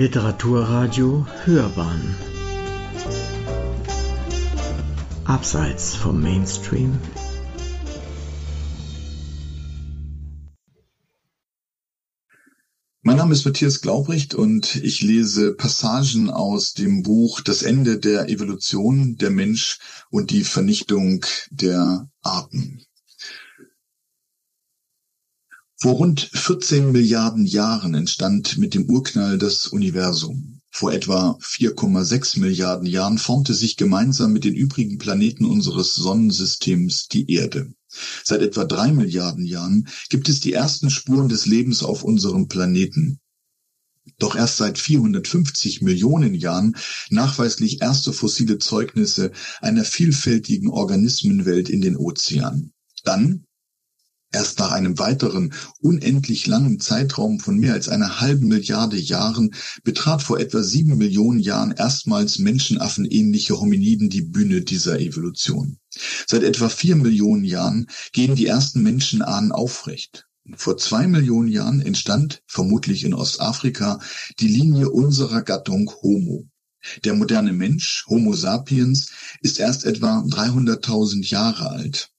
Literaturradio Hörbahn Abseits vom Mainstream Mein Name ist Matthias Glaubrecht und ich lese Passagen aus dem Buch Das Ende der Evolution, der Mensch und die Vernichtung der Arten. Vor rund 14 Milliarden Jahren entstand mit dem Urknall das Universum. Vor etwa 4,6 Milliarden Jahren formte sich gemeinsam mit den übrigen Planeten unseres Sonnensystems die Erde. Seit etwa drei Milliarden Jahren gibt es die ersten Spuren des Lebens auf unserem Planeten. Doch erst seit 450 Millionen Jahren nachweislich erste fossile Zeugnisse einer vielfältigen Organismenwelt in den Ozeanen. Dann Erst nach einem weiteren, unendlich langen Zeitraum von mehr als einer halben Milliarde Jahren betrat vor etwa sieben Millionen Jahren erstmals menschenaffenähnliche Hominiden die Bühne dieser Evolution. Seit etwa vier Millionen Jahren gehen die ersten Menschenahnen aufrecht. Vor zwei Millionen Jahren entstand, vermutlich in Ostafrika, die Linie unserer Gattung Homo. Der moderne Mensch, Homo sapiens, ist erst etwa 300.000 Jahre alt.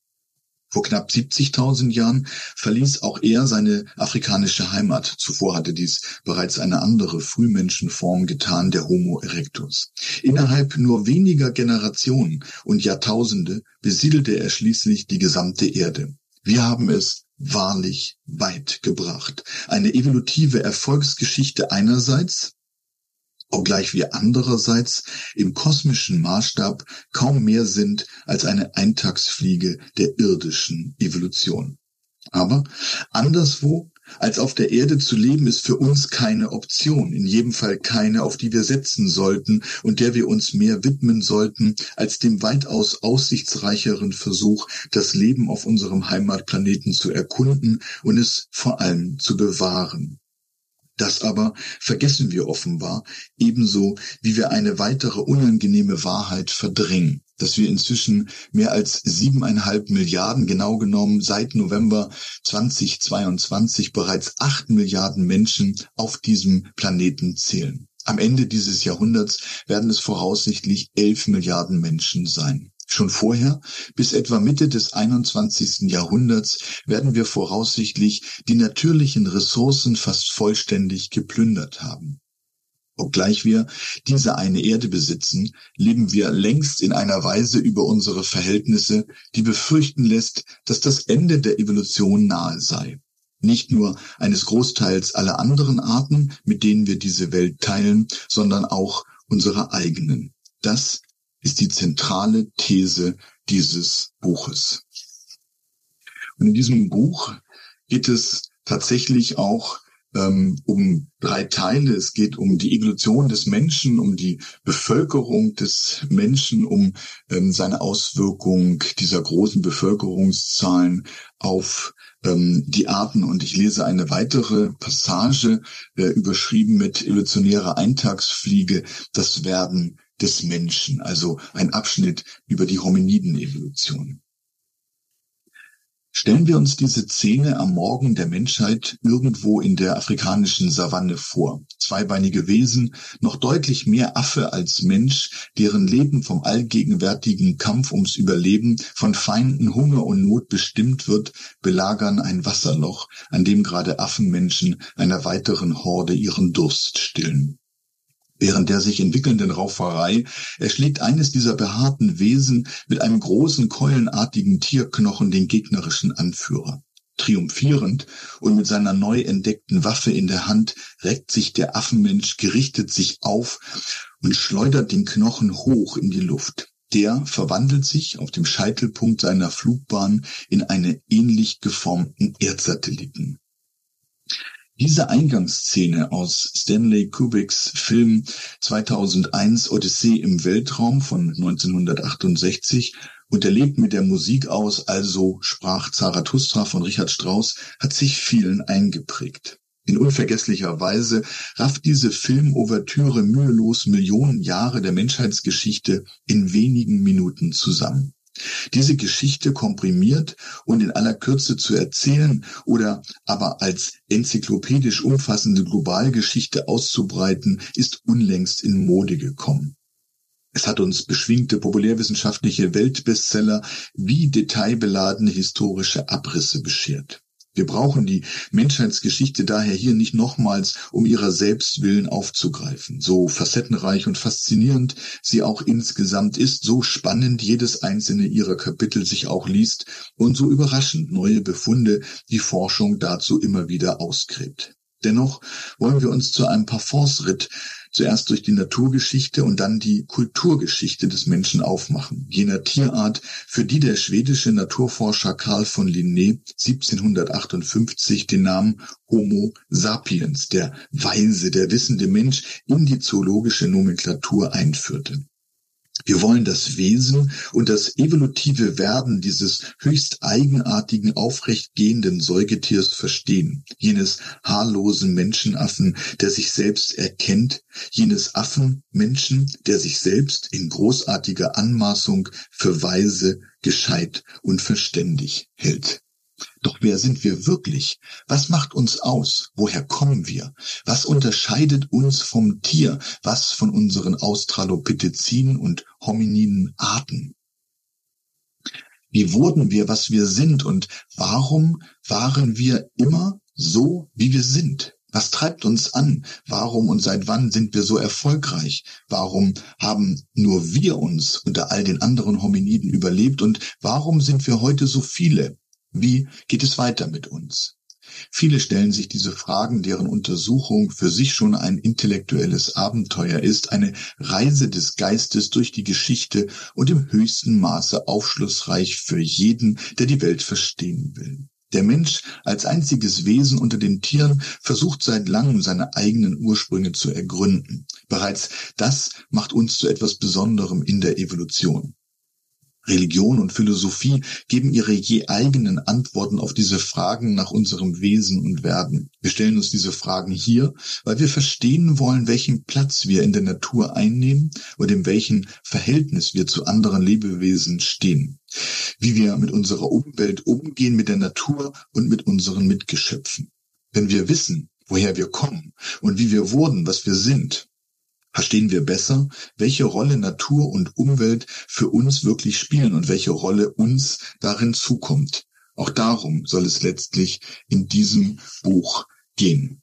Vor knapp 70.000 Jahren verließ auch er seine afrikanische Heimat. Zuvor hatte dies bereits eine andere Frühmenschenform getan, der Homo erectus. Innerhalb nur weniger Generationen und Jahrtausende besiedelte er schließlich die gesamte Erde. Wir haben es wahrlich weit gebracht. Eine evolutive Erfolgsgeschichte einerseits obgleich wir andererseits im kosmischen Maßstab kaum mehr sind als eine Eintagsfliege der irdischen Evolution. Aber anderswo als auf der Erde zu leben ist für uns keine Option, in jedem Fall keine, auf die wir setzen sollten und der wir uns mehr widmen sollten, als dem weitaus aussichtsreicheren Versuch, das Leben auf unserem Heimatplaneten zu erkunden und es vor allem zu bewahren. Das aber vergessen wir offenbar, ebenso wie wir eine weitere unangenehme Wahrheit verdrängen, dass wir inzwischen mehr als siebeneinhalb Milliarden, genau genommen seit November 2022 bereits acht Milliarden Menschen auf diesem Planeten zählen. Am Ende dieses Jahrhunderts werden es voraussichtlich elf Milliarden Menschen sein. Schon vorher, bis etwa Mitte des 21. Jahrhunderts, werden wir voraussichtlich die natürlichen Ressourcen fast vollständig geplündert haben. Obgleich wir diese eine Erde besitzen, leben wir längst in einer Weise über unsere Verhältnisse, die befürchten lässt, dass das Ende der Evolution nahe sei. Nicht nur eines Großteils aller anderen Arten, mit denen wir diese Welt teilen, sondern auch unserer eigenen. Das ist die zentrale These dieses Buches. Und in diesem Buch geht es tatsächlich auch ähm, um drei Teile. Es geht um die Evolution des Menschen, um die Bevölkerung des Menschen, um ähm, seine Auswirkung dieser großen Bevölkerungszahlen auf ähm, die Arten. Und ich lese eine weitere Passage, äh, überschrieben mit evolutionärer Eintagsfliege, das Werden des Menschen, also ein Abschnitt über die Hominiden-Evolution. Stellen wir uns diese Szene am Morgen der Menschheit irgendwo in der afrikanischen Savanne vor. Zweibeinige Wesen, noch deutlich mehr Affe als Mensch, deren Leben vom allgegenwärtigen Kampf ums Überleben von Feinden, Hunger und Not bestimmt wird, belagern ein Wasserloch, an dem gerade Affenmenschen einer weiteren Horde ihren Durst stillen. Während der sich entwickelnden Rauferei erschlägt eines dieser behaarten Wesen mit einem großen keulenartigen Tierknochen den gegnerischen Anführer. Triumphierend und mit seiner neu entdeckten Waffe in der Hand reckt sich der Affenmensch gerichtet sich auf und schleudert den Knochen hoch in die Luft. Der verwandelt sich auf dem Scheitelpunkt seiner Flugbahn in eine ähnlich geformten Erdsatelliten. Diese Eingangsszene aus Stanley Kubricks Film 2001 Odyssee im Weltraum von 1968 unterlegt mit der Musik aus Also sprach Zarathustra von Richard Strauss hat sich vielen eingeprägt. In unvergesslicher Weise rafft diese Filmouvertüre mühelos Millionen Jahre der Menschheitsgeschichte in wenigen Minuten zusammen. Diese Geschichte komprimiert und in aller Kürze zu erzählen oder aber als enzyklopädisch umfassende Globalgeschichte auszubreiten, ist unlängst in Mode gekommen. Es hat uns beschwingte populärwissenschaftliche Weltbestseller wie detailbeladene historische Abrisse beschert. Wir brauchen die Menschheitsgeschichte daher hier nicht nochmals um ihrer selbst willen aufzugreifen. So facettenreich und faszinierend sie auch insgesamt ist, so spannend jedes einzelne ihrer Kapitel sich auch liest und so überraschend neue Befunde die Forschung dazu immer wieder ausgräbt. Dennoch wollen wir uns zu einem Parforce-Ritt zuerst durch die Naturgeschichte und dann die Kulturgeschichte des Menschen aufmachen, jener Tierart, für die der schwedische Naturforscher Carl von Linné 1758 den Namen Homo sapiens, der Weise, der wissende Mensch, in die zoologische Nomenklatur einführte. Wir wollen das Wesen und das evolutive Werden dieses höchst eigenartigen, aufrecht gehenden Säugetiers verstehen. Jenes haarlosen Menschenaffen, der sich selbst erkennt, jenes Affenmenschen, der sich selbst in großartiger Anmaßung für weise, gescheit und verständig hält. Doch wer sind wir wirklich? Was macht uns aus? Woher kommen wir? Was unterscheidet uns vom Tier? Was von unseren Australopithecinen und hominiden Arten? Wie wurden wir, was wir sind? Und warum waren wir immer so, wie wir sind? Was treibt uns an? Warum und seit wann sind wir so erfolgreich? Warum haben nur wir uns unter all den anderen Hominiden überlebt? Und warum sind wir heute so viele? Wie geht es weiter mit uns? Viele stellen sich diese Fragen, deren Untersuchung für sich schon ein intellektuelles Abenteuer ist, eine Reise des Geistes durch die Geschichte und im höchsten Maße aufschlussreich für jeden, der die Welt verstehen will. Der Mensch als einziges Wesen unter den Tieren versucht seit langem seine eigenen Ursprünge zu ergründen. Bereits das macht uns zu etwas Besonderem in der Evolution. Religion und Philosophie geben ihre je eigenen Antworten auf diese Fragen nach unserem Wesen und Werden. Wir stellen uns diese Fragen hier, weil wir verstehen wollen, welchen Platz wir in der Natur einnehmen und in welchem Verhältnis wir zu anderen Lebewesen stehen. Wie wir mit unserer Umwelt umgehen, mit der Natur und mit unseren Mitgeschöpfen. Wenn wir wissen, woher wir kommen und wie wir wurden, was wir sind, verstehen wir besser, welche Rolle Natur und Umwelt für uns wirklich spielen und welche Rolle uns darin zukommt. Auch darum soll es letztlich in diesem Buch gehen.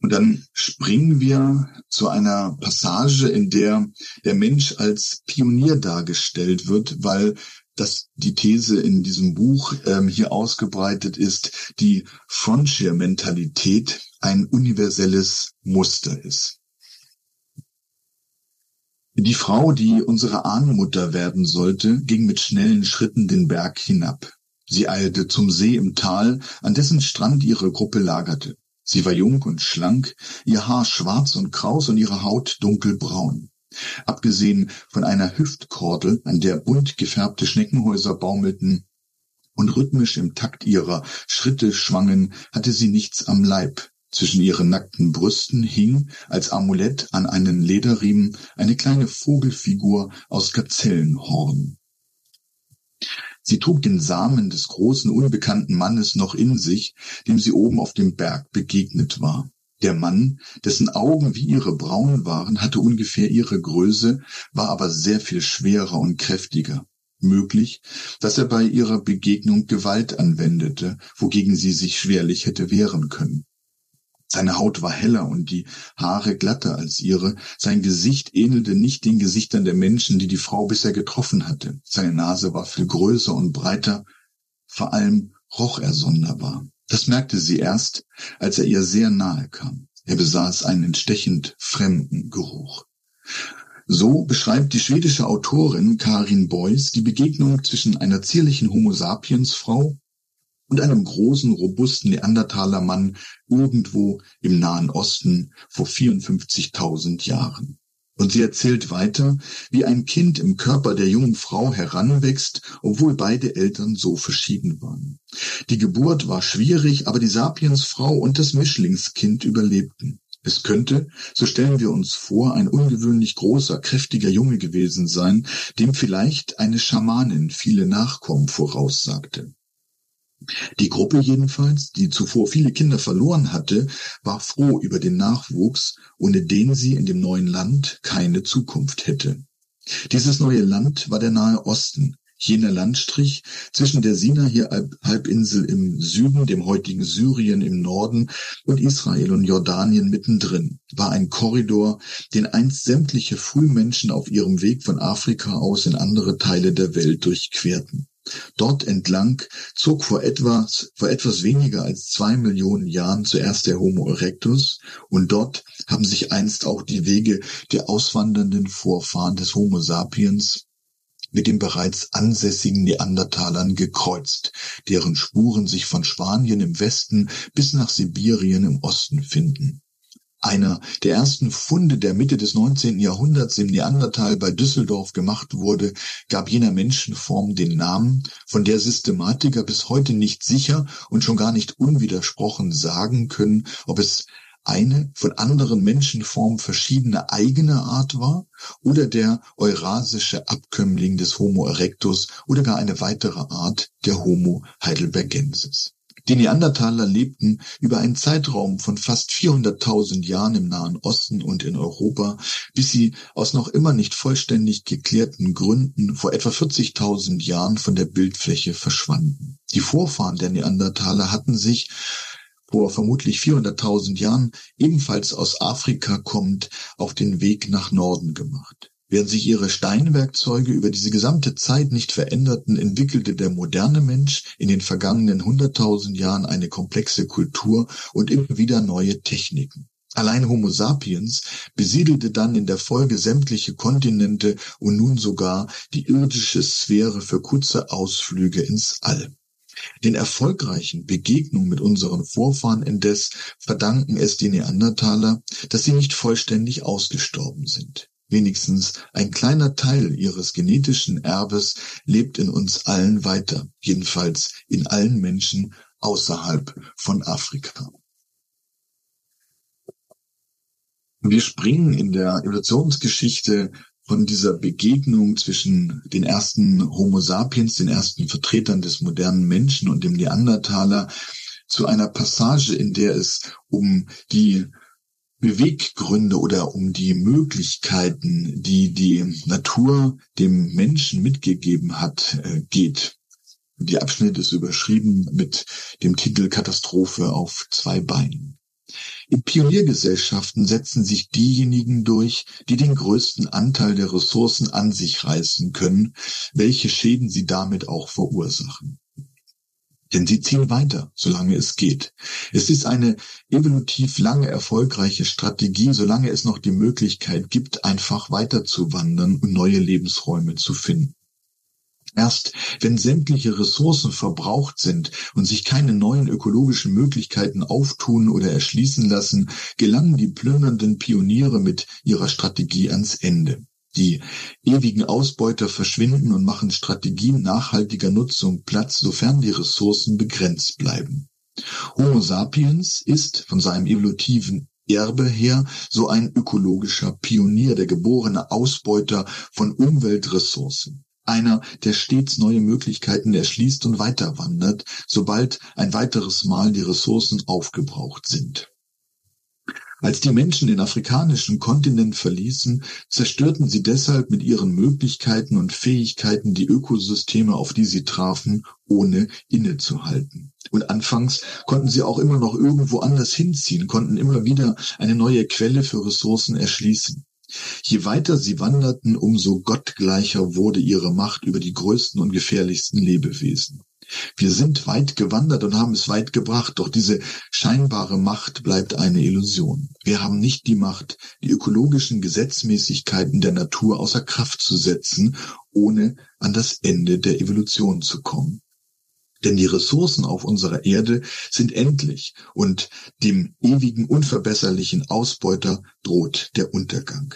Und dann springen wir zu einer Passage, in der der Mensch als Pionier dargestellt wird, weil dass die These in diesem Buch ähm, hier ausgebreitet ist, die Frontier-Mentalität ein universelles Muster ist. Die Frau, die unsere Ahnmutter werden sollte, ging mit schnellen Schritten den Berg hinab. Sie eilte zum See im Tal, an dessen Strand ihre Gruppe lagerte. Sie war jung und schlank, ihr Haar schwarz und kraus und ihre Haut dunkelbraun. Abgesehen von einer Hüftkordel, an der bunt gefärbte Schneckenhäuser baumelten und rhythmisch im Takt ihrer Schritte schwangen, hatte sie nichts am Leib. Zwischen ihren nackten Brüsten hing als Amulett an einen Lederriemen eine kleine Vogelfigur aus Gazellenhorn. Sie trug den Samen des großen unbekannten Mannes noch in sich, dem sie oben auf dem Berg begegnet war. Der Mann, dessen Augen wie ihre Brauen waren, hatte ungefähr ihre Größe, war aber sehr viel schwerer und kräftiger. Möglich, dass er bei ihrer Begegnung Gewalt anwendete, wogegen sie sich schwerlich hätte wehren können. Seine Haut war heller und die Haare glatter als ihre. Sein Gesicht ähnelte nicht den Gesichtern der Menschen, die die Frau bisher getroffen hatte. Seine Nase war viel größer und breiter. Vor allem roch er sonderbar. Das merkte sie erst, als er ihr sehr nahe kam. Er besaß einen entstechend fremden Geruch. So beschreibt die schwedische Autorin Karin Beuys die Begegnung zwischen einer zierlichen Homo sapiens Frau und einem großen, robusten Neandertaler-Mann irgendwo im Nahen Osten vor 54.000 Jahren. Und sie erzählt weiter, wie ein Kind im Körper der jungen Frau heranwächst, obwohl beide Eltern so verschieden waren. Die Geburt war schwierig, aber die Sapiensfrau und das Mischlingskind überlebten. Es könnte, so stellen wir uns vor, ein ungewöhnlich großer, kräftiger Junge gewesen sein, dem vielleicht eine Schamanin viele Nachkommen voraussagte. Die Gruppe jedenfalls, die zuvor viele Kinder verloren hatte, war froh über den Nachwuchs, ohne den sie in dem neuen Land keine Zukunft hätte. Dieses neue Land war der Nahe Osten, jener Landstrich zwischen der Sinai-Halbinsel im Süden, dem heutigen Syrien im Norden und Israel und Jordanien mittendrin, war ein Korridor, den einst sämtliche Frühmenschen auf ihrem Weg von Afrika aus in andere Teile der Welt durchquerten. Dort entlang zog vor etwas, vor etwas weniger als zwei Millionen Jahren zuerst der Homo erectus und dort haben sich einst auch die Wege der auswandernden Vorfahren des Homo sapiens mit den bereits ansässigen Neandertalern gekreuzt, deren Spuren sich von Spanien im Westen bis nach Sibirien im Osten finden. Einer der ersten Funde der Mitte des 19. Jahrhunderts im Neandertal bei Düsseldorf gemacht wurde, gab jener Menschenform den Namen, von der Systematiker bis heute nicht sicher und schon gar nicht unwidersprochen sagen können, ob es eine von anderen Menschenformen verschiedene eigene Art war oder der eurasische Abkömmling des Homo erectus oder gar eine weitere Art der Homo heidelbergensis. Die Neandertaler lebten über einen Zeitraum von fast 400.000 Jahren im Nahen Osten und in Europa, bis sie aus noch immer nicht vollständig geklärten Gründen vor etwa 40.000 Jahren von der Bildfläche verschwanden. Die Vorfahren der Neandertaler hatten sich vor vermutlich 400.000 Jahren ebenfalls aus Afrika kommt, auf den Weg nach Norden gemacht. Während sich ihre Steinwerkzeuge über diese gesamte Zeit nicht veränderten, entwickelte der moderne Mensch in den vergangenen 100.000 Jahren eine komplexe Kultur und immer wieder neue Techniken. Allein Homo sapiens besiedelte dann in der Folge sämtliche Kontinente und nun sogar die irdische Sphäre für kurze Ausflüge ins All. Den erfolgreichen Begegnungen mit unseren Vorfahren indes verdanken es die Neandertaler, dass sie nicht vollständig ausgestorben sind. Wenigstens ein kleiner Teil ihres genetischen Erbes lebt in uns allen weiter, jedenfalls in allen Menschen außerhalb von Afrika. Wir springen in der Evolutionsgeschichte von dieser Begegnung zwischen den ersten Homo sapiens, den ersten Vertretern des modernen Menschen und dem Neandertaler zu einer Passage, in der es um die Beweggründe oder um die Möglichkeiten, die die Natur dem Menschen mitgegeben hat, äh, geht. Die Abschnitt ist überschrieben mit dem Titel Katastrophe auf zwei Beinen. In Pioniergesellschaften setzen sich diejenigen durch, die den größten Anteil der Ressourcen an sich reißen können, welche Schäden sie damit auch verursachen. Denn sie ziehen weiter, solange es geht. Es ist eine evolutiv lange erfolgreiche Strategie, solange es noch die Möglichkeit gibt, einfach weiterzuwandern und neue Lebensräume zu finden. Erst wenn sämtliche Ressourcen verbraucht sind und sich keine neuen ökologischen Möglichkeiten auftun oder erschließen lassen, gelangen die plündernden Pioniere mit ihrer Strategie ans Ende. Die ewigen Ausbeuter verschwinden und machen Strategien nachhaltiger Nutzung Platz, sofern die Ressourcen begrenzt bleiben. Homo sapiens ist von seinem evolutiven Erbe her so ein ökologischer Pionier, der geborene Ausbeuter von Umweltressourcen einer, der stets neue Möglichkeiten erschließt und weiterwandert, sobald ein weiteres Mal die Ressourcen aufgebraucht sind. Als die Menschen den afrikanischen Kontinent verließen, zerstörten sie deshalb mit ihren Möglichkeiten und Fähigkeiten die Ökosysteme, auf die sie trafen, ohne innezuhalten. Und anfangs konnten sie auch immer noch irgendwo anders hinziehen, konnten immer wieder eine neue Quelle für Ressourcen erschließen. Je weiter sie wanderten, umso gottgleicher wurde ihre Macht über die größten und gefährlichsten Lebewesen. Wir sind weit gewandert und haben es weit gebracht, doch diese scheinbare Macht bleibt eine Illusion. Wir haben nicht die Macht, die ökologischen Gesetzmäßigkeiten der Natur außer Kraft zu setzen, ohne an das Ende der Evolution zu kommen. Denn die Ressourcen auf unserer Erde sind endlich und dem ewigen unverbesserlichen Ausbeuter droht der Untergang.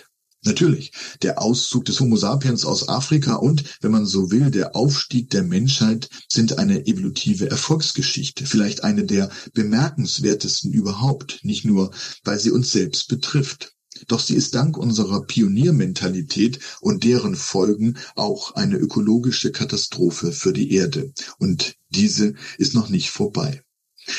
Natürlich, der Auszug des Homo sapiens aus Afrika und, wenn man so will, der Aufstieg der Menschheit sind eine evolutive Erfolgsgeschichte, vielleicht eine der bemerkenswertesten überhaupt, nicht nur, weil sie uns selbst betrifft. Doch sie ist dank unserer Pioniermentalität und deren Folgen auch eine ökologische Katastrophe für die Erde. Und diese ist noch nicht vorbei.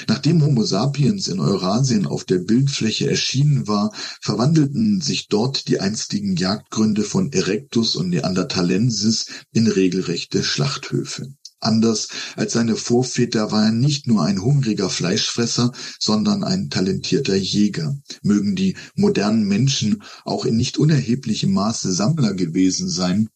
Nachdem Homo sapiens in Eurasien auf der Bildfläche erschienen war, verwandelten sich dort die einstigen Jagdgründe von Erectus und Neanderthalensis in regelrechte Schlachthöfe. Anders als seine Vorväter war er nicht nur ein hungriger Fleischfresser, sondern ein talentierter Jäger. Mögen die modernen Menschen auch in nicht unerheblichem Maße Sammler gewesen sein,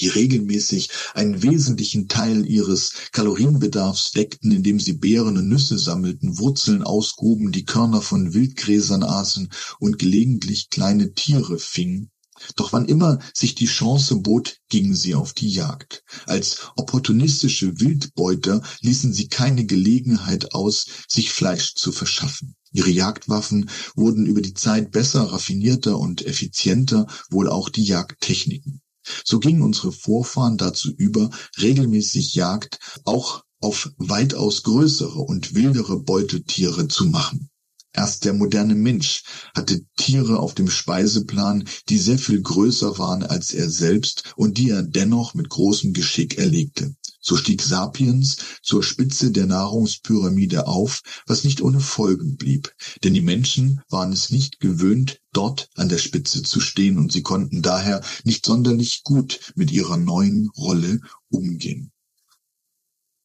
die regelmäßig einen wesentlichen Teil ihres Kalorienbedarfs deckten, indem sie Beeren und Nüsse sammelten, Wurzeln ausgruben, die Körner von Wildgräsern aßen und gelegentlich kleine Tiere fingen. Doch wann immer sich die Chance bot, gingen sie auf die Jagd. Als opportunistische Wildbeuter ließen sie keine Gelegenheit aus, sich Fleisch zu verschaffen. Ihre Jagdwaffen wurden über die Zeit besser, raffinierter und effizienter, wohl auch die Jagdtechniken. So gingen unsere Vorfahren dazu über, regelmäßig Jagd auch auf weitaus größere und wildere Beutetiere zu machen. Erst der moderne Mensch hatte Tiere auf dem Speiseplan, die sehr viel größer waren als er selbst und die er dennoch mit großem Geschick erlegte. So stieg Sapiens zur Spitze der Nahrungspyramide auf, was nicht ohne Folgen blieb, denn die Menschen waren es nicht gewöhnt, dort an der Spitze zu stehen und sie konnten daher nicht sonderlich gut mit ihrer neuen Rolle umgehen.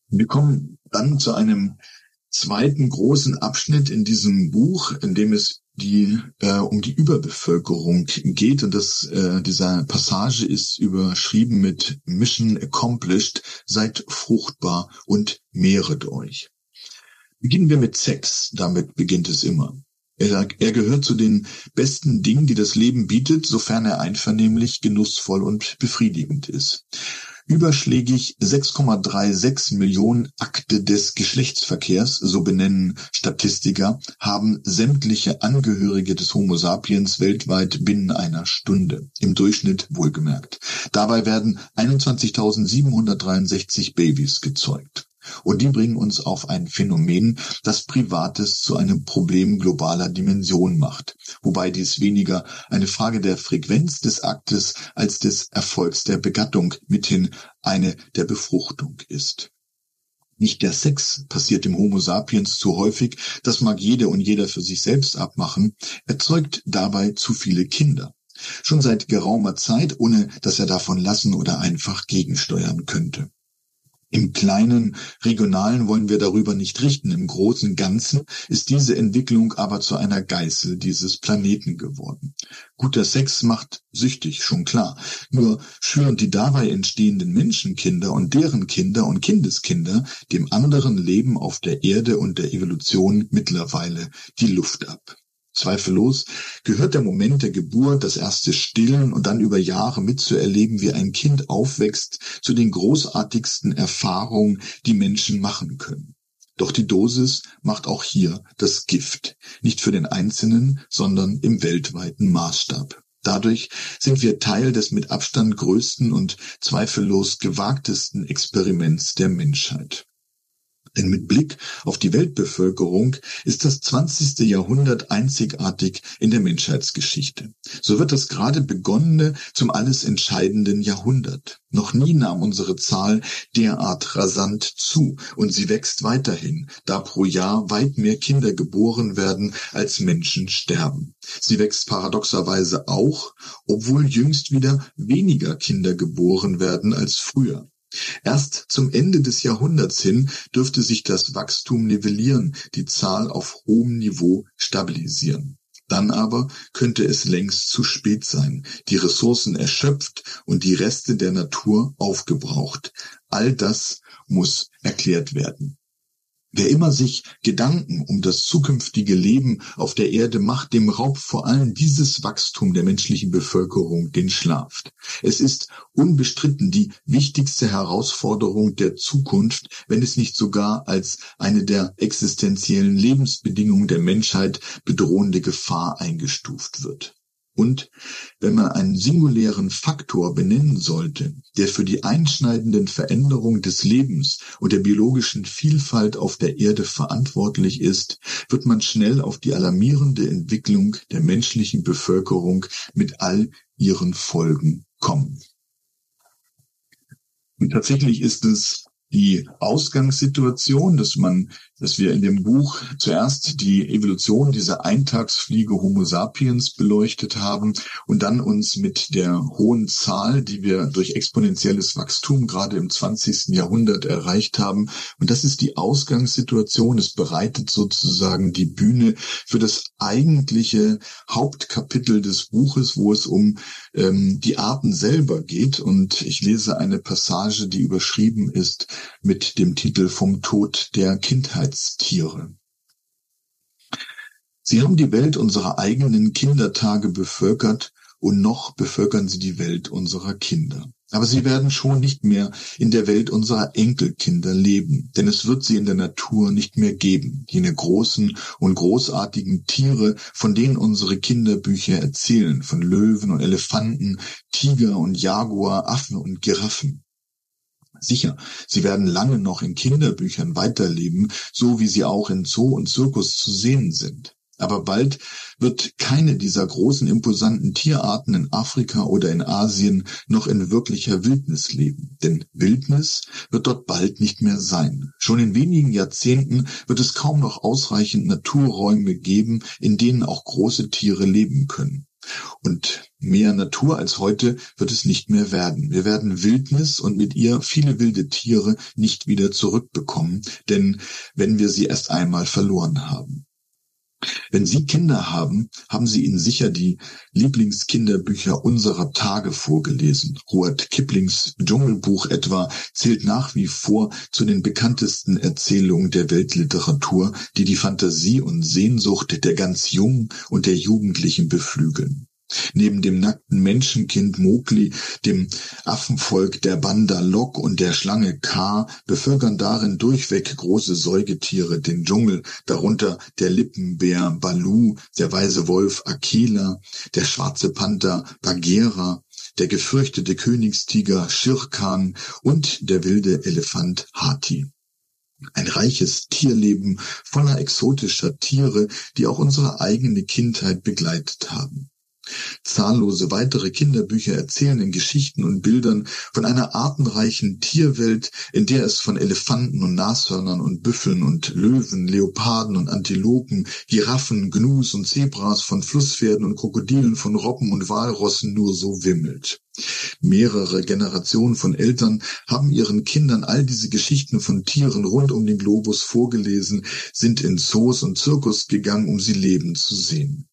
Wir kommen dann zu einem zweiten großen Abschnitt in diesem Buch, in dem es die äh, um die Überbevölkerung geht und das äh, dieser Passage ist überschrieben mit Mission accomplished, seid fruchtbar und mehret euch. Beginnen wir mit Sex, damit beginnt es immer. Er, er gehört zu den besten Dingen, die das Leben bietet, sofern er einvernehmlich, genussvoll und befriedigend ist. Überschlägig 6,36 Millionen Akte des Geschlechtsverkehrs, so benennen Statistiker, haben sämtliche Angehörige des Homo sapiens weltweit binnen einer Stunde, im Durchschnitt wohlgemerkt. Dabei werden 21.763 Babys gezeugt. Und die bringen uns auf ein Phänomen, das Privates zu einem Problem globaler Dimension macht, wobei dies weniger eine Frage der Frequenz des Aktes als des Erfolgs der Begattung mithin eine der Befruchtung ist. Nicht der Sex passiert dem Homo sapiens zu häufig, das mag jede und jeder für sich selbst abmachen, erzeugt dabei zu viele Kinder. Schon seit geraumer Zeit, ohne dass er davon lassen oder einfach gegensteuern könnte. Im kleinen Regionalen wollen wir darüber nicht richten. Im großen Ganzen ist diese Entwicklung aber zu einer Geißel dieses Planeten geworden. Guter Sex macht süchtig, schon klar. Nur schüren die dabei entstehenden Menschenkinder und deren Kinder und Kindeskinder dem anderen Leben auf der Erde und der Evolution mittlerweile die Luft ab. Zweifellos gehört der Moment der Geburt, das erste Stillen und dann über Jahre mitzuerleben, wie ein Kind aufwächst, zu den großartigsten Erfahrungen, die Menschen machen können. Doch die Dosis macht auch hier das Gift, nicht für den Einzelnen, sondern im weltweiten Maßstab. Dadurch sind wir Teil des mit Abstand größten und zweifellos gewagtesten Experiments der Menschheit. Denn mit Blick auf die Weltbevölkerung ist das 20. Jahrhundert einzigartig in der Menschheitsgeschichte. So wird das gerade begonnene zum alles entscheidenden Jahrhundert. Noch nie nahm unsere Zahl derart rasant zu und sie wächst weiterhin, da pro Jahr weit mehr Kinder geboren werden, als Menschen sterben. Sie wächst paradoxerweise auch, obwohl jüngst wieder weniger Kinder geboren werden als früher. Erst zum Ende des Jahrhunderts hin dürfte sich das Wachstum nivellieren, die Zahl auf hohem Niveau stabilisieren. Dann aber könnte es längst zu spät sein, die Ressourcen erschöpft und die Reste der Natur aufgebraucht. All das muss erklärt werden. Wer immer sich Gedanken um das zukünftige Leben auf der Erde macht, dem raubt vor allem dieses Wachstum der menschlichen Bevölkerung den Schlaf. Es ist unbestritten die wichtigste Herausforderung der Zukunft, wenn es nicht sogar als eine der existenziellen Lebensbedingungen der Menschheit bedrohende Gefahr eingestuft wird. Und wenn man einen singulären Faktor benennen sollte, der für die einschneidenden Veränderungen des Lebens und der biologischen Vielfalt auf der Erde verantwortlich ist, wird man schnell auf die alarmierende Entwicklung der menschlichen Bevölkerung mit all ihren Folgen kommen. Und tatsächlich ist es die Ausgangssituation, dass man, dass wir in dem Buch zuerst die Evolution dieser Eintagsfliege Homo sapiens beleuchtet haben und dann uns mit der hohen Zahl, die wir durch exponentielles Wachstum gerade im 20. Jahrhundert erreicht haben. Und das ist die Ausgangssituation. Es bereitet sozusagen die Bühne für das eigentliche Hauptkapitel des Buches, wo es um ähm, die Arten selber geht. Und ich lese eine Passage, die überschrieben ist mit dem Titel Vom Tod der Kindheitstiere. Sie haben die Welt unserer eigenen Kindertage bevölkert und noch bevölkern sie die Welt unserer Kinder. Aber sie werden schon nicht mehr in der Welt unserer Enkelkinder leben, denn es wird sie in der Natur nicht mehr geben, jene großen und großartigen Tiere, von denen unsere Kinderbücher erzählen, von Löwen und Elefanten, Tiger und Jaguar, Affen und Giraffen. Sicher, sie werden lange noch in Kinderbüchern weiterleben, so wie sie auch in Zoo und Zirkus zu sehen sind. Aber bald wird keine dieser großen imposanten Tierarten in Afrika oder in Asien noch in wirklicher Wildnis leben. Denn Wildnis wird dort bald nicht mehr sein. Schon in wenigen Jahrzehnten wird es kaum noch ausreichend Naturräume geben, in denen auch große Tiere leben können. Und mehr Natur als heute wird es nicht mehr werden. Wir werden Wildnis und mit ihr viele wilde Tiere nicht wieder zurückbekommen, denn wenn wir sie erst einmal verloren haben. Wenn Sie Kinder haben, haben Sie ihnen sicher die Lieblingskinderbücher unserer Tage vorgelesen. Rudyard Kiplings Dschungelbuch etwa zählt nach wie vor zu den bekanntesten Erzählungen der Weltliteratur, die die Fantasie und Sehnsucht der ganz Jungen und der Jugendlichen beflügeln. Neben dem nackten Menschenkind Mowgli, dem Affenvolk der Banda Lok und der Schlange K bevölkern darin durchweg große Säugetiere den Dschungel, darunter der Lippenbär Balu, der weise Wolf Akela, der schwarze Panther Bagheera, der gefürchtete Königstiger Shirkan und der wilde Elefant Hati. Ein reiches Tierleben voller exotischer Tiere, die auch unsere eigene Kindheit begleitet haben. Zahllose weitere Kinderbücher erzählen in Geschichten und Bildern von einer artenreichen Tierwelt, in der es von Elefanten und Nashörnern und Büffeln und Löwen, Leoparden und Antilopen, Giraffen, Gnus und Zebras, von Flusspferden und Krokodilen, von Robben und Walrossen nur so wimmelt. Mehrere Generationen von Eltern haben ihren Kindern all diese Geschichten von Tieren rund um den Globus vorgelesen, sind in Zoos und Zirkus gegangen, um sie leben zu sehen.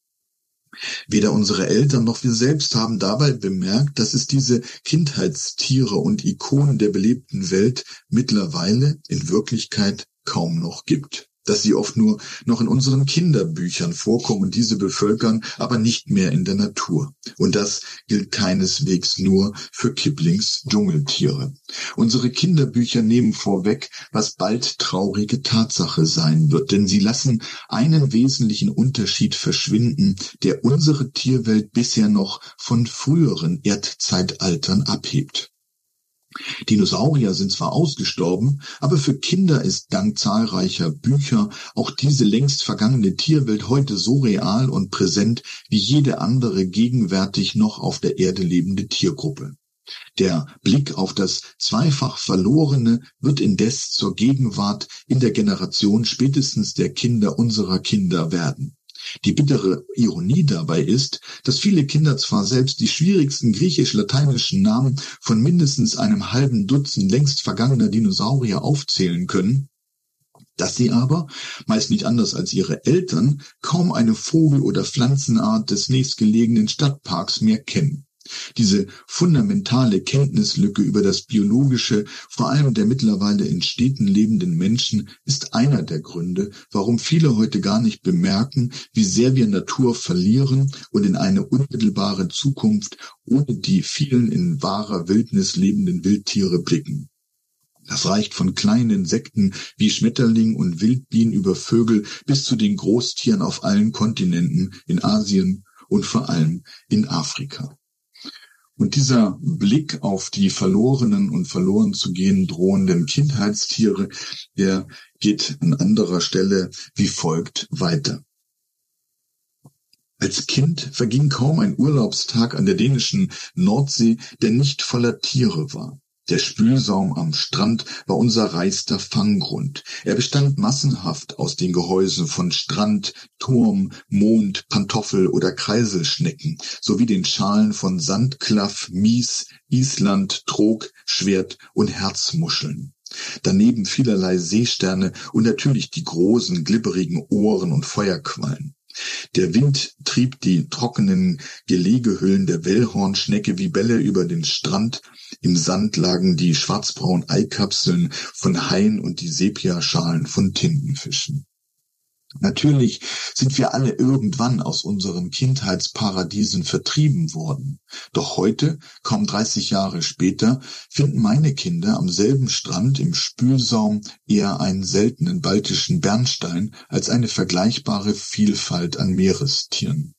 Weder unsere Eltern noch wir selbst haben dabei bemerkt, dass es diese Kindheitstiere und Ikonen der belebten Welt mittlerweile in Wirklichkeit kaum noch gibt dass sie oft nur noch in unseren Kinderbüchern vorkommen und diese bevölkern, aber nicht mehr in der Natur. Und das gilt keineswegs nur für Kiplings Dschungeltiere. Unsere Kinderbücher nehmen vorweg, was bald traurige Tatsache sein wird, denn sie lassen einen wesentlichen Unterschied verschwinden, der unsere Tierwelt bisher noch von früheren Erdzeitaltern abhebt. Dinosaurier sind zwar ausgestorben, aber für Kinder ist dank zahlreicher Bücher auch diese längst vergangene Tierwelt heute so real und präsent wie jede andere gegenwärtig noch auf der Erde lebende Tiergruppe. Der Blick auf das zweifach Verlorene wird indes zur Gegenwart in der Generation spätestens der Kinder unserer Kinder werden. Die bittere Ironie dabei ist, dass viele Kinder zwar selbst die schwierigsten griechisch-lateinischen Namen von mindestens einem halben Dutzend längst vergangener Dinosaurier aufzählen können, dass sie aber, meist nicht anders als ihre Eltern, kaum eine Vogel- oder Pflanzenart des nächstgelegenen Stadtparks mehr kennen. Diese fundamentale Kenntnislücke über das Biologische, vor allem der mittlerweile in Städten lebenden Menschen, ist einer der Gründe, warum viele heute gar nicht bemerken, wie sehr wir Natur verlieren und in eine unmittelbare Zukunft ohne die vielen in wahrer Wildnis lebenden Wildtiere blicken. Das reicht von kleinen Insekten wie Schmetterling und Wildbienen über Vögel bis zu den Großtieren auf allen Kontinenten, in Asien und vor allem in Afrika. Und dieser Blick auf die verlorenen und verloren zu gehen drohenden Kindheitstiere, der geht an anderer Stelle wie folgt weiter. Als Kind verging kaum ein Urlaubstag an der dänischen Nordsee, der nicht voller Tiere war. Der Spülsaum am Strand war unser reichster Fanggrund. Er bestand massenhaft aus den Gehäusen von Strand, Turm, Mond, Pantoffel oder Kreiselschnecken sowie den Schalen von Sandklaff, Mies, Island, Trog, Schwert und Herzmuscheln. Daneben vielerlei Seesterne und natürlich die großen, glibberigen Ohren und Feuerquallen. Der Wind trieb die trockenen Gelegehüllen der Wellhornschnecke wie Bälle über den Strand, im Sand lagen die schwarzbraunen Eikapseln von Haien und die Sepiaschalen von Tintenfischen. Natürlich sind wir alle irgendwann aus unseren Kindheitsparadiesen vertrieben worden. Doch heute, kaum 30 Jahre später, finden meine Kinder am selben Strand im Spülsaum eher einen seltenen baltischen Bernstein als eine vergleichbare Vielfalt an Meerestieren.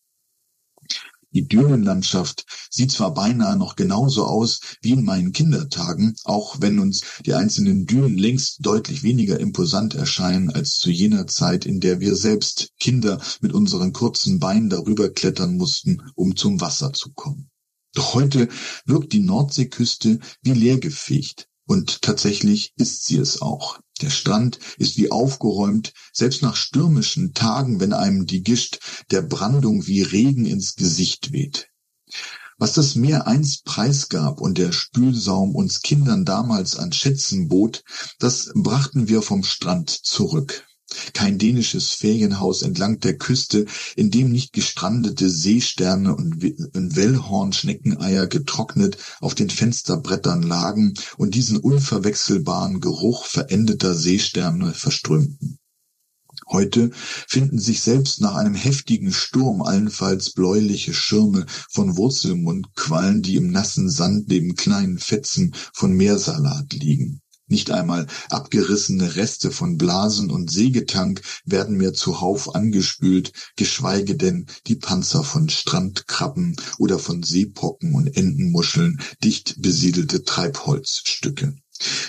Die Dünenlandschaft sieht zwar beinahe noch genauso aus wie in meinen Kindertagen, auch wenn uns die einzelnen Dünen längst deutlich weniger imposant erscheinen als zu jener Zeit, in der wir selbst Kinder mit unseren kurzen Beinen darüber klettern mussten, um zum Wasser zu kommen. Doch heute wirkt die Nordseeküste wie leergefegt. Und tatsächlich ist sie es auch. Der Strand ist wie aufgeräumt, selbst nach stürmischen Tagen, wenn einem die Gischt der Brandung wie Regen ins Gesicht weht. Was das Meer einst preisgab und der Spülsaum uns Kindern damals an Schätzen bot, das brachten wir vom Strand zurück. Kein dänisches Ferienhaus entlang der Küste, in dem nicht gestrandete Seesterne und Wellhornschneckeneier getrocknet auf den Fensterbrettern lagen und diesen unverwechselbaren Geruch verendeter Seesterne verströmten. Heute finden sich selbst nach einem heftigen Sturm allenfalls bläuliche Schirme von Wurzelmundquallen, die im nassen Sand neben kleinen Fetzen von Meersalat liegen. Nicht einmal abgerissene Reste von Blasen und Sägetank werden mehr zuhauf angespült, geschweige denn die Panzer von Strandkrabben oder von Seepocken und Entenmuscheln, dicht besiedelte Treibholzstücke.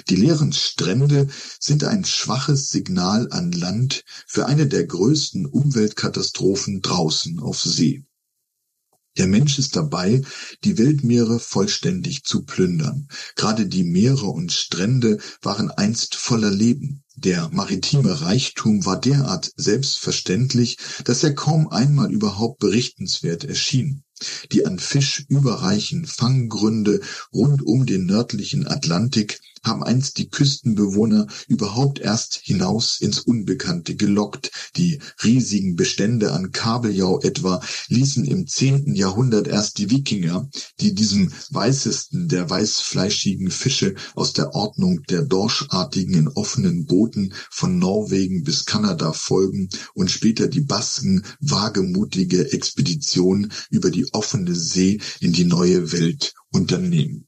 Die leeren Strände sind ein schwaches Signal an Land für eine der größten Umweltkatastrophen draußen auf See. Der Mensch ist dabei, die Weltmeere vollständig zu plündern. Gerade die Meere und Strände waren einst voller Leben. Der maritime Reichtum war derart selbstverständlich, dass er kaum einmal überhaupt berichtenswert erschien. Die an Fisch überreichen Fanggründe rund um den nördlichen Atlantik haben einst die Küstenbewohner überhaupt erst hinaus ins Unbekannte gelockt. Die riesigen Bestände an Kabeljau etwa ließen im zehnten Jahrhundert erst die Wikinger, die diesem weißesten der weißfleischigen Fische aus der Ordnung der dorschartigen in offenen Booten von Norwegen bis Kanada folgen und später die Basken wagemutige Expedition über die offene See in die neue Welt unternehmen.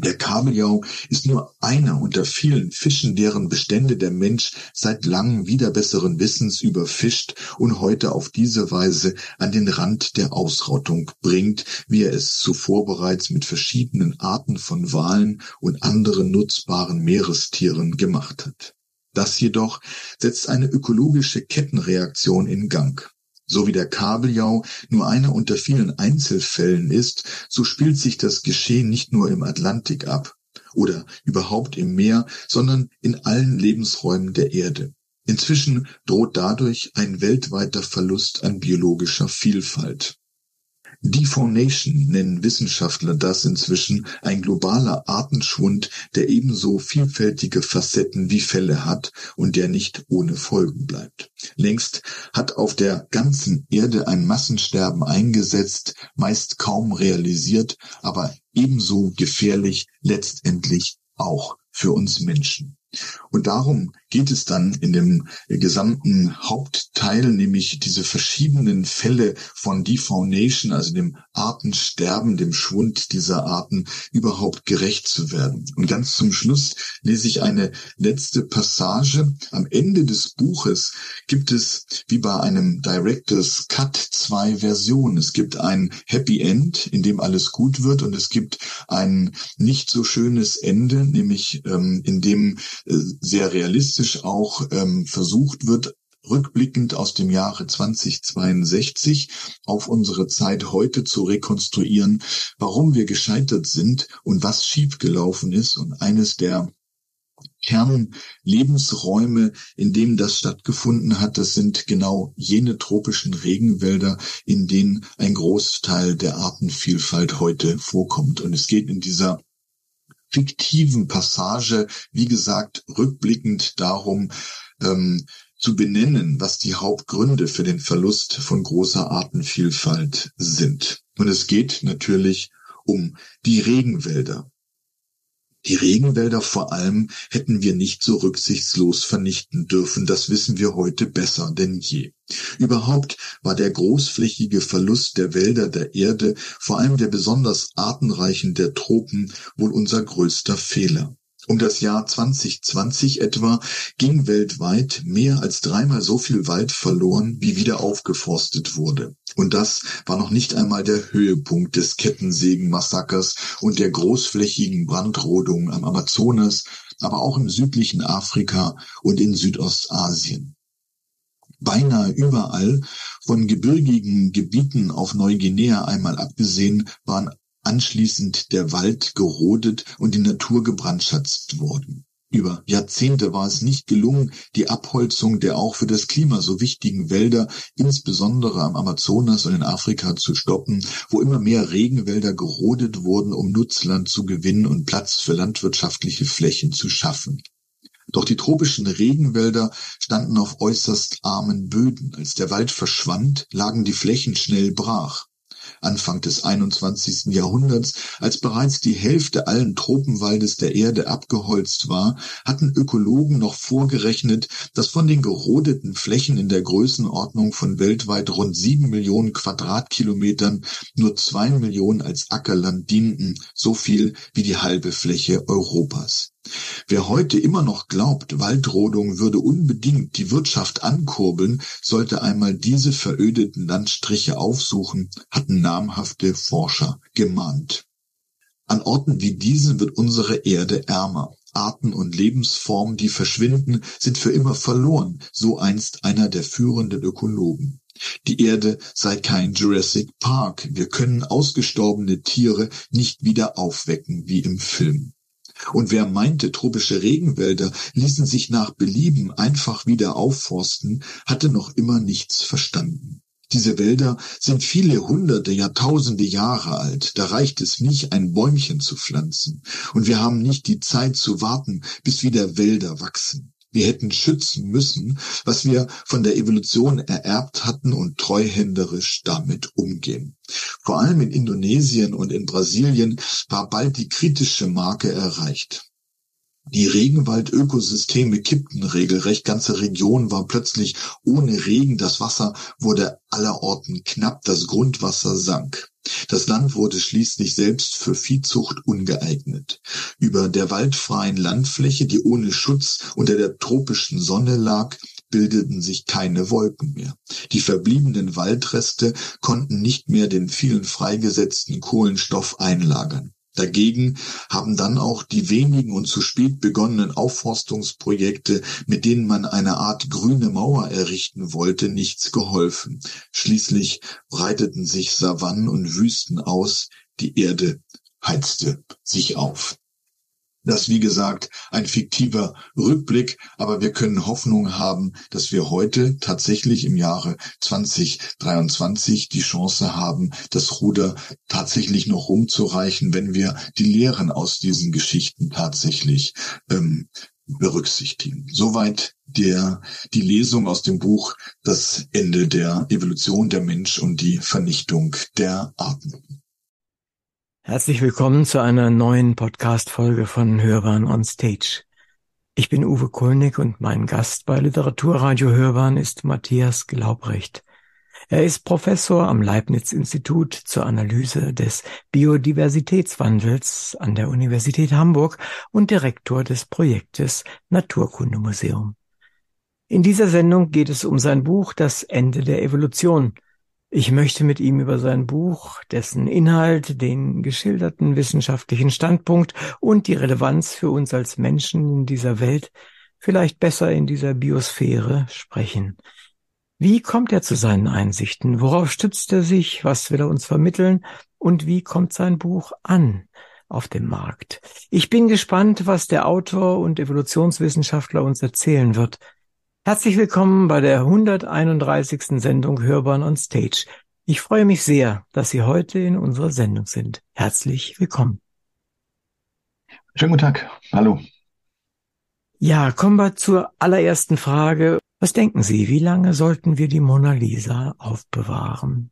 Der Kabeljau ist nur einer unter vielen Fischen, deren Bestände der Mensch seit langem wieder besseren Wissens überfischt und heute auf diese Weise an den Rand der Ausrottung bringt, wie er es zuvor bereits mit verschiedenen Arten von Walen und anderen nutzbaren Meerestieren gemacht hat. Das jedoch setzt eine ökologische Kettenreaktion in Gang. So wie der Kabeljau nur einer unter vielen Einzelfällen ist, so spielt sich das Geschehen nicht nur im Atlantik ab oder überhaupt im Meer, sondern in allen Lebensräumen der Erde. Inzwischen droht dadurch ein weltweiter Verlust an biologischer Vielfalt. Defaunation nennen Wissenschaftler das inzwischen, ein globaler Artenschwund, der ebenso vielfältige Facetten wie Fälle hat und der nicht ohne Folgen bleibt. Längst hat auf der ganzen Erde ein Massensterben eingesetzt, meist kaum realisiert, aber ebenso gefährlich letztendlich auch für uns Menschen. Und darum geht es dann in dem gesamten Hauptteil, nämlich diese verschiedenen Fälle von Defaunation, also dem Artensterben, dem Schwund dieser Arten, überhaupt gerecht zu werden. Und ganz zum Schluss lese ich eine letzte Passage. Am Ende des Buches gibt es, wie bei einem Director's Cut, zwei Versionen. Es gibt ein Happy End, in dem alles gut wird, und es gibt ein nicht so schönes Ende, nämlich ähm, in dem äh, sehr realistisch auch ähm, versucht wird, rückblickend aus dem Jahre 2062 auf unsere Zeit heute zu rekonstruieren, warum wir gescheitert sind und was schiefgelaufen ist. Und eines der Kernlebensräume, in denen das stattgefunden hat, das sind genau jene tropischen Regenwälder, in denen ein Großteil der Artenvielfalt heute vorkommt. Und es geht in dieser fiktiven Passage, wie gesagt, rückblickend darum, ähm, zu benennen, was die Hauptgründe für den Verlust von großer Artenvielfalt sind. Und es geht natürlich um die Regenwälder. Die Regenwälder vor allem hätten wir nicht so rücksichtslos vernichten dürfen, das wissen wir heute besser denn je. Überhaupt war der großflächige Verlust der Wälder der Erde, vor allem der besonders artenreichen der Tropen, wohl unser größter Fehler. Um das Jahr 2020 etwa ging weltweit mehr als dreimal so viel Wald verloren, wie wieder aufgeforstet wurde. Und das war noch nicht einmal der Höhepunkt des Kettensägenmassakers und der großflächigen Brandrodung am Amazonas, aber auch im südlichen Afrika und in Südostasien. Beinahe überall, von gebirgigen Gebieten auf Neuguinea einmal abgesehen, waren anschließend der Wald gerodet und die Natur gebrandschatzt worden. Über Jahrzehnte war es nicht gelungen, die Abholzung der auch für das Klima so wichtigen Wälder, insbesondere am Amazonas und in Afrika, zu stoppen, wo immer mehr Regenwälder gerodet wurden, um Nutzland zu gewinnen und Platz für landwirtschaftliche Flächen zu schaffen. Doch die tropischen Regenwälder standen auf äußerst armen Böden. Als der Wald verschwand, lagen die Flächen schnell brach. Anfang des 21. Jahrhunderts, als bereits die Hälfte allen Tropenwaldes der Erde abgeholzt war, hatten Ökologen noch vorgerechnet, dass von den gerodeten Flächen in der Größenordnung von weltweit rund sieben Millionen Quadratkilometern nur zwei Millionen als Ackerland dienten, so viel wie die halbe Fläche Europas. Wer heute immer noch glaubt, Waldrodung würde unbedingt die Wirtschaft ankurbeln, sollte einmal diese verödeten Landstriche aufsuchen, hatten namhafte Forscher gemahnt. An Orten wie diesen wird unsere Erde ärmer. Arten und Lebensformen, die verschwinden, sind für immer verloren, so einst einer der führenden Ökologen. Die Erde sei kein Jurassic Park. Wir können ausgestorbene Tiere nicht wieder aufwecken wie im Film. Und wer meinte, tropische Regenwälder ließen sich nach Belieben einfach wieder aufforsten, hatte noch immer nichts verstanden. Diese Wälder sind viele hunderte, Jahrtausende Jahre alt. Da reicht es nicht, ein Bäumchen zu pflanzen. Und wir haben nicht die Zeit zu warten, bis wieder Wälder wachsen. Wir hätten schützen müssen, was wir von der Evolution ererbt hatten und treuhänderisch damit umgehen. Vor allem in Indonesien und in Brasilien war bald die kritische Marke erreicht. Die Regenwaldökosysteme kippten regelrecht. Ganze Regionen waren plötzlich ohne Regen. Das Wasser wurde allerorten knapp. Das Grundwasser sank. Das Land wurde schließlich selbst für Viehzucht ungeeignet. Über der waldfreien Landfläche, die ohne Schutz unter der tropischen Sonne lag, bildeten sich keine Wolken mehr. Die verbliebenen Waldreste konnten nicht mehr den vielen freigesetzten Kohlenstoff einlagern. Dagegen haben dann auch die wenigen und zu spät begonnenen Aufforstungsprojekte, mit denen man eine Art grüne Mauer errichten wollte, nichts geholfen. Schließlich breiteten sich Savannen und Wüsten aus, die Erde heizte sich auf. Das, wie gesagt, ein fiktiver Rückblick, aber wir können Hoffnung haben, dass wir heute tatsächlich im Jahre 2023 die Chance haben, das Ruder tatsächlich noch rumzureichen, wenn wir die Lehren aus diesen Geschichten tatsächlich ähm, berücksichtigen. Soweit der, die Lesung aus dem Buch Das Ende der Evolution der Mensch und die Vernichtung der Arten. Herzlich willkommen zu einer neuen Podcast-Folge von Hörbahn on Stage. Ich bin Uwe Kulnig und mein Gast bei Literaturradio Hörbahn ist Matthias Glaubrecht. Er ist Professor am Leibniz-Institut zur Analyse des Biodiversitätswandels an der Universität Hamburg und Direktor des Projektes Naturkundemuseum. In dieser Sendung geht es um sein Buch Das Ende der Evolution – ich möchte mit ihm über sein Buch, dessen Inhalt, den geschilderten wissenschaftlichen Standpunkt und die Relevanz für uns als Menschen in dieser Welt, vielleicht besser in dieser Biosphäre sprechen. Wie kommt er zu seinen Einsichten? Worauf stützt er sich? Was will er uns vermitteln? Und wie kommt sein Buch an auf dem Markt? Ich bin gespannt, was der Autor und Evolutionswissenschaftler uns erzählen wird. Herzlich willkommen bei der 131. Sendung Hörbahn on Stage. Ich freue mich sehr, dass Sie heute in unserer Sendung sind. Herzlich willkommen. Schönen guten Tag. Hallo. Ja, kommen wir zur allerersten Frage. Was denken Sie, wie lange sollten wir die Mona Lisa aufbewahren?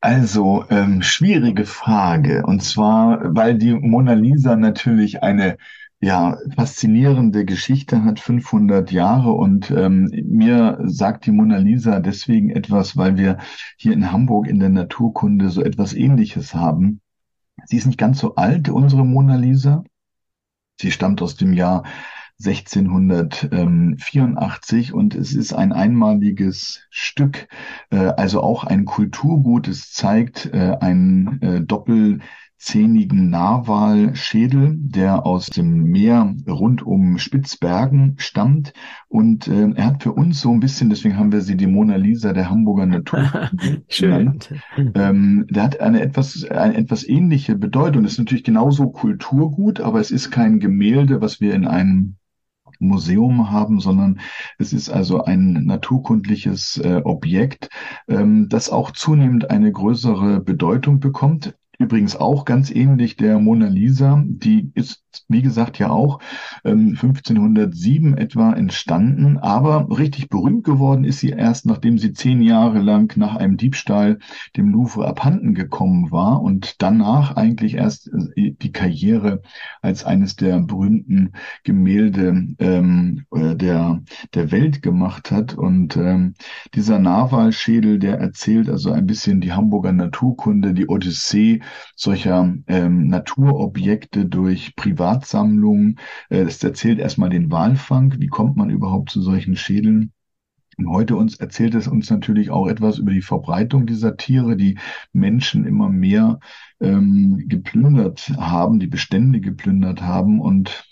Also, ähm, schwierige Frage. Und zwar, weil die Mona Lisa natürlich eine ja, faszinierende Geschichte hat, 500 Jahre und ähm, mir sagt die Mona Lisa deswegen etwas, weil wir hier in Hamburg in der Naturkunde so etwas Ähnliches haben. Sie ist nicht ganz so alt, unsere Mona Lisa. Sie stammt aus dem Jahr 1684 und es ist ein einmaliges Stück, äh, also auch ein Kulturgut. Es zeigt äh, ein äh, Doppel zähnigen Narwalschädel, der aus dem Meer rund um Spitzbergen stammt. Und äh, er hat für uns so ein bisschen, deswegen haben wir sie die Mona Lisa der Hamburger Natur Schön. Ähm, der hat eine etwas, eine etwas ähnliche Bedeutung. Das ist natürlich genauso Kulturgut, aber es ist kein Gemälde, was wir in einem Museum haben, sondern es ist also ein naturkundliches äh, Objekt, ähm, das auch zunehmend eine größere Bedeutung bekommt. Übrigens auch ganz ähnlich der Mona Lisa, die ist, wie gesagt, ja auch ähm, 1507 etwa entstanden, aber richtig berühmt geworden ist sie erst, nachdem sie zehn Jahre lang nach einem Diebstahl dem Louvre abhanden gekommen war und danach eigentlich erst äh, die Karriere als eines der berühmten Gemälde ähm, äh, der, der Welt gemacht hat. Und ähm, dieser Narwalschädel, der erzählt also ein bisschen die Hamburger Naturkunde, die Odyssee solcher ähm, Naturobjekte durch Privatsammlungen. Äh, es erzählt erstmal den Walfang. Wie kommt man überhaupt zu solchen Schädeln? Und heute uns erzählt es uns natürlich auch etwas über die Verbreitung dieser Tiere, die Menschen immer mehr ähm, geplündert haben, die Bestände geplündert haben und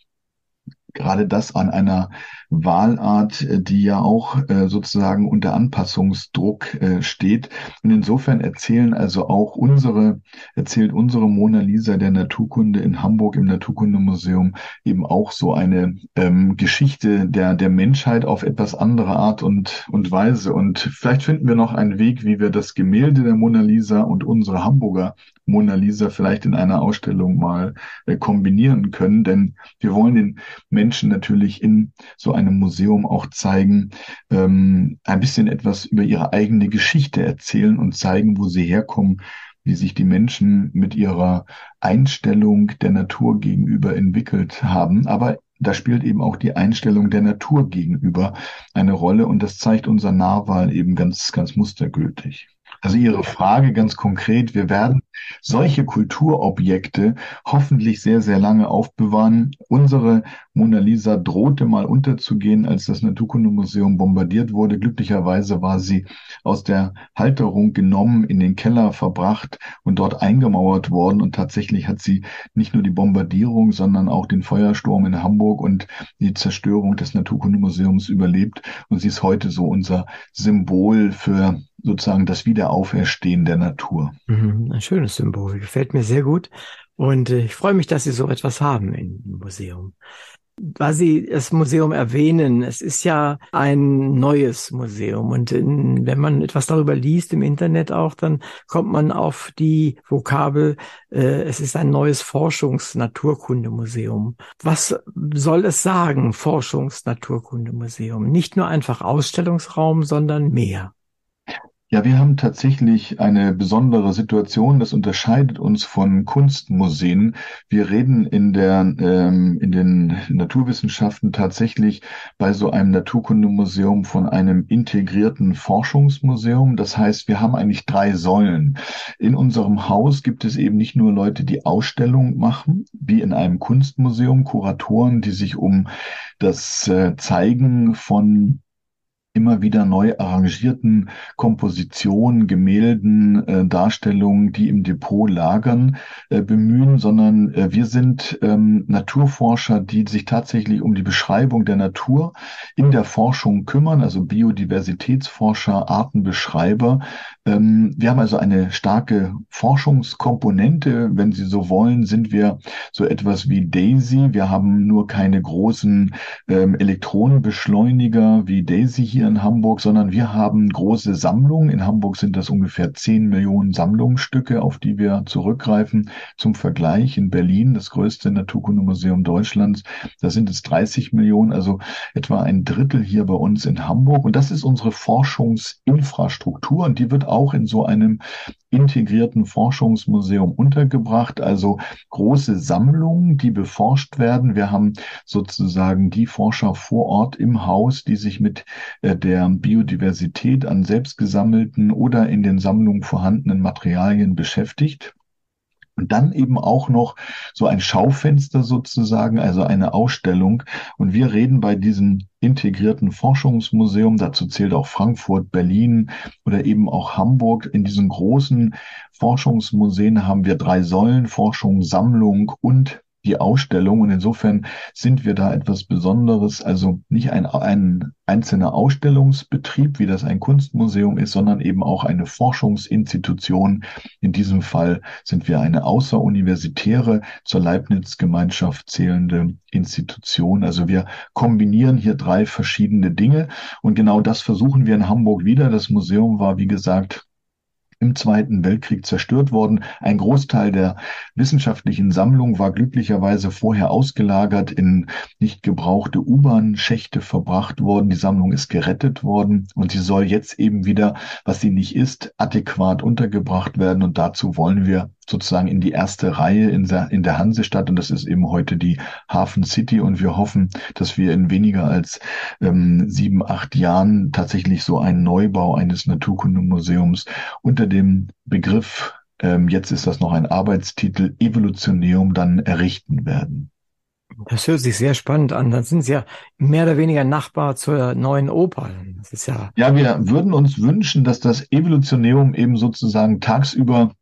gerade das an einer Wahlart, äh, die ja auch äh, sozusagen unter Anpassungsdruck äh, steht. Und insofern erzählen also auch unsere, erzählt unsere Mona Lisa der Naturkunde in Hamburg im Naturkundemuseum eben auch so eine ähm, Geschichte der, der Menschheit auf etwas andere Art und, und Weise. Und vielleicht finden wir noch einen Weg, wie wir das Gemälde der Mona Lisa und unsere Hamburger Mona Lisa vielleicht in einer Ausstellung mal äh, kombinieren können, denn wir wollen den Menschen natürlich in so einem Museum auch zeigen, ähm, ein bisschen etwas über ihre eigene Geschichte erzählen und zeigen, wo sie herkommen, wie sich die Menschen mit ihrer Einstellung der Natur gegenüber entwickelt haben. Aber da spielt eben auch die Einstellung der Natur gegenüber eine Rolle und das zeigt unser Narwal eben ganz, ganz mustergültig. Also Ihre Frage ganz konkret. Wir werden solche Kulturobjekte hoffentlich sehr, sehr lange aufbewahren. Unsere Mona Lisa drohte mal unterzugehen, als das Naturkundemuseum bombardiert wurde. Glücklicherweise war sie aus der Halterung genommen, in den Keller verbracht und dort eingemauert worden. Und tatsächlich hat sie nicht nur die Bombardierung, sondern auch den Feuersturm in Hamburg und die Zerstörung des Naturkundemuseums überlebt. Und sie ist heute so unser Symbol für sozusagen das Wiederauferstehen der Natur. Mhm, ein schönes Symbol, gefällt mir sehr gut. Und äh, ich freue mich, dass Sie so etwas haben im Museum weil Sie das Museum erwähnen, es ist ja ein neues Museum und in, wenn man etwas darüber liest im Internet auch, dann kommt man auf die Vokabel, äh, es ist ein neues Forschungs-Naturkundemuseum. Was soll es sagen, Forschungs-Naturkundemuseum? Nicht nur einfach Ausstellungsraum, sondern mehr. Ja, wir haben tatsächlich eine besondere Situation. Das unterscheidet uns von Kunstmuseen. Wir reden in der, ähm, in den Naturwissenschaften tatsächlich bei so einem Naturkundemuseum von einem integrierten Forschungsmuseum. Das heißt, wir haben eigentlich drei Säulen. In unserem Haus gibt es eben nicht nur Leute, die Ausstellungen machen, wie in einem Kunstmuseum, Kuratoren, die sich um das äh, Zeigen von immer wieder neu arrangierten Kompositionen, Gemälden, äh, Darstellungen, die im Depot lagern, äh, bemühen, sondern äh, wir sind ähm, Naturforscher, die sich tatsächlich um die Beschreibung der Natur in der Forschung kümmern, also Biodiversitätsforscher, Artenbeschreiber. Ähm, wir haben also eine starke Forschungskomponente. Wenn Sie so wollen, sind wir so etwas wie Daisy. Wir haben nur keine großen ähm, Elektronenbeschleuniger wie Daisy hier hier in Hamburg, sondern wir haben große Sammlungen. In Hamburg sind das ungefähr 10 Millionen Sammlungsstücke, auf die wir zurückgreifen. Zum Vergleich in Berlin, das größte Naturkundemuseum Deutschlands, da sind es 30 Millionen, also etwa ein Drittel hier bei uns in Hamburg. Und das ist unsere Forschungsinfrastruktur und die wird auch in so einem integrierten Forschungsmuseum untergebracht, also große Sammlungen, die beforscht werden. Wir haben sozusagen die Forscher vor Ort im Haus, die sich mit äh, der Biodiversität an selbstgesammelten oder in den Sammlungen vorhandenen Materialien beschäftigt. Und dann eben auch noch so ein Schaufenster sozusagen, also eine Ausstellung. Und wir reden bei diesem integrierten Forschungsmuseum, dazu zählt auch Frankfurt, Berlin oder eben auch Hamburg. In diesen großen Forschungsmuseen haben wir drei Säulen, Forschung, Sammlung und die Ausstellung. Und insofern sind wir da etwas Besonderes, also nicht ein, ein einzelner Ausstellungsbetrieb, wie das ein Kunstmuseum ist, sondern eben auch eine Forschungsinstitution. In diesem Fall sind wir eine außeruniversitäre zur Leibniz-Gemeinschaft zählende Institution. Also wir kombinieren hier drei verschiedene Dinge. Und genau das versuchen wir in Hamburg wieder. Das Museum war, wie gesagt, im Zweiten Weltkrieg zerstört worden. Ein Großteil der wissenschaftlichen Sammlung war glücklicherweise vorher ausgelagert in nicht gebrauchte U-Bahn-Schächte verbracht worden. Die Sammlung ist gerettet worden und sie soll jetzt eben wieder, was sie nicht ist, adäquat untergebracht werden. Und dazu wollen wir sozusagen in die erste Reihe in der, in der Hansestadt und das ist eben heute die Hafen City und wir hoffen, dass wir in weniger als ähm, sieben, acht Jahren tatsächlich so einen Neubau eines Naturkundemuseums unter dem Begriff, ähm, jetzt ist das noch ein Arbeitstitel, Evolutionärum dann errichten werden. Das hört sich sehr spannend an. Dann sind Sie ja mehr oder weniger Nachbar zur neuen Oper. Das ist ja. Ja, wir würden uns wünschen, dass das Evolutionärum eben sozusagen tagsüber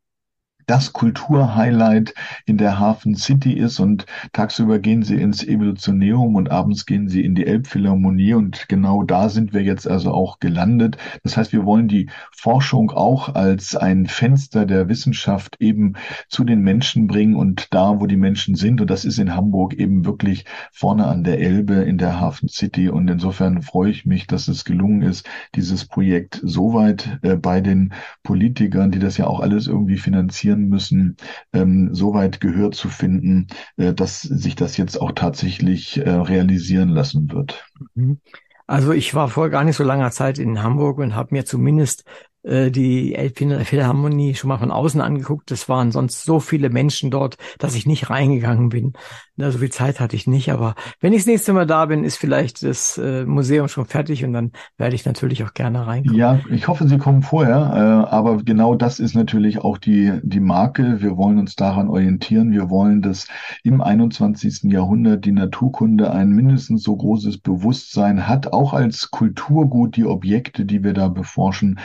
das Kulturhighlight in der Hafen City ist. Und tagsüber gehen sie ins Evolutionärum und abends gehen sie in die Elbphilharmonie. Und genau da sind wir jetzt also auch gelandet. Das heißt, wir wollen die Forschung auch als ein Fenster der Wissenschaft eben zu den Menschen bringen und da, wo die Menschen sind. Und das ist in Hamburg eben wirklich vorne an der Elbe in der Hafen City. Und insofern freue ich mich, dass es gelungen ist, dieses Projekt so weit äh, bei den Politikern, die das ja auch alles irgendwie finanzieren, investieren müssen, ähm, so Gehör zu finden, äh, dass sich das jetzt auch tatsächlich äh, realisieren lassen wird. Mhm. Also ich war vor gar nicht so langer Zeit in Hamburg und habe mir zumindest äh, die Elbphilharmonie schon mal von außen angeguckt. Es waren sonst so viele Menschen dort, dass ich nicht reingegangen bin. Na, so viel Zeit hatte ich nicht, aber wenn ich das nächste Mal da bin, ist vielleicht das äh, Museum schon fertig und dann werde ich natürlich auch gerne reinkommen. Ja, ich hoffe, Sie kommen vorher, äh, aber genau das ist natürlich auch die, die Marke. Wir wollen uns daran orientieren. Wir wollen, dass im 21. Jahrhundert die Naturkunde ein mindestens so großes Bewusstsein hat, auch als Kulturgut, die Objekte, die wir da beforschen,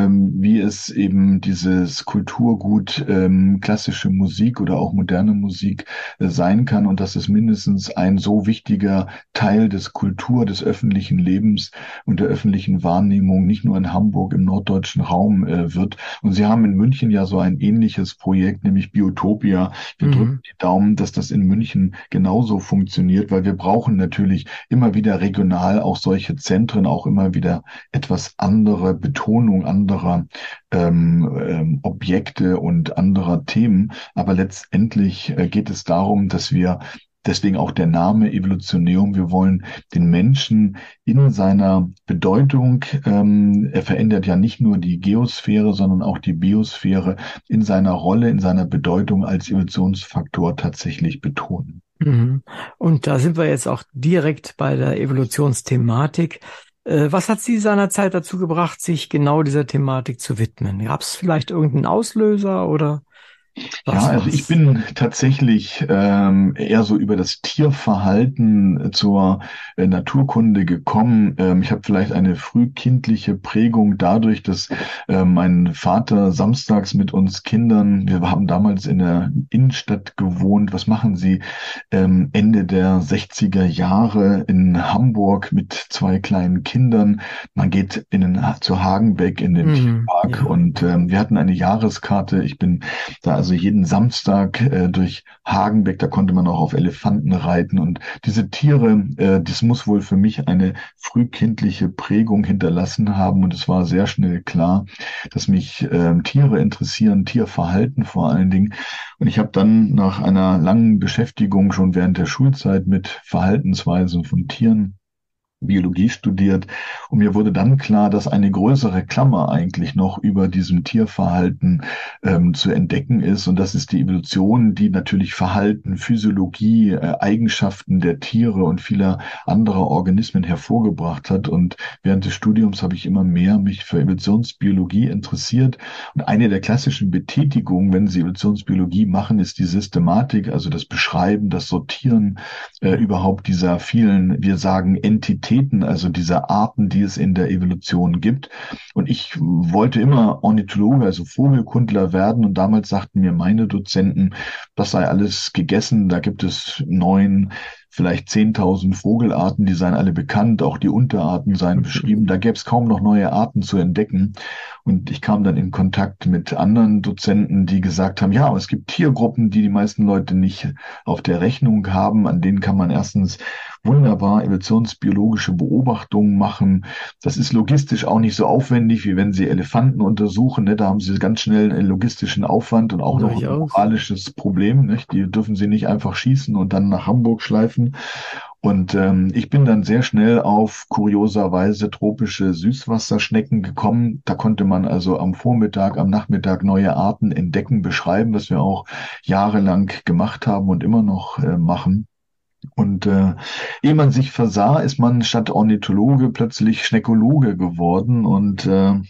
ähm, wie es eben dieses Kulturgut ähm, klassische Musik oder auch moderne Musik äh, sein kann und dass es mindestens ein so wichtiger Teil des Kultur, des öffentlichen Lebens und der öffentlichen Wahrnehmung nicht nur in Hamburg im norddeutschen Raum äh, wird. Und Sie haben in München ja so ein ähnliches Projekt, nämlich Biotopia. Wir mhm. drücken die Daumen, dass das in München genauso funktioniert, weil wir brauchen natürlich immer wieder regional auch solche Zentren, auch immer wieder etwas andere Betonung anderer ähm, ähm, Objekte und anderer Themen. Aber letztendlich äh, geht es darum, dass wir deswegen auch der Name Evolutioneum. Wir wollen den Menschen in seiner Bedeutung, ähm, er verändert ja nicht nur die Geosphäre, sondern auch die Biosphäre in seiner Rolle, in seiner Bedeutung als Evolutionsfaktor tatsächlich betonen. Mhm. Und da sind wir jetzt auch direkt bei der Evolutionsthematik. Äh, was hat Sie seinerzeit dazu gebracht, sich genau dieser Thematik zu widmen? Gab es vielleicht irgendeinen Auslöser oder? Ja, also ich bin tatsächlich ähm, eher so über das Tierverhalten zur äh, Naturkunde gekommen. Ähm, ich habe vielleicht eine frühkindliche Prägung dadurch, dass äh, mein Vater samstags mit uns Kindern, wir haben damals in der Innenstadt gewohnt, was machen Sie ähm, Ende der 60er Jahre in Hamburg mit zwei kleinen Kindern? Man geht in den, zu Hagenbeck in den mhm, Tierpark ja. und ähm, wir hatten eine Jahreskarte. Ich bin da also jeden Samstag äh, durch Hagenbeck, da konnte man auch auf Elefanten reiten. Und diese Tiere, äh, das muss wohl für mich eine frühkindliche Prägung hinterlassen haben. Und es war sehr schnell klar, dass mich äh, Tiere interessieren, Tierverhalten vor allen Dingen. Und ich habe dann nach einer langen Beschäftigung schon während der Schulzeit mit Verhaltensweisen von Tieren Biologie studiert. Und mir wurde dann klar, dass eine größere Klammer eigentlich noch über diesem Tierverhalten ähm, zu entdecken ist. Und das ist die Evolution, die natürlich Verhalten, Physiologie, äh, Eigenschaften der Tiere und vieler anderer Organismen hervorgebracht hat. Und während des Studiums habe ich immer mehr mich für Evolutionsbiologie interessiert. Und eine der klassischen Betätigungen, wenn Sie Evolutionsbiologie machen, ist die Systematik, also das Beschreiben, das Sortieren äh, überhaupt dieser vielen, wir sagen Entitäten Varietäten, also diese Arten, die es in der Evolution gibt. Und ich wollte immer Ornithologe, also Vogelkundler werden. Und damals sagten mir meine Dozenten, das sei alles gegessen. Da gibt es neun vielleicht 10.000 Vogelarten, die seien alle bekannt, auch die Unterarten seien mhm. beschrieben. Da gäbe es kaum noch neue Arten zu entdecken. Und ich kam dann in Kontakt mit anderen Dozenten, die gesagt haben, ja, es gibt Tiergruppen, die die meisten Leute nicht auf der Rechnung haben. An denen kann man erstens wunderbar evolutionsbiologische Beobachtungen machen. Das ist logistisch auch nicht so aufwendig, wie wenn Sie Elefanten untersuchen. Ne? Da haben Sie ganz schnell einen logistischen Aufwand und auch noch ein moralisches Problem. Nicht? Die dürfen Sie nicht einfach schießen und dann nach Hamburg schleifen. Und ähm, ich bin dann sehr schnell auf kurioserweise tropische Süßwasserschnecken gekommen. Da konnte man also am Vormittag, am Nachmittag neue Arten entdecken, beschreiben, was wir auch jahrelang gemacht haben und immer noch äh, machen. Und äh, ehe man sich versah, ist man statt Ornithologe plötzlich Schneckologe geworden und äh,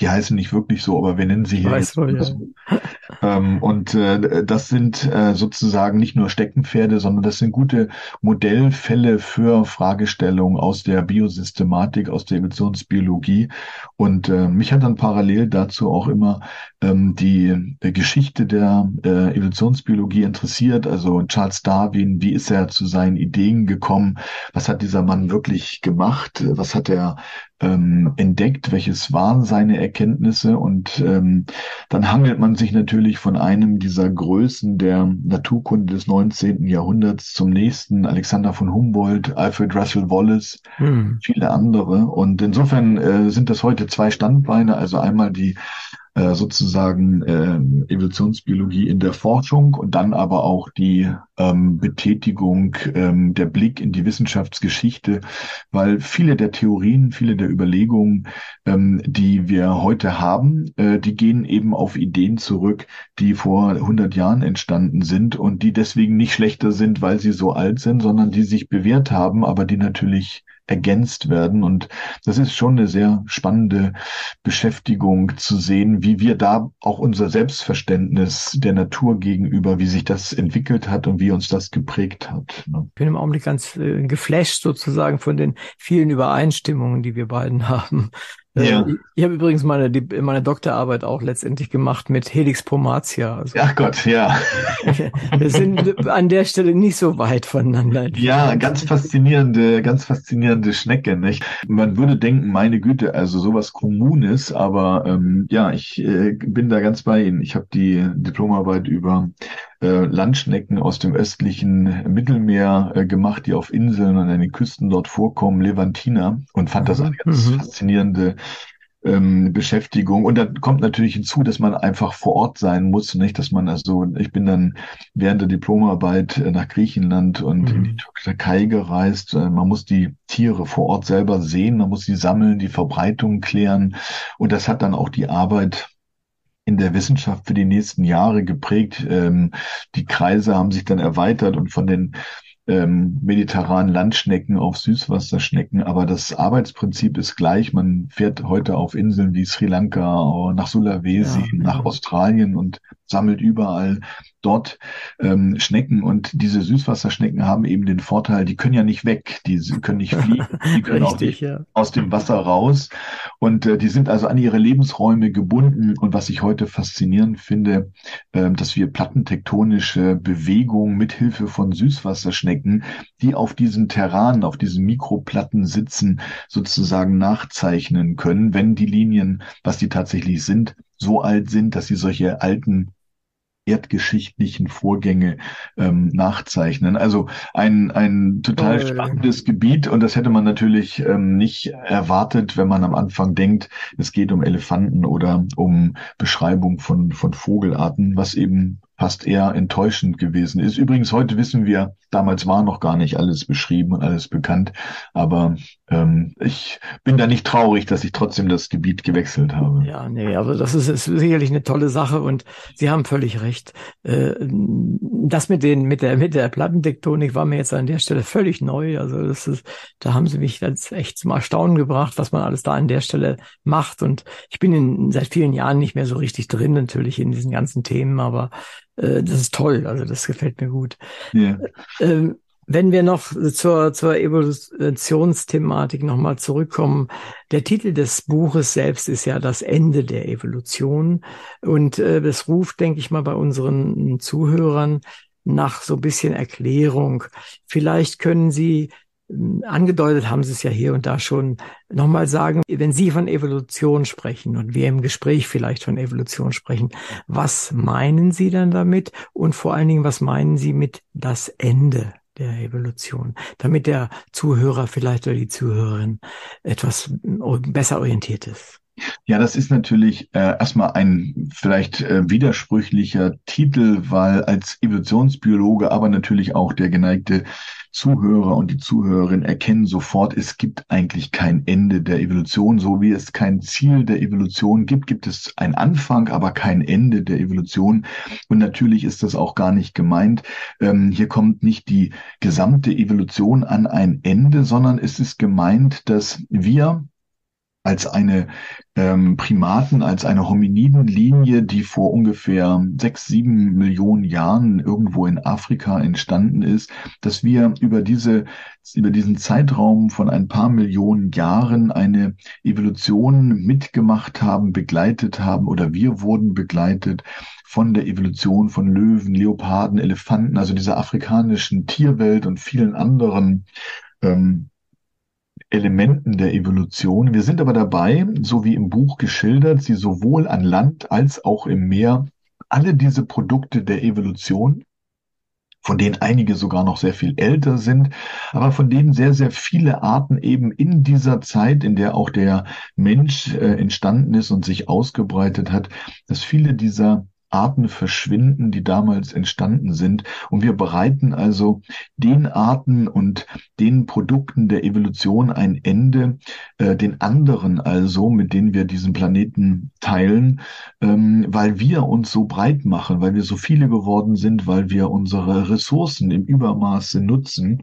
die heißen nicht wirklich so, aber wir nennen sie hier jetzt wohl, ja. ähm, und äh, das sind äh, sozusagen nicht nur Steckenpferde, sondern das sind gute Modellfälle für Fragestellungen aus der Biosystematik, aus der Evolutionsbiologie. Und äh, mich hat dann parallel dazu auch immer ähm, die äh, Geschichte der äh, Evolutionsbiologie interessiert. Also Charles Darwin, wie ist er zu seinen Ideen gekommen? Was hat dieser Mann wirklich gemacht? Was hat er ähm, entdeckt, welches waren seine Erkenntnisse und ähm, dann hangelt man sich natürlich von einem dieser Größen der Naturkunde des 19. Jahrhunderts zum nächsten, Alexander von Humboldt, Alfred Russel Wallace, hm. viele andere und insofern äh, sind das heute zwei Standbeine, also einmal die äh, sozusagen äh, Evolutionsbiologie in der Forschung und dann aber auch die ähm, Betätigung, ähm, der Blick in die Wissenschaftsgeschichte, weil viele der Theorien, viele der Überlegungen, ähm, die wir heute haben, äh, die gehen eben auf Ideen zurück, die vor 100 Jahren entstanden sind und die deswegen nicht schlechter sind, weil sie so alt sind, sondern die sich bewährt haben, aber die natürlich ergänzt werden. Und das ist schon eine sehr spannende Beschäftigung zu sehen, wie wir da auch unser Selbstverständnis der Natur gegenüber, wie sich das entwickelt hat und wie uns das geprägt hat. Ne? Ich bin im Augenblick ganz äh, geflasht sozusagen von den vielen Übereinstimmungen, die wir beiden haben. Ja. Äh, ich habe übrigens meine, die, meine Doktorarbeit auch letztendlich gemacht mit Helix pomatia. Also, Ach Gott, ja. Wir sind an der Stelle nicht so weit voneinander. Ja, ganz faszinierende, ganz faszinierende Schnecke, nicht? Man würde denken, meine Güte, also sowas Kommunes, aber ähm, ja, ich äh, bin da ganz bei Ihnen. Ich habe die Diplomarbeit über Landschnecken aus dem östlichen Mittelmeer äh, gemacht, die auf Inseln und an den Küsten dort vorkommen, Levantina, und fand das eine ganz mhm. faszinierende ähm, Beschäftigung. Und da kommt natürlich hinzu, dass man einfach vor Ort sein muss, nicht, dass man also, ich bin dann während der Diplomarbeit äh, nach Griechenland und mhm. in die mhm. Türkei gereist. Äh, man muss die Tiere vor Ort selber sehen, man muss sie sammeln, die Verbreitung klären. Und das hat dann auch die Arbeit in der Wissenschaft für die nächsten Jahre geprägt. Ähm, die Kreise haben sich dann erweitert und von den ähm, mediterranen Landschnecken auf Süßwasserschnecken, aber das Arbeitsprinzip ist gleich. Man fährt heute auf Inseln wie Sri Lanka, nach Sulawesi, ja, nach ja. Australien und sammelt überall dort ähm, Schnecken und diese Süßwasserschnecken haben eben den Vorteil, die können ja nicht weg, die können nicht fliegen, die können Richtig, auch nicht ja. aus dem Wasser raus und äh, die sind also an ihre Lebensräume gebunden und was ich heute faszinierend finde, äh, dass wir plattentektonische Bewegungen mithilfe von Süßwasserschnecken, die auf diesen Terranen, auf diesen Mikroplatten sitzen, sozusagen nachzeichnen können, wenn die Linien, was die tatsächlich sind, so alt sind, dass sie solche alten erdgeschichtlichen Vorgänge ähm, nachzeichnen. Also ein, ein total oh, spannendes ja. Gebiet und das hätte man natürlich ähm, nicht erwartet, wenn man am Anfang denkt, es geht um Elefanten oder um Beschreibung von, von Vogelarten, was eben fast eher enttäuschend gewesen ist. Übrigens, heute wissen wir, damals war noch gar nicht alles beschrieben und alles bekannt, aber ähm, ich bin da nicht traurig, dass ich trotzdem das Gebiet gewechselt habe. Ja, nee, also das ist, ist sicherlich eine tolle Sache und Sie haben völlig recht. Äh, das mit den, mit der, mit der Plattentektonik war mir jetzt an der Stelle völlig neu. Also das ist, da haben Sie mich jetzt echt zum Erstaunen gebracht, was man alles da an der Stelle macht und ich bin in, seit vielen Jahren nicht mehr so richtig drin natürlich in diesen ganzen Themen, aber äh, das ist toll, also das gefällt mir gut. Ja. Äh, wenn wir noch zur, zur Evolutionsthematik nochmal zurückkommen, der Titel des Buches selbst ist ja das Ende der Evolution und äh, das ruft, denke ich mal, bei unseren Zuhörern nach so ein bisschen Erklärung. Vielleicht können Sie angedeutet haben Sie es ja hier und da schon, nochmal sagen, wenn Sie von Evolution sprechen und wir im Gespräch vielleicht von Evolution sprechen, was meinen Sie dann damit? Und vor allen Dingen, was meinen Sie mit das Ende der Evolution, damit der Zuhörer vielleicht oder die Zuhörerin etwas besser orientiert ist? Ja, das ist natürlich äh, erstmal ein vielleicht äh, widersprüchlicher Titel, weil als Evolutionsbiologe, aber natürlich auch der geneigte Zuhörer und die Zuhörerin erkennen sofort, es gibt eigentlich kein Ende der Evolution, so wie es kein Ziel der Evolution gibt, gibt es einen Anfang, aber kein Ende der Evolution. Und natürlich ist das auch gar nicht gemeint. Ähm, hier kommt nicht die gesamte Evolution an ein Ende, sondern es ist gemeint, dass wir als eine ähm, Primaten, als eine Hominidenlinie, die vor ungefähr sechs, sieben Millionen Jahren irgendwo in Afrika entstanden ist, dass wir über diese, über diesen Zeitraum von ein paar Millionen Jahren eine Evolution mitgemacht haben, begleitet haben oder wir wurden begleitet von der Evolution von Löwen, Leoparden, Elefanten, also dieser afrikanischen Tierwelt und vielen anderen ähm, Elementen der Evolution. Wir sind aber dabei, so wie im Buch geschildert, sie sowohl an Land als auch im Meer, alle diese Produkte der Evolution, von denen einige sogar noch sehr viel älter sind, aber von denen sehr, sehr viele Arten eben in dieser Zeit, in der auch der Mensch äh, entstanden ist und sich ausgebreitet hat, dass viele dieser Arten verschwinden, die damals entstanden sind. Und wir bereiten also den Arten und den Produkten der Evolution ein Ende, äh, den anderen also, mit denen wir diesen Planeten teilen, ähm, weil wir uns so breit machen, weil wir so viele geworden sind, weil wir unsere Ressourcen im Übermaße nutzen.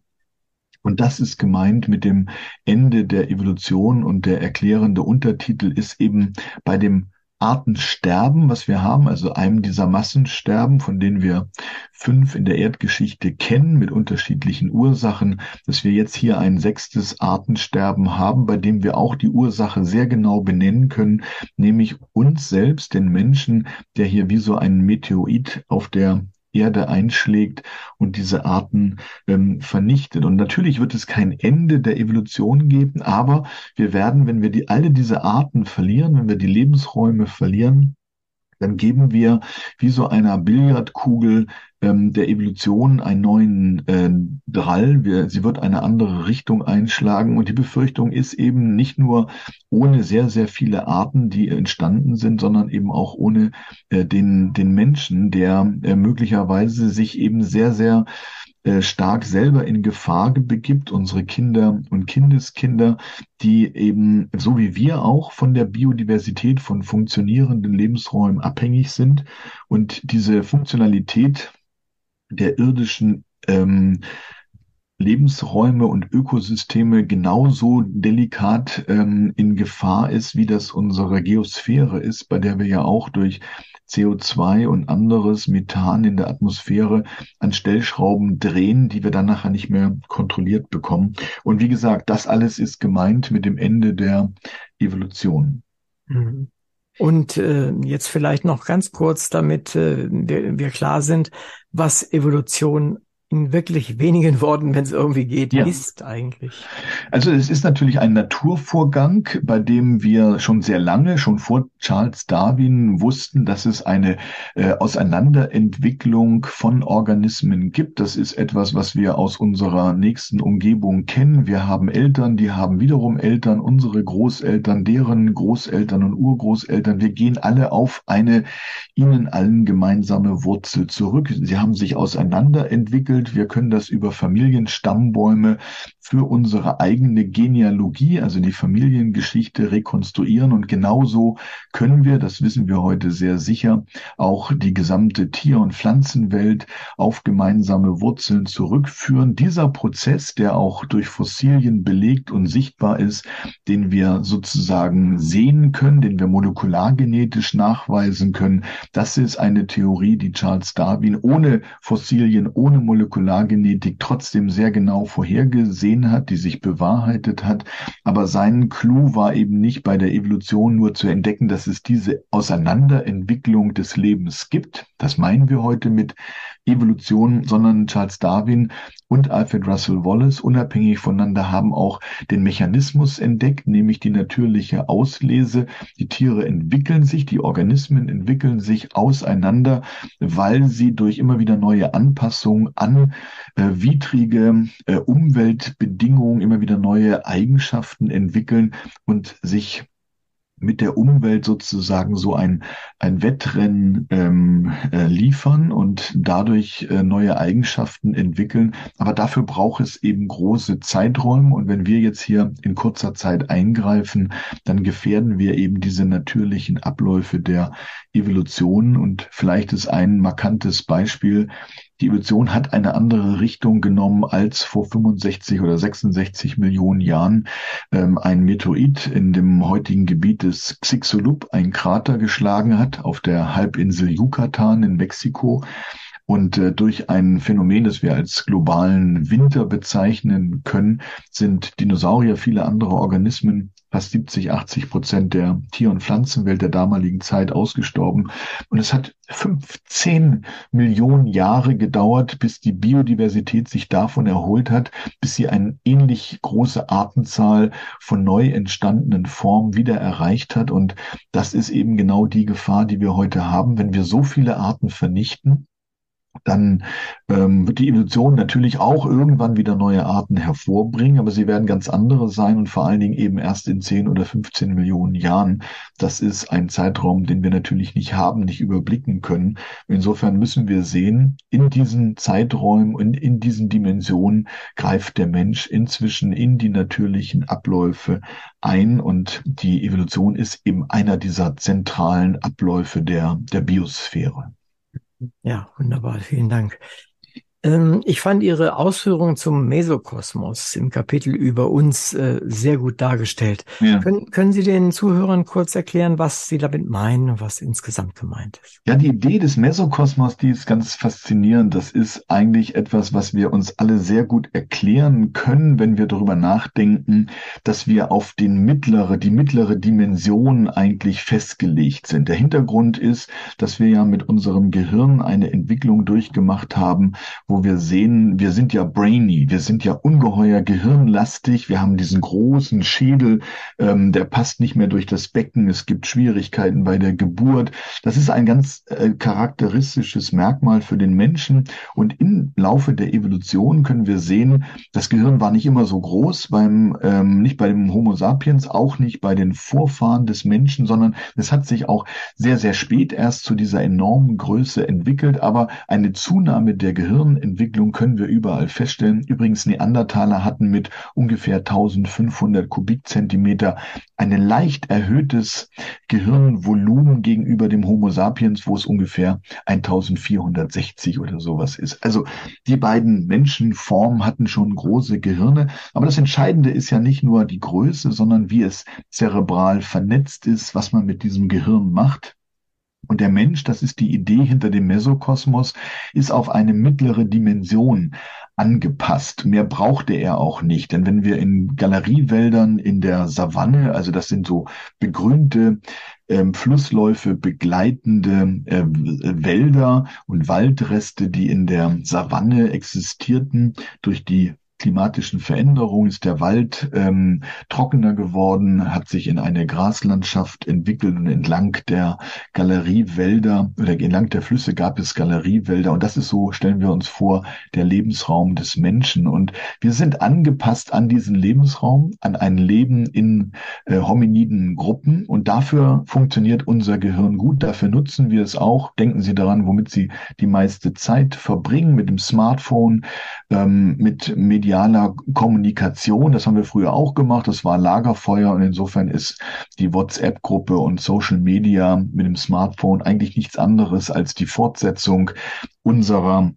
Und das ist gemeint mit dem Ende der Evolution und der erklärende Untertitel ist eben bei dem Artensterben, was wir haben, also einem dieser Massensterben, von denen wir fünf in der Erdgeschichte kennen, mit unterschiedlichen Ursachen, dass wir jetzt hier ein sechstes Artensterben haben, bei dem wir auch die Ursache sehr genau benennen können, nämlich uns selbst, den Menschen, der hier wie so ein Meteorit auf der Erde einschlägt und diese Arten ähm, vernichtet. Und natürlich wird es kein Ende der Evolution geben, aber wir werden, wenn wir die, alle diese Arten verlieren, wenn wir die Lebensräume verlieren, dann geben wir wie so einer Billardkugel ähm, der Evolution einen neuen äh, Drall. Wir, sie wird eine andere Richtung einschlagen. Und die Befürchtung ist eben nicht nur ohne sehr, sehr viele Arten, die entstanden sind, sondern eben auch ohne äh, den, den Menschen, der äh, möglicherweise sich eben sehr, sehr stark selber in Gefahr begibt, unsere Kinder und Kindeskinder, die eben, so wie wir auch, von der Biodiversität von funktionierenden Lebensräumen abhängig sind. Und diese Funktionalität der irdischen ähm, Lebensräume und Ökosysteme genauso delikat ähm, in Gefahr ist, wie das unsere Geosphäre ist, bei der wir ja auch durch CO2 und anderes Methan in der Atmosphäre an Stellschrauben drehen, die wir dann nachher nicht mehr kontrolliert bekommen. Und wie gesagt, das alles ist gemeint mit dem Ende der Evolution. Mhm. Und äh, jetzt vielleicht noch ganz kurz, damit äh, wir, wir klar sind, was Evolution in wirklich wenigen Worten, wenn es irgendwie geht, ja. ist eigentlich? Also es ist natürlich ein Naturvorgang, bei dem wir schon sehr lange, schon vor Charles Darwin wussten, dass es eine äh, Auseinanderentwicklung von Organismen gibt. Das ist etwas, was wir aus unserer nächsten Umgebung kennen. Wir haben Eltern, die haben wiederum Eltern, unsere Großeltern, deren Großeltern und Urgroßeltern. Wir gehen alle auf eine ihnen allen gemeinsame Wurzel zurück. Sie haben sich auseinanderentwickelt entwickelt. Wir können das über Familienstammbäume für unsere eigene Genealogie, also die Familiengeschichte rekonstruieren. Und genauso können wir, das wissen wir heute sehr sicher, auch die gesamte Tier- und Pflanzenwelt auf gemeinsame Wurzeln zurückführen. Dieser Prozess, der auch durch Fossilien belegt und sichtbar ist, den wir sozusagen sehen können, den wir molekulargenetisch nachweisen können, das ist eine Theorie, die Charles Darwin ohne Fossilien, ohne Molekulargenetik trotzdem sehr genau vorhergesehen gesehen hat, die sich bewahrheitet hat. Aber sein Clou war eben nicht bei der Evolution nur zu entdecken, dass es diese Auseinanderentwicklung des Lebens gibt. Das meinen wir heute mit Evolution, sondern Charles Darwin und Alfred Russel Wallace unabhängig voneinander haben auch den Mechanismus entdeckt, nämlich die natürliche Auslese. Die Tiere entwickeln sich, die Organismen entwickeln sich auseinander, weil sie durch immer wieder neue Anpassungen an äh, widrige äh, Umweltbedingungen immer wieder neue Eigenschaften entwickeln und sich mit der Umwelt sozusagen so ein, ein Wettrennen ähm, äh, liefern und dadurch äh, neue Eigenschaften entwickeln. Aber dafür braucht es eben große Zeiträume. Und wenn wir jetzt hier in kurzer Zeit eingreifen, dann gefährden wir eben diese natürlichen Abläufe der Evolution. Und vielleicht ist ein markantes Beispiel, die Evolution hat eine andere Richtung genommen als vor 65 oder 66 Millionen Jahren ähm, ein Meteorit in dem heutigen Gebiet des Chicxulub ein Krater geschlagen hat auf der Halbinsel Yucatan in Mexiko. Und äh, durch ein Phänomen, das wir als globalen Winter bezeichnen können, sind Dinosaurier, viele andere Organismen fast 70, 80 Prozent der Tier- und Pflanzenwelt der damaligen Zeit ausgestorben. Und es hat 15 Millionen Jahre gedauert, bis die Biodiversität sich davon erholt hat, bis sie eine ähnlich große Artenzahl von neu entstandenen Formen wieder erreicht hat. Und das ist eben genau die Gefahr, die wir heute haben, wenn wir so viele Arten vernichten dann ähm, wird die Evolution natürlich auch irgendwann wieder neue Arten hervorbringen, aber sie werden ganz andere sein und vor allen Dingen eben erst in 10 oder 15 Millionen Jahren. Das ist ein Zeitraum, den wir natürlich nicht haben, nicht überblicken können. Insofern müssen wir sehen, in diesen Zeiträumen und in diesen Dimensionen greift der Mensch inzwischen in die natürlichen Abläufe ein und die Evolution ist eben einer dieser zentralen Abläufe der, der Biosphäre. Ja, wunderbar. Vielen Dank. Ähm, ich fand Ihre Ausführungen zum Mesokosmos im Kapitel über uns äh, sehr gut dargestellt. Ja. Können, können Sie den Zuhörern kurz erklären, was Sie damit meinen und was insgesamt gemeint ist? Ja, die Idee des Mesokosmos, die ist ganz faszinierend. Das ist eigentlich etwas, was wir uns alle sehr gut erklären können, wenn wir darüber nachdenken, dass wir auf den mittlere, die mittlere Dimension eigentlich festgelegt sind. Der Hintergrund ist, dass wir ja mit unserem Gehirn eine Entwicklung durchgemacht haben, wo wir sehen, wir sind ja brainy, wir sind ja ungeheuer gehirnlastig, wir haben diesen großen Schädel, ähm, der passt nicht mehr durch das Becken, es gibt Schwierigkeiten bei der Geburt. Das ist ein ganz äh, charakteristisches Merkmal für den Menschen und im Laufe der Evolution können wir sehen, das Gehirn war nicht immer so groß, beim, ähm, nicht bei dem Homo sapiens, auch nicht bei den Vorfahren des Menschen, sondern es hat sich auch sehr, sehr spät erst zu dieser enormen Größe entwickelt, aber eine Zunahme der Gehirnentwicklung können wir überall feststellen. Übrigens, Neandertaler hatten mit ungefähr 1500 Kubikzentimeter ein leicht erhöhtes Gehirnvolumen gegenüber dem Homo sapiens, wo es ungefähr 1460 oder sowas ist. Also die beiden Menschenformen hatten schon große Gehirne, aber das Entscheidende ist ja nicht nur die Größe, sondern wie es zerebral vernetzt ist, was man mit diesem Gehirn macht. Und der Mensch, das ist die Idee hinter dem Mesokosmos, ist auf eine mittlere Dimension angepasst. Mehr brauchte er auch nicht. Denn wenn wir in Galeriewäldern in der Savanne, also das sind so begrünte ähm, Flussläufe begleitende äh, Wälder und Waldreste, die in der Savanne existierten, durch die klimatischen Veränderungen ist der Wald ähm, trockener geworden, hat sich in eine Graslandschaft entwickelt und entlang der Galeriewälder oder entlang der Flüsse gab es Galeriewälder. Und das ist so, stellen wir uns vor, der Lebensraum des Menschen. Und wir sind angepasst an diesen Lebensraum, an ein Leben in äh, hominiden Gruppen. Und dafür funktioniert unser Gehirn gut, dafür nutzen wir es auch. Denken Sie daran, womit Sie die meiste Zeit verbringen, mit dem Smartphone, ähm, mit Medien medialer Kommunikation. Das haben wir früher auch gemacht. Das war Lagerfeuer und insofern ist die WhatsApp-Gruppe und Social Media mit dem Smartphone eigentlich nichts anderes als die Fortsetzung unserer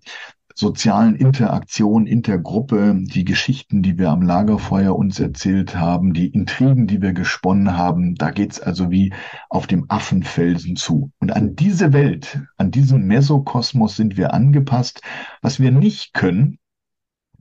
sozialen Interaktion in der Gruppe, die Geschichten, die wir am Lagerfeuer uns erzählt haben, die Intrigen, die wir gesponnen haben, da geht's also wie auf dem Affenfelsen zu. Und an diese Welt, an diesen Mesokosmos sind wir angepasst. Was wir nicht können,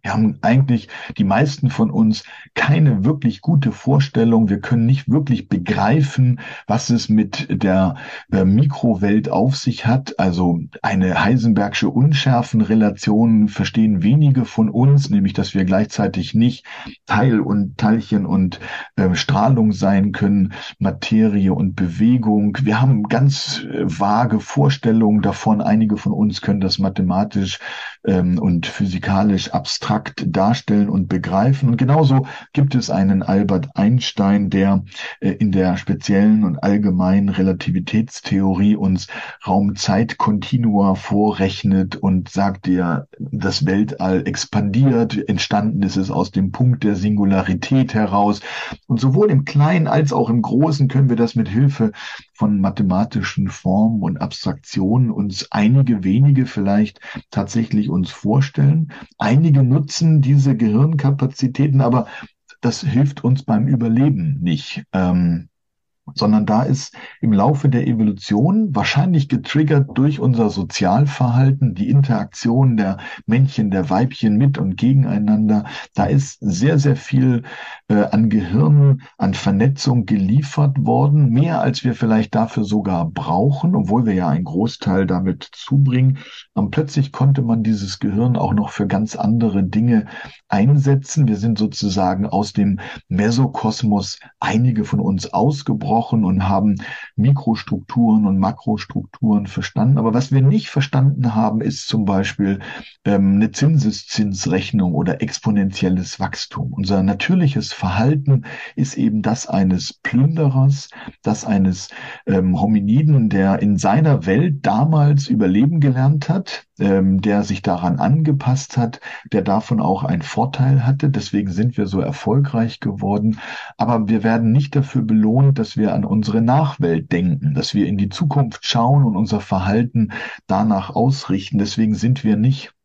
wir haben eigentlich, die meisten von uns, keine wirklich gute Vorstellung. Wir können nicht wirklich begreifen, was es mit der äh, Mikrowelt auf sich hat. Also eine Heisenbergsche Unschärfenrelation verstehen wenige von uns, nämlich dass wir gleichzeitig nicht Teil und Teilchen und äh, Strahlung sein können, Materie und Bewegung. Wir haben ganz äh, vage Vorstellungen davon. Einige von uns können das mathematisch ähm, und physikalisch abstrakt abstrakt darstellen und begreifen. Und genauso gibt es einen Albert Einstein, der äh, in der speziellen und allgemeinen Relativitätstheorie uns Raum-Zeit-Kontinua vorrechnet und sagt dir, das Weltall expandiert, entstanden ist es aus dem Punkt der Singularität heraus. Und sowohl im Kleinen als auch im Großen können wir das mit Hilfe von mathematischen Formen und Abstraktionen uns einige wenige vielleicht tatsächlich uns vorstellen. Einige nutzen diese Gehirnkapazitäten, aber das hilft uns beim Überleben nicht. Ähm, sondern da ist im Laufe der Evolution wahrscheinlich getriggert durch unser Sozialverhalten, die Interaktion der Männchen, der Weibchen mit und gegeneinander. Da ist sehr, sehr viel äh, an Gehirn, an Vernetzung geliefert worden, mehr als wir vielleicht dafür sogar brauchen, obwohl wir ja einen Großteil damit zubringen. Und plötzlich konnte man dieses Gehirn auch noch für ganz andere Dinge einsetzen. Wir sind sozusagen aus dem Mesokosmos einige von uns ausgebrochen gesprochen und haben Mikrostrukturen und Makrostrukturen verstanden. Aber was wir nicht verstanden haben, ist zum Beispiel ähm, eine Zinseszinsrechnung oder exponentielles Wachstum. Unser natürliches Verhalten ist eben das eines Plünderers, das eines ähm, Hominiden, der in seiner Welt damals überleben gelernt hat, ähm, der sich daran angepasst hat, der davon auch einen Vorteil hatte. Deswegen sind wir so erfolgreich geworden. Aber wir werden nicht dafür belohnt, dass wir an unsere Nachwelt denken, dass wir in die Zukunft schauen und unser Verhalten danach ausrichten. Deswegen sind wir nicht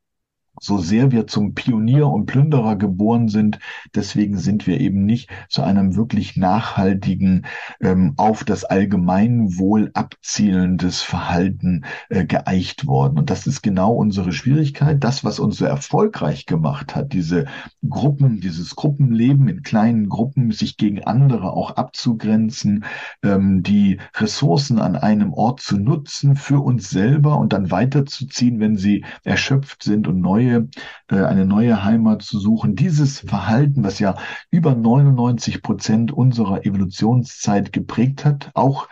so sehr wir zum Pionier und Plünderer geboren sind, deswegen sind wir eben nicht zu einem wirklich nachhaltigen, ähm, auf das Allgemeinwohl abzielendes Verhalten äh, geeicht worden. Und das ist genau unsere Schwierigkeit. Das, was uns so erfolgreich gemacht hat, diese Gruppen, dieses Gruppenleben in kleinen Gruppen, sich gegen andere auch abzugrenzen, ähm, die Ressourcen an einem Ort zu nutzen für uns selber und dann weiterzuziehen, wenn sie erschöpft sind und neue, äh, eine neue Heimat zu suchen. Dieses Verhalten, was ja über 99 Prozent unserer Evolutionszeit geprägt hat, auch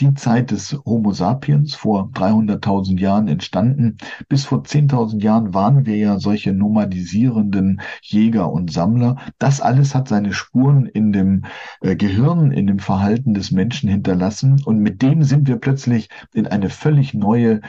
die Zeit des Homo sapiens vor 300.000 Jahren entstanden. Bis vor 10.000 Jahren waren wir ja solche nomadisierenden Jäger und Sammler. Das alles hat seine Spuren in dem äh, Gehirn, in dem Verhalten des Menschen hinterlassen. Und mit dem sind wir plötzlich in eine völlig neue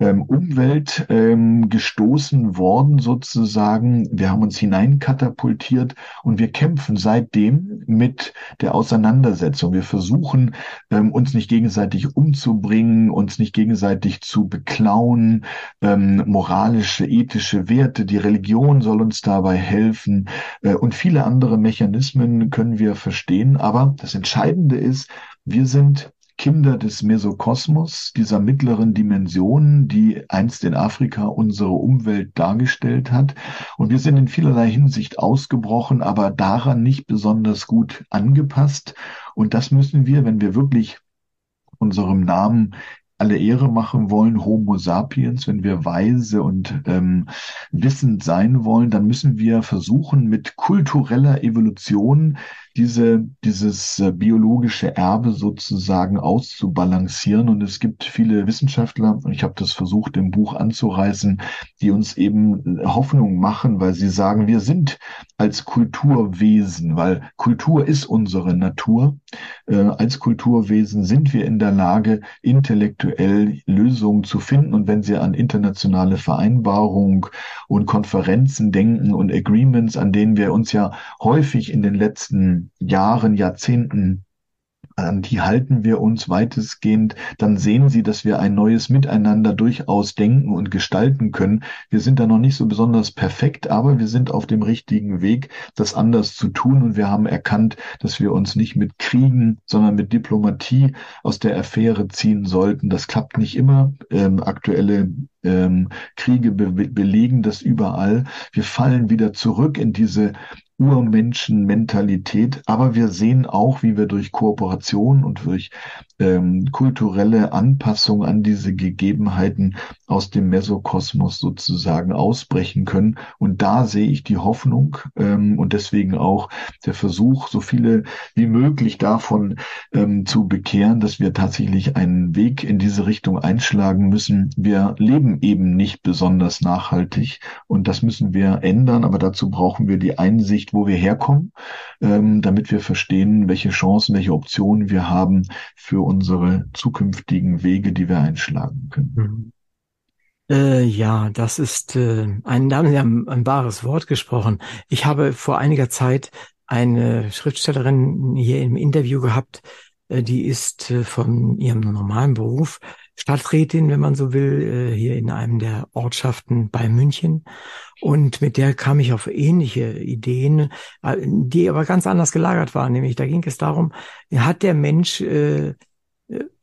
Umwelt ähm, gestoßen worden sozusagen. Wir haben uns hineinkatapultiert und wir kämpfen seitdem mit der Auseinandersetzung. Wir versuchen ähm, uns nicht gegenseitig umzubringen, uns nicht gegenseitig zu beklauen, ähm, moralische, ethische Werte. Die Religion soll uns dabei helfen äh, und viele andere Mechanismen können wir verstehen. Aber das Entscheidende ist, wir sind Kinder des Mesokosmos, dieser mittleren Dimension, die einst in Afrika unsere Umwelt dargestellt hat. Und wir sind in vielerlei Hinsicht ausgebrochen, aber daran nicht besonders gut angepasst. Und das müssen wir, wenn wir wirklich unserem Namen alle Ehre machen wollen, Homo sapiens, wenn wir weise und ähm, wissend sein wollen, dann müssen wir versuchen, mit kultureller Evolution diese, dieses äh, biologische Erbe sozusagen auszubalancieren. Und es gibt viele Wissenschaftler, und ich habe das versucht im Buch anzureißen, die uns eben äh, Hoffnung machen, weil sie sagen, wir sind als Kulturwesen, weil Kultur ist unsere Natur. Äh, als Kulturwesen sind wir in der Lage, intellektuell Lösungen zu finden. Und wenn Sie an internationale Vereinbarungen und Konferenzen denken und Agreements, an denen wir uns ja häufig in den letzten Jahren, Jahrzehnten an die halten wir uns weitestgehend, dann sehen Sie, dass wir ein neues Miteinander durchaus denken und gestalten können. Wir sind da noch nicht so besonders perfekt, aber wir sind auf dem richtigen Weg, das anders zu tun. Und wir haben erkannt, dass wir uns nicht mit Kriegen, sondern mit Diplomatie aus der Affäre ziehen sollten. Das klappt nicht immer. Ähm, aktuelle ähm, Kriege be belegen das überall. Wir fallen wieder zurück in diese Urmenschenmentalität, aber wir sehen auch, wie wir durch Kooperation und durch ähm, kulturelle Anpassung an diese Gegebenheiten aus dem Mesokosmos sozusagen ausbrechen können. Und da sehe ich die Hoffnung ähm, und deswegen auch der Versuch, so viele wie möglich davon ähm, zu bekehren, dass wir tatsächlich einen Weg in diese Richtung einschlagen müssen. Wir leben eben nicht besonders nachhaltig und das müssen wir ändern, aber dazu brauchen wir die Einsicht, wo wir herkommen, ähm, damit wir verstehen, welche Chancen, welche Optionen wir haben für unsere zukünftigen Wege, die wir einschlagen können. Mhm. Äh, ja, das ist äh, ein, da haben Sie ein, ein wahres Wort gesprochen. Ich habe vor einiger Zeit eine Schriftstellerin hier im Interview gehabt, äh, die ist äh, von ihrem normalen Beruf Stadträtin, wenn man so will, äh, hier in einem der Ortschaften bei München. Und mit der kam ich auf ähnliche Ideen, äh, die aber ganz anders gelagert waren. Nämlich da ging es darum, hat der Mensch, äh,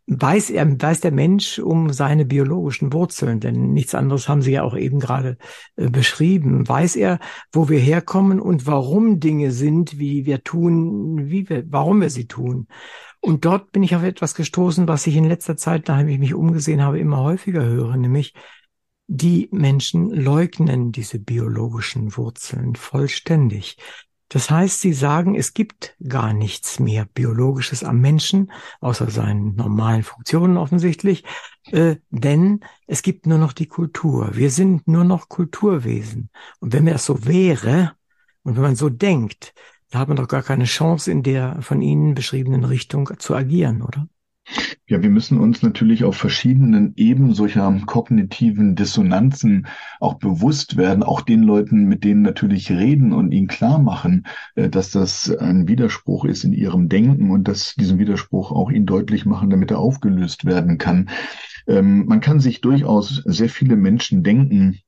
weiß er, weiß der Mensch um seine biologischen Wurzeln, denn nichts anderes haben Sie ja auch eben gerade beschrieben. Weiß er, wo wir herkommen und warum Dinge sind, wie wir tun, wie wir, warum wir sie tun. Und dort bin ich auf etwas gestoßen, was ich in letzter Zeit, nachdem ich mich umgesehen habe, immer häufiger höre, nämlich die Menschen leugnen diese biologischen Wurzeln vollständig. Das heißt, sie sagen, es gibt gar nichts mehr Biologisches am Menschen, außer seinen normalen Funktionen offensichtlich, äh, denn es gibt nur noch die Kultur. Wir sind nur noch Kulturwesen. Und wenn mir das so wäre, und wenn man so denkt, da hat man doch gar keine Chance, in der von Ihnen beschriebenen Richtung zu agieren, oder? Ja, wir müssen uns natürlich auf verschiedenen Ebenen solcher kognitiven Dissonanzen auch bewusst werden, auch den Leuten, mit denen natürlich reden und ihnen klar machen, äh, dass das ein Widerspruch ist in ihrem Denken und dass diesen Widerspruch auch ihnen deutlich machen, damit er aufgelöst werden kann. Ähm, man kann sich durchaus sehr viele Menschen denken,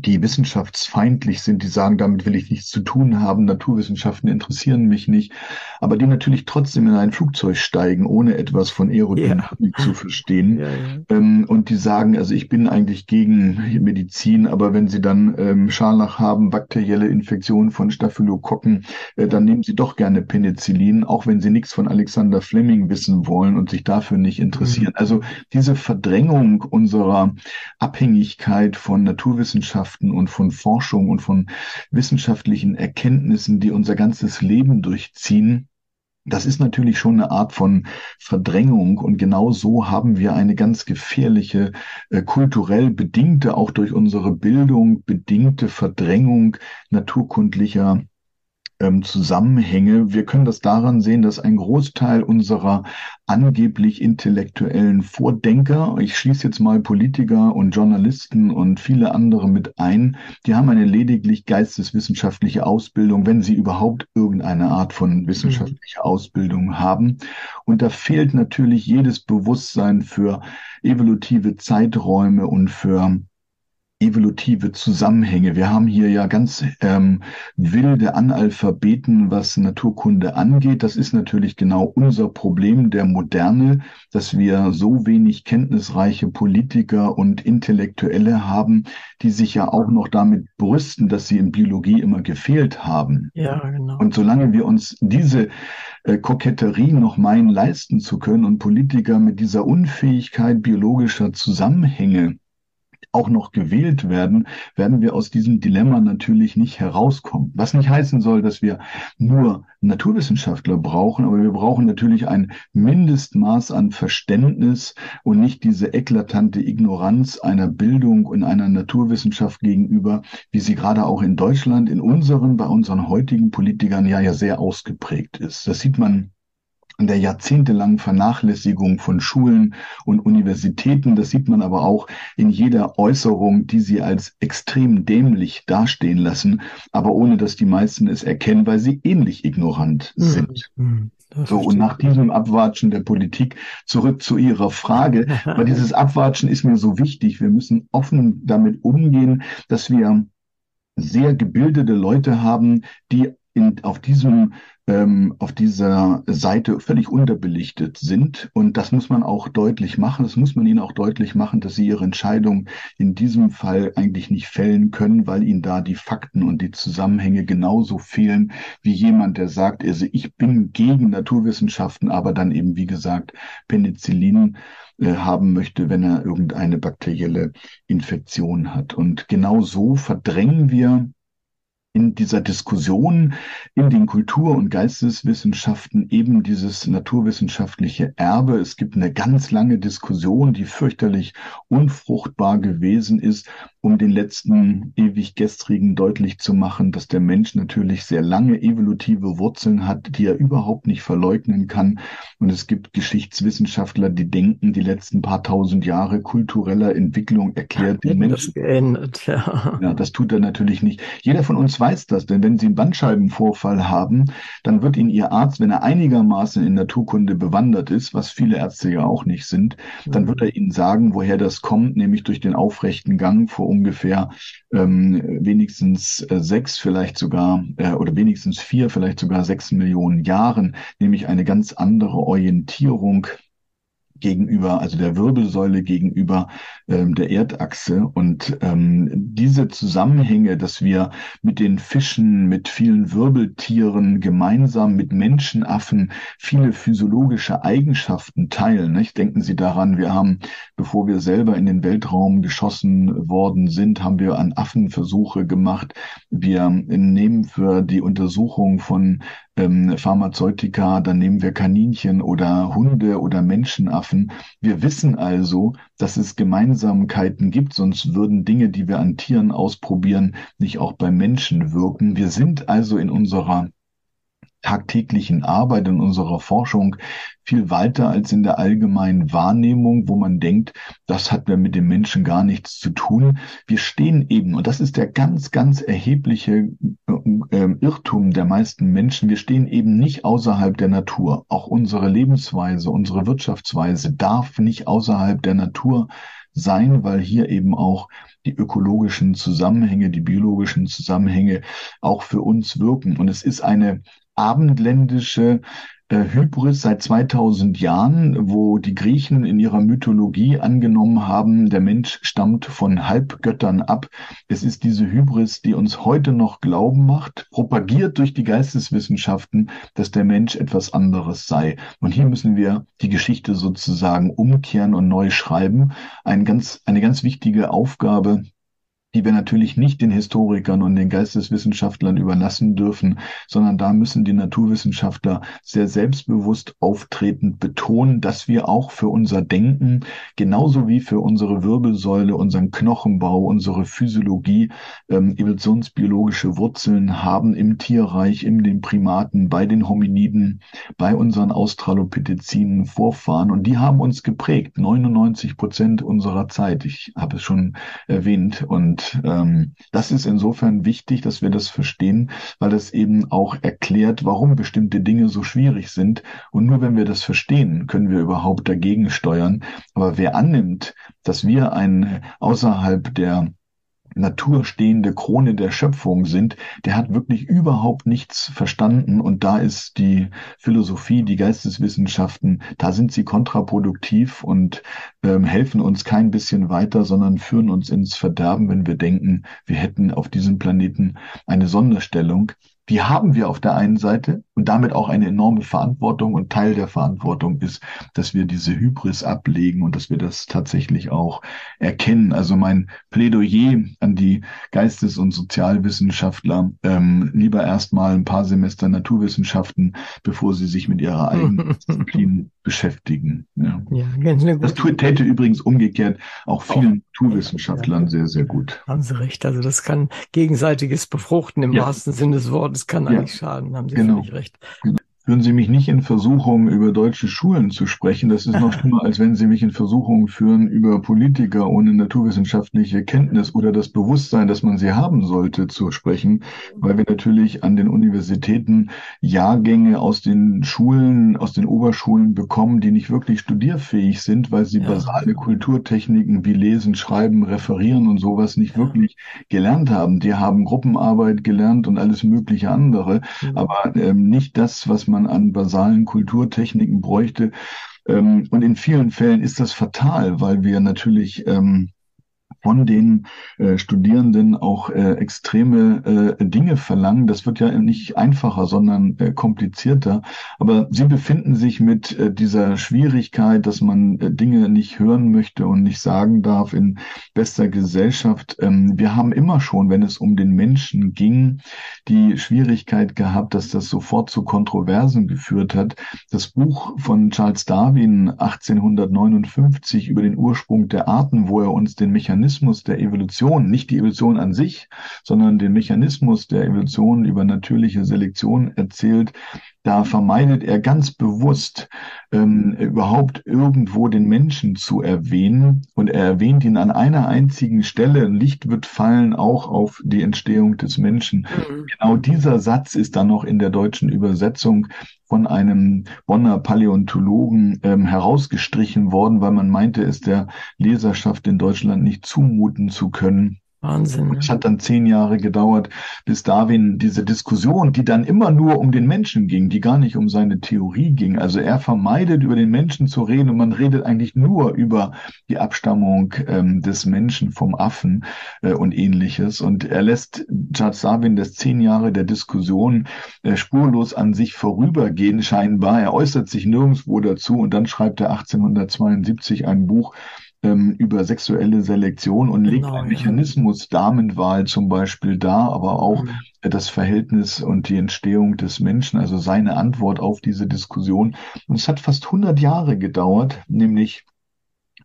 die wissenschaftsfeindlich sind, die sagen, damit will ich nichts zu tun haben, Naturwissenschaften interessieren mich nicht, aber die natürlich trotzdem in ein Flugzeug steigen, ohne etwas von Aerodynamik ja. zu verstehen. Ja, ja. Ähm, und die sagen, also ich bin eigentlich gegen Medizin, aber wenn sie dann ähm, Scharlach haben, bakterielle Infektionen von Staphylokokken, äh, dann nehmen sie doch gerne Penicillin, auch wenn sie nichts von Alexander Fleming wissen wollen und sich dafür nicht interessieren. Mhm. Also diese Verdrängung unserer Abhängigkeit von Naturwissenschaften Wissenschaften und von Forschung und von wissenschaftlichen Erkenntnissen, die unser ganzes Leben durchziehen, das ist natürlich schon eine Art von Verdrängung. Und genau so haben wir eine ganz gefährliche, äh, kulturell bedingte, auch durch unsere Bildung bedingte Verdrängung naturkundlicher ähm, Zusammenhänge. Wir können das daran sehen, dass ein Großteil unserer angeblich intellektuellen Vordenker, ich schließe jetzt mal Politiker und Journalisten und viele andere mit ein, die haben eine lediglich geisteswissenschaftliche Ausbildung, wenn sie überhaupt irgendeine Art von wissenschaftlicher Ausbildung haben. Und da fehlt natürlich jedes Bewusstsein für evolutive Zeiträume und für evolutive Zusammenhänge. Wir haben hier ja ganz ähm, wilde Analphabeten, was Naturkunde angeht. Das ist natürlich genau unser Problem der Moderne, dass wir so wenig kenntnisreiche Politiker und Intellektuelle haben, die sich ja auch noch damit brüsten, dass sie in Biologie immer gefehlt haben. Ja, genau. Und solange wir uns diese äh, Koketterie noch meinen leisten zu können und Politiker mit dieser Unfähigkeit biologischer Zusammenhänge auch noch gewählt werden, werden wir aus diesem Dilemma natürlich nicht herauskommen. Was nicht heißen soll, dass wir nur Naturwissenschaftler brauchen, aber wir brauchen natürlich ein Mindestmaß an Verständnis und nicht diese eklatante Ignoranz einer Bildung und einer Naturwissenschaft gegenüber, wie sie gerade auch in Deutschland, in unseren, bei unseren heutigen Politikern ja ja sehr ausgeprägt ist. Das sieht man an der jahrzehntelangen Vernachlässigung von Schulen und Universitäten. Das sieht man aber auch in jeder Äußerung, die sie als extrem dämlich dastehen lassen, aber ohne dass die meisten es erkennen, weil sie ähnlich ignorant mhm. sind. Mhm. So, und nach diesem Abwatschen der Politik zurück zu Ihrer Frage, weil dieses Abwatschen ist mir so wichtig. Wir müssen offen damit umgehen, dass wir sehr gebildete Leute haben, die in, auf diesem ähm, auf dieser Seite völlig unterbelichtet sind. Und das muss man auch deutlich machen. Das muss man ihnen auch deutlich machen, dass sie ihre Entscheidung in diesem Fall eigentlich nicht fällen können, weil ihnen da die Fakten und die Zusammenhänge genauso fehlen wie jemand, der sagt, also ich bin gegen Naturwissenschaften, aber dann eben, wie gesagt, Penicillin äh, haben möchte, wenn er irgendeine bakterielle Infektion hat. Und genau so verdrängen wir in dieser Diskussion in den Kultur- und Geisteswissenschaften eben dieses naturwissenschaftliche Erbe. Es gibt eine ganz lange Diskussion, die fürchterlich unfruchtbar gewesen ist, um den letzten ewig gestrigen deutlich zu machen, dass der Mensch natürlich sehr lange evolutive Wurzeln hat, die er überhaupt nicht verleugnen kann. Und es gibt Geschichtswissenschaftler, die denken, die letzten paar tausend Jahre kultureller Entwicklung erklärt den Menschen. Das geändert, ja. ja, das tut er natürlich nicht. Jeder von uns weiß das, denn wenn Sie einen Bandscheibenvorfall haben, dann wird Ihnen Ihr Arzt, wenn er einigermaßen in Naturkunde bewandert ist, was viele Ärzte ja auch nicht sind, dann wird er Ihnen sagen, woher das kommt, nämlich durch den aufrechten Gang vor ungefähr ähm, wenigstens äh, sechs, vielleicht sogar, äh, oder wenigstens vier, vielleicht sogar sechs Millionen Jahren, nämlich eine ganz andere Orientierung gegenüber, also der Wirbelsäule gegenüber ähm, der Erdachse. Und ähm, diese Zusammenhänge, dass wir mit den Fischen, mit vielen Wirbeltieren gemeinsam mit Menschenaffen viele physiologische Eigenschaften teilen. Nicht? Denken Sie daran, wir haben, bevor wir selber in den Weltraum geschossen worden sind, haben wir an Affen Versuche gemacht. Wir nehmen für die Untersuchung von ähm, Pharmazeutika, dann nehmen wir Kaninchen oder Hunde oder Menschenaffen. Wir wissen also, dass es Gemeinsamkeiten gibt, sonst würden Dinge, die wir an Tieren ausprobieren, nicht auch bei Menschen wirken. Wir sind also in unserer tagtäglichen Arbeit, in unserer Forschung viel weiter als in der allgemeinen Wahrnehmung, wo man denkt, das hat mit dem Menschen gar nichts zu tun. Wir stehen eben, und das ist der ganz, ganz erhebliche äh, Irrtum der meisten Menschen, wir stehen eben nicht außerhalb der Natur. Auch unsere Lebensweise, unsere Wirtschaftsweise darf nicht außerhalb der Natur sein, weil hier eben auch die ökologischen Zusammenhänge, die biologischen Zusammenhänge auch für uns wirken. Und es ist eine abendländische äh, Hybris seit 2000 Jahren, wo die Griechen in ihrer Mythologie angenommen haben, der Mensch stammt von Halbgöttern ab. Es ist diese Hybris, die uns heute noch glauben macht, propagiert durch die Geisteswissenschaften, dass der Mensch etwas anderes sei. Und hier müssen wir die Geschichte sozusagen umkehren und neu schreiben. Ein ganz, eine ganz wichtige Aufgabe die wir natürlich nicht den Historikern und den Geisteswissenschaftlern überlassen dürfen, sondern da müssen die Naturwissenschaftler sehr selbstbewusst auftretend betonen, dass wir auch für unser Denken, genauso wie für unsere Wirbelsäule, unseren Knochenbau, unsere Physiologie, ähm, evolutionsbiologische Wurzeln haben im Tierreich, in den Primaten, bei den Hominiden, bei unseren Australopithecinen Vorfahren. Und die haben uns geprägt, 99 Prozent unserer Zeit. Ich habe es schon erwähnt. Und und ähm, das ist insofern wichtig, dass wir das verstehen, weil das eben auch erklärt, warum bestimmte Dinge so schwierig sind. Und nur wenn wir das verstehen, können wir überhaupt dagegen steuern. Aber wer annimmt, dass wir ein außerhalb der naturstehende Krone der Schöpfung sind, der hat wirklich überhaupt nichts verstanden. Und da ist die Philosophie, die Geisteswissenschaften, da sind sie kontraproduktiv und ähm, helfen uns kein bisschen weiter, sondern führen uns ins Verderben, wenn wir denken, wir hätten auf diesem Planeten eine Sonderstellung die haben wir auf der einen Seite und damit auch eine enorme Verantwortung und Teil der Verantwortung ist, dass wir diese Hybris ablegen und dass wir das tatsächlich auch erkennen. Also mein Plädoyer an die Geistes- und Sozialwissenschaftler, ähm, lieber erstmal ein paar Semester Naturwissenschaften, bevor sie sich mit ihrer eigenen Disziplin beschäftigen. Ja. ja ganz eine gute das täte übrigens umgekehrt auch vielen auch, Naturwissenschaftlern ja. sehr, sehr gut. Haben Sie recht. Also das kann gegenseitiges Befruchten im ja. wahrsten Sinne des Wortes kann eigentlich schaden. Haben Sie genau. völlig recht. Genau führen Sie mich nicht in Versuchung, über deutsche Schulen zu sprechen. Das ist noch schlimmer, als wenn Sie mich in Versuchung führen, über Politiker ohne naturwissenschaftliche Kenntnis oder das Bewusstsein, dass man sie haben sollte, zu sprechen, weil wir natürlich an den Universitäten Jahrgänge aus den Schulen, aus den Oberschulen bekommen, die nicht wirklich studierfähig sind, weil sie ja. basale Kulturtechniken wie Lesen, Schreiben, Referieren und sowas nicht wirklich gelernt haben. Die haben Gruppenarbeit gelernt und alles mögliche andere, aber ähm, nicht das, was man man an basalen Kulturtechniken bräuchte. Ähm, und in vielen Fällen ist das fatal, weil wir natürlich ähm, von den äh, Studierenden auch äh, extreme äh, Dinge verlangen. Das wird ja nicht einfacher, sondern äh, komplizierter. Aber sie befinden sich mit äh, dieser Schwierigkeit, dass man äh, Dinge nicht hören möchte und nicht sagen darf in bester Gesellschaft. Ähm, wir haben immer schon, wenn es um den Menschen ging, die Schwierigkeit gehabt, dass das sofort zu Kontroversen geführt hat. Das Buch von Charles Darwin 1859 über den Ursprung der Arten, wo er uns den Mechanismus Mechanismus der Evolution, nicht die Evolution an sich, sondern den Mechanismus der Evolution über natürliche Selektion erzählt, da vermeidet er ganz bewusst ähm, überhaupt irgendwo den Menschen zu erwähnen und er erwähnt ihn an einer einzigen Stelle. Licht wird fallen auch auf die Entstehung des Menschen. Mhm. Genau dieser Satz ist dann noch in der deutschen Übersetzung von einem Bonner Paläontologen ähm, herausgestrichen worden, weil man meinte, es der Leserschaft in Deutschland nicht zumuten zu können. Wahnsinn. Ne? Es hat dann zehn Jahre gedauert, bis Darwin diese Diskussion, die dann immer nur um den Menschen ging, die gar nicht um seine Theorie ging. Also er vermeidet, über den Menschen zu reden und man redet eigentlich nur über die Abstammung ähm, des Menschen vom Affen äh, und ähnliches. Und er lässt Charles Darwin das zehn Jahre der Diskussion äh, spurlos an sich vorübergehen, scheinbar. Er äußert sich nirgendwo dazu und dann schreibt er 1872 ein Buch, ähm, über sexuelle Selektion und genau, legt einen Mechanismus Damenwahl zum Beispiel dar, aber auch mhm. das Verhältnis und die Entstehung des Menschen, also seine Antwort auf diese Diskussion. Und es hat fast 100 Jahre gedauert, nämlich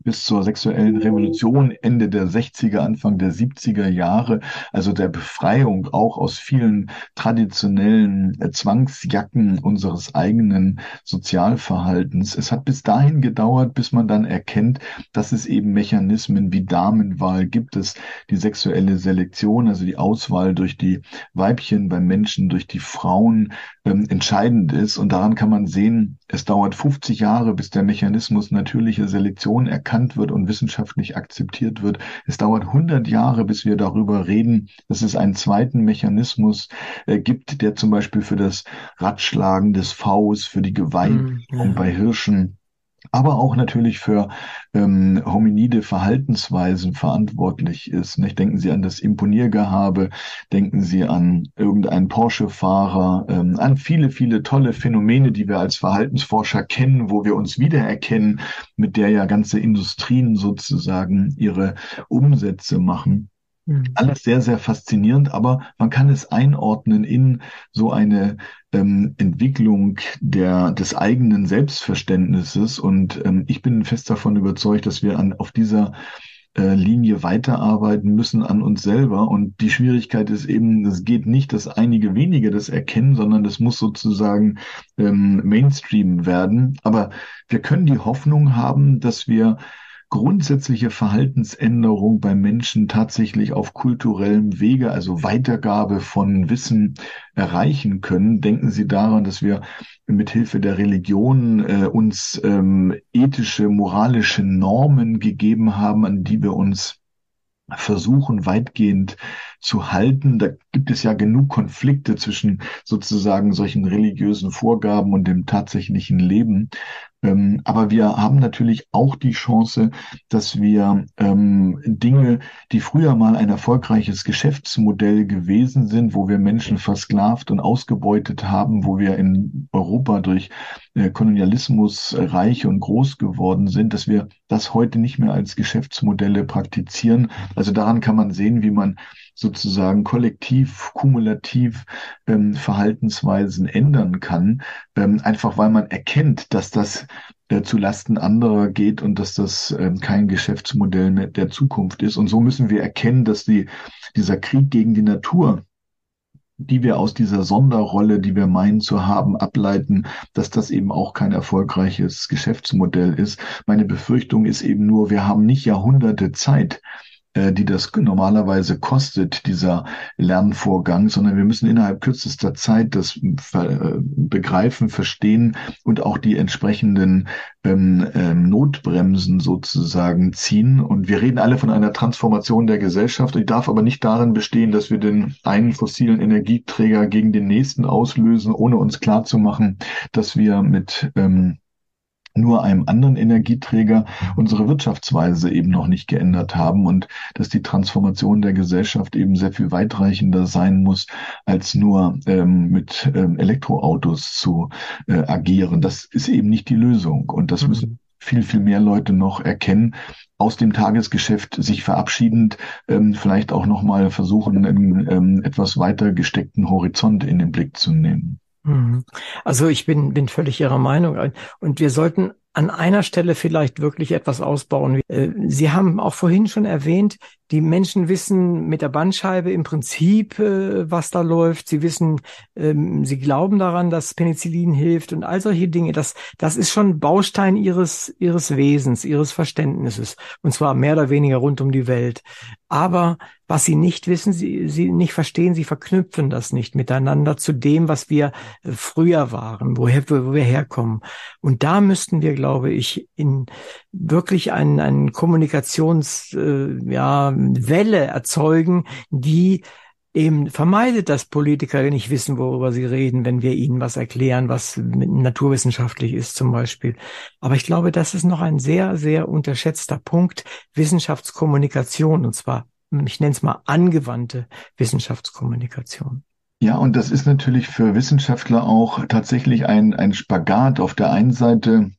bis zur sexuellen Revolution Ende der 60er, Anfang der 70er Jahre, also der Befreiung auch aus vielen traditionellen äh, Zwangsjacken unseres eigenen Sozialverhaltens. Es hat bis dahin gedauert, bis man dann erkennt, dass es eben Mechanismen wie Damenwahl gibt es, die sexuelle Selektion, also die Auswahl durch die Weibchen beim Menschen, durch die Frauen ähm, entscheidend ist. Und daran kann man sehen, es dauert 50 Jahre, bis der Mechanismus natürliche Selektion erkannt wird und wissenschaftlich akzeptiert wird. Es dauert 100 Jahre, bis wir darüber reden, dass es einen zweiten Mechanismus äh, gibt, der zum Beispiel für das Ratschlagen des Vs, für die Geweihung mm, ja. bei Hirschen aber auch natürlich für ähm, hominide Verhaltensweisen verantwortlich ist. Nicht? Denken Sie an das Imponiergehabe, denken Sie an irgendeinen Porsche-Fahrer, ähm, an viele, viele tolle Phänomene, die wir als Verhaltensforscher kennen, wo wir uns wiedererkennen, mit der ja ganze Industrien sozusagen ihre Umsätze machen. Mhm. Alles sehr, sehr faszinierend, aber man kann es einordnen in so eine ähm, Entwicklung der, des eigenen Selbstverständnisses. Und ähm, ich bin fest davon überzeugt, dass wir an, auf dieser äh, Linie weiterarbeiten müssen an uns selber. Und die Schwierigkeit ist eben, es geht nicht, dass einige wenige das erkennen, sondern das muss sozusagen ähm, Mainstream werden. Aber wir können die Hoffnung haben, dass wir grundsätzliche Verhaltensänderung beim Menschen tatsächlich auf kulturellem Wege, also Weitergabe von Wissen erreichen können. Denken Sie daran, dass wir mit Hilfe der Religion äh, uns ähm, ethische, moralische Normen gegeben haben, an die wir uns versuchen weitgehend zu halten. Da gibt es ja genug Konflikte zwischen sozusagen solchen religiösen Vorgaben und dem tatsächlichen Leben. Ähm, aber wir haben natürlich auch die Chance, dass wir ähm, Dinge, die früher mal ein erfolgreiches Geschäftsmodell gewesen sind, wo wir Menschen versklavt und ausgebeutet haben, wo wir in Europa durch äh, Kolonialismus reich und groß geworden sind, dass wir das heute nicht mehr als Geschäftsmodelle praktizieren. Also daran kann man sehen, wie man sozusagen kollektiv, kumulativ ähm, Verhaltensweisen ändern kann, ähm, einfach weil man erkennt, dass das äh, zu Lasten anderer geht und dass das ähm, kein Geschäftsmodell der Zukunft ist. Und so müssen wir erkennen, dass die, dieser Krieg gegen die Natur, die wir aus dieser Sonderrolle, die wir meinen zu haben, ableiten, dass das eben auch kein erfolgreiches Geschäftsmodell ist. Meine Befürchtung ist eben nur, wir haben nicht Jahrhunderte Zeit, die das normalerweise kostet, dieser Lernvorgang, sondern wir müssen innerhalb kürzester Zeit das äh, begreifen, verstehen und auch die entsprechenden ähm, ähm, Notbremsen sozusagen ziehen. Und wir reden alle von einer Transformation der Gesellschaft. Die darf aber nicht darin bestehen, dass wir den einen fossilen Energieträger gegen den nächsten auslösen, ohne uns klarzumachen, dass wir mit ähm, nur einem anderen Energieträger unsere Wirtschaftsweise eben noch nicht geändert haben und dass die Transformation der Gesellschaft eben sehr viel weitreichender sein muss, als nur ähm, mit ähm, Elektroautos zu äh, agieren. Das ist eben nicht die Lösung und das mhm. müssen viel, viel mehr Leute noch erkennen, aus dem Tagesgeschäft sich verabschiedend, ähm, vielleicht auch nochmal versuchen, einen ähm, etwas weiter gesteckten Horizont in den Blick zu nehmen. Mhm. Also ich bin, bin völlig Ihrer Meinung. Und wir sollten an einer Stelle vielleicht wirklich etwas ausbauen. Äh, Sie haben auch vorhin schon erwähnt, die Menschen wissen mit der Bandscheibe im Prinzip, äh, was da läuft. Sie wissen, ähm, sie glauben daran, dass Penicillin hilft und all solche Dinge. Das, das ist schon Baustein ihres, ihres Wesens, ihres Verständnisses. Und zwar mehr oder weniger rund um die Welt. Aber was sie nicht wissen, sie, sie nicht verstehen, sie verknüpfen das nicht miteinander zu dem, was wir äh, früher waren, woher wo wir herkommen. Und da müssten wir, glaube ich, in wirklich einen, einen Kommunikations, äh, ja, Welle erzeugen, die eben vermeidet, dass Politiker nicht wissen, worüber sie reden, wenn wir ihnen was erklären, was naturwissenschaftlich ist zum Beispiel. Aber ich glaube, das ist noch ein sehr, sehr unterschätzter Punkt, Wissenschaftskommunikation, und zwar, ich nenne es mal angewandte Wissenschaftskommunikation. Ja, und das ist natürlich für Wissenschaftler auch tatsächlich ein, ein Spagat. Auf der einen Seite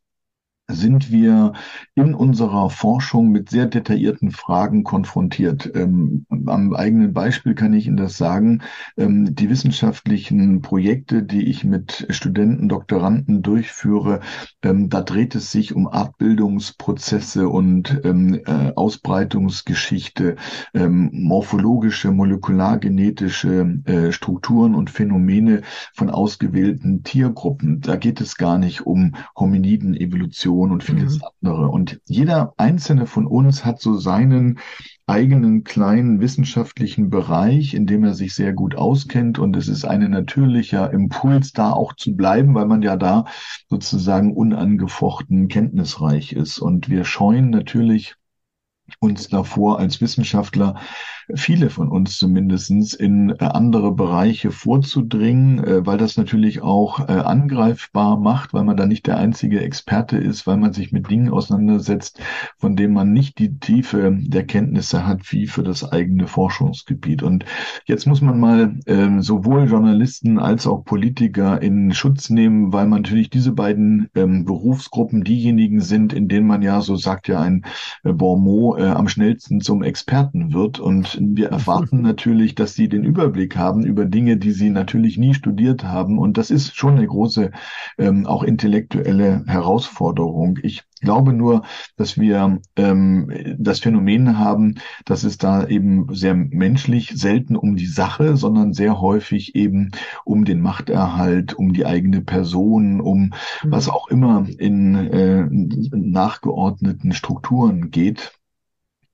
sind wir in unserer Forschung mit sehr detaillierten Fragen konfrontiert. Ähm, am eigenen Beispiel kann ich Ihnen das sagen. Ähm, die wissenschaftlichen Projekte, die ich mit Studenten, Doktoranden durchführe, ähm, da dreht es sich um Abbildungsprozesse und ähm, äh, Ausbreitungsgeschichte, ähm, morphologische, molekulargenetische äh, Strukturen und Phänomene von ausgewählten Tiergruppen. Da geht es gar nicht um Hominiden-Evolution Religion und vieles mhm. andere. Und jeder einzelne von uns hat so seinen eigenen kleinen wissenschaftlichen Bereich, in dem er sich sehr gut auskennt. Und es ist ein natürlicher Impuls, da auch zu bleiben, weil man ja da sozusagen unangefochten kenntnisreich ist. Und wir scheuen natürlich uns davor als Wissenschaftler viele von uns zumindestens in äh, andere Bereiche vorzudringen, äh, weil das natürlich auch äh, angreifbar macht, weil man da nicht der einzige Experte ist, weil man sich mit Dingen auseinandersetzt, von denen man nicht die Tiefe der Kenntnisse hat wie für das eigene Forschungsgebiet. Und jetzt muss man mal ähm, sowohl Journalisten als auch Politiker in Schutz nehmen, weil man natürlich diese beiden ähm, Berufsgruppen diejenigen sind, in denen man ja, so sagt ja ein Bormot, am schnellsten zum Experten wird. Und wir erwarten natürlich, dass sie den Überblick haben über Dinge, die sie natürlich nie studiert haben. Und das ist schon eine große, ähm, auch intellektuelle Herausforderung. Ich glaube nur, dass wir ähm, das Phänomen haben, dass es da eben sehr menschlich selten um die Sache, sondern sehr häufig eben um den Machterhalt, um die eigene Person, um mhm. was auch immer in äh, nachgeordneten Strukturen geht.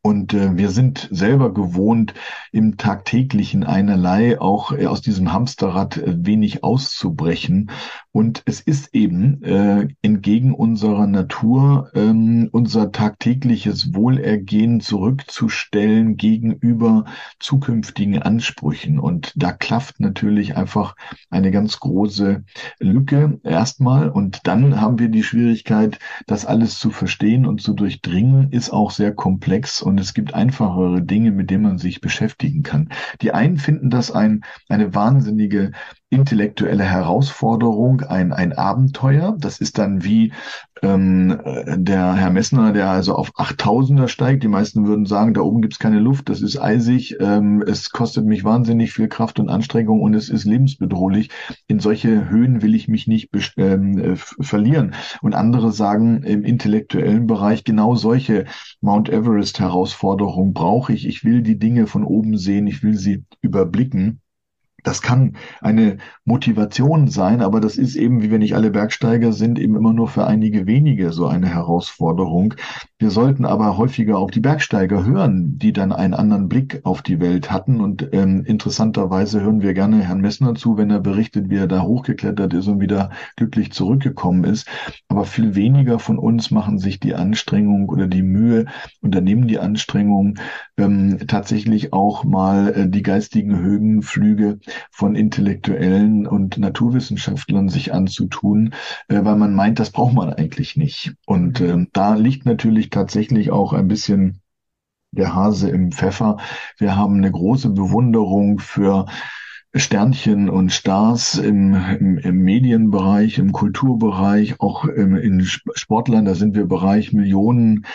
Und äh, wir sind selber gewohnt, im tagtäglichen einerlei auch äh, aus diesem Hamsterrad äh, wenig auszubrechen. Und es ist eben äh, entgegen unserer Natur ähm, unser tagtägliches Wohlergehen zurückzustellen gegenüber zukünftigen Ansprüchen. Und da klafft natürlich einfach eine ganz große Lücke erstmal. Und dann haben wir die Schwierigkeit, das alles zu verstehen und zu durchdringen, ist auch sehr komplex und es gibt einfachere Dinge, mit denen man sich beschäftigen kann. Die einen finden das ein, eine wahnsinnige intellektuelle Herausforderung, ein, ein Abenteuer. Das ist dann wie ähm, der Herr Messner, der also auf 8000er steigt. Die meisten würden sagen, da oben gibt's keine Luft, das ist eisig, ähm, es kostet mich wahnsinnig viel Kraft und Anstrengung und es ist lebensbedrohlich. In solche Höhen will ich mich nicht ähm, äh, verlieren. Und andere sagen im intellektuellen Bereich, genau solche Mount Everest-Herausforderungen brauche ich. Ich will die Dinge von oben sehen, ich will sie überblicken. Das kann eine Motivation sein, aber das ist eben, wie wir nicht alle Bergsteiger sind, eben immer nur für einige wenige so eine Herausforderung. Wir sollten aber häufiger auf die Bergsteiger hören, die dann einen anderen Blick auf die Welt hatten. Und ähm, interessanterweise hören wir gerne Herrn Messner zu, wenn er berichtet, wie er da hochgeklettert ist und wieder glücklich zurückgekommen ist. Aber viel weniger von uns machen sich die Anstrengung oder die Mühe, unternehmen die Anstrengung, ähm, tatsächlich auch mal äh, die geistigen Höhenflüge von Intellektuellen und Naturwissenschaftlern sich anzutun, äh, weil man meint, das braucht man eigentlich nicht. Und äh, da liegt natürlich tatsächlich auch ein bisschen der Hase im Pfeffer. Wir haben eine große Bewunderung für Sternchen und Stars im, im, im Medienbereich, im Kulturbereich, auch im, in Sportlern, da sind wir Bereich Millionen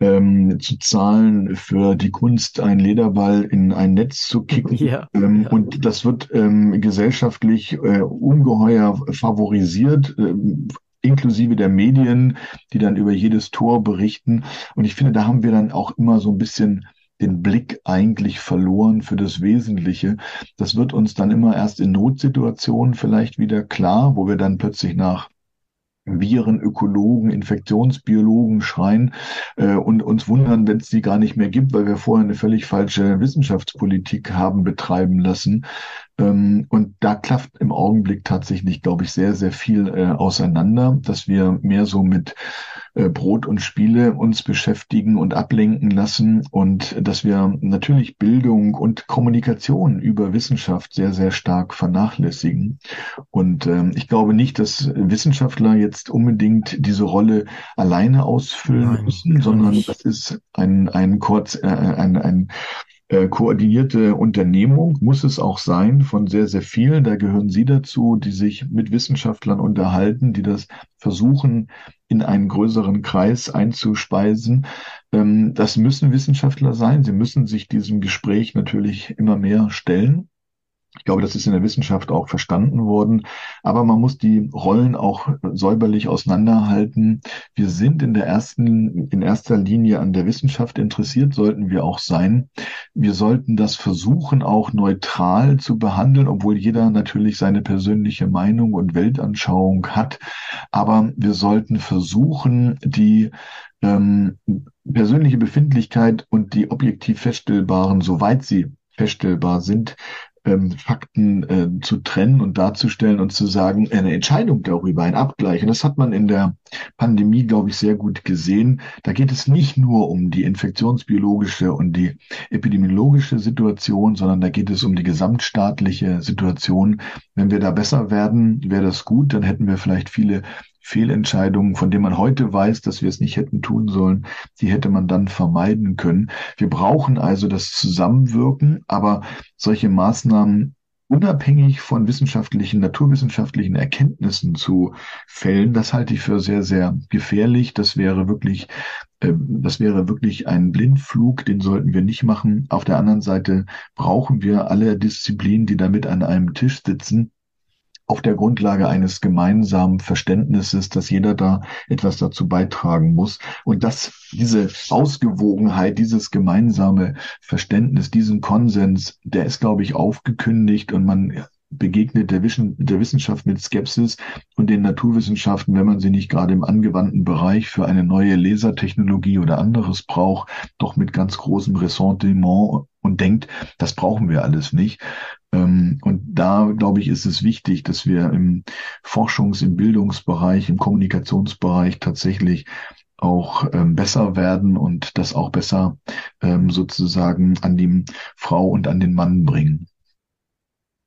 ähm, zu zahlen für die Kunst, einen Lederball in ein Netz zu kicken. Ja, ähm, ja. Und das wird ähm, gesellschaftlich äh, ungeheuer favorisiert. Inklusive der Medien, die dann über jedes Tor berichten. Und ich finde, da haben wir dann auch immer so ein bisschen den Blick eigentlich verloren für das Wesentliche. Das wird uns dann immer erst in Notsituationen vielleicht wieder klar, wo wir dann plötzlich nach Virenökologen, Infektionsbiologen schreien äh, und uns wundern, wenn es die gar nicht mehr gibt, weil wir vorher eine völlig falsche Wissenschaftspolitik haben betreiben lassen. Ähm, und da klafft im Augenblick tatsächlich, glaube ich, sehr, sehr viel äh, auseinander, dass wir mehr so mit äh, Brot und Spiele uns beschäftigen und ablenken lassen und dass wir natürlich Bildung und Kommunikation über Wissenschaft sehr, sehr stark vernachlässigen. Und ähm, ich glaube nicht, dass Wissenschaftler jetzt unbedingt diese Rolle alleine ausfüllen Nein, müssen, sondern nicht. das ist ein, ein kurz, äh, ein, ein koordinierte Unternehmung muss es auch sein von sehr, sehr vielen. Da gehören Sie dazu, die sich mit Wissenschaftlern unterhalten, die das versuchen, in einen größeren Kreis einzuspeisen. Ähm, das müssen Wissenschaftler sein. Sie müssen sich diesem Gespräch natürlich immer mehr stellen. Ich glaube, das ist in der Wissenschaft auch verstanden worden. Aber man muss die Rollen auch säuberlich auseinanderhalten. Wir sind in der ersten, in erster Linie an der Wissenschaft interessiert, sollten wir auch sein. Wir sollten das versuchen, auch neutral zu behandeln, obwohl jeder natürlich seine persönliche Meinung und Weltanschauung hat. Aber wir sollten versuchen, die ähm, persönliche Befindlichkeit und die objektiv feststellbaren, soweit sie feststellbar sind, ähm, Fakten äh, zu trennen und darzustellen und zu sagen, eine Entscheidung darüber, ein Abgleich. Und das hat man in der Pandemie, glaube ich, sehr gut gesehen. Da geht es nicht nur um die infektionsbiologische und die epidemiologische Situation, sondern da geht es um die gesamtstaatliche Situation. Wenn wir da besser werden, wäre das gut. Dann hätten wir vielleicht viele Fehlentscheidungen, von denen man heute weiß, dass wir es nicht hätten tun sollen, die hätte man dann vermeiden können. Wir brauchen also das Zusammenwirken, aber solche Maßnahmen unabhängig von wissenschaftlichen, naturwissenschaftlichen Erkenntnissen zu fällen, das halte ich für sehr, sehr gefährlich. Das wäre wirklich, äh, das wäre wirklich ein Blindflug, den sollten wir nicht machen. Auf der anderen Seite brauchen wir alle Disziplinen, die damit an einem Tisch sitzen, auf der Grundlage eines gemeinsamen Verständnisses, dass jeder da etwas dazu beitragen muss und dass diese Ausgewogenheit, dieses gemeinsame Verständnis, diesen Konsens, der ist, glaube ich, aufgekündigt und man begegnet der, Wissenschaft mit Skepsis und den Naturwissenschaften, wenn man sie nicht gerade im angewandten Bereich für eine neue Lasertechnologie oder anderes braucht, doch mit ganz großem Ressentiment und denkt, das brauchen wir alles nicht. Ähm, und da, glaube ich, ist es wichtig, dass wir im Forschungs-, im Bildungsbereich, im Kommunikationsbereich tatsächlich auch ähm, besser werden und das auch besser ähm, sozusagen an die Frau und an den Mann bringen.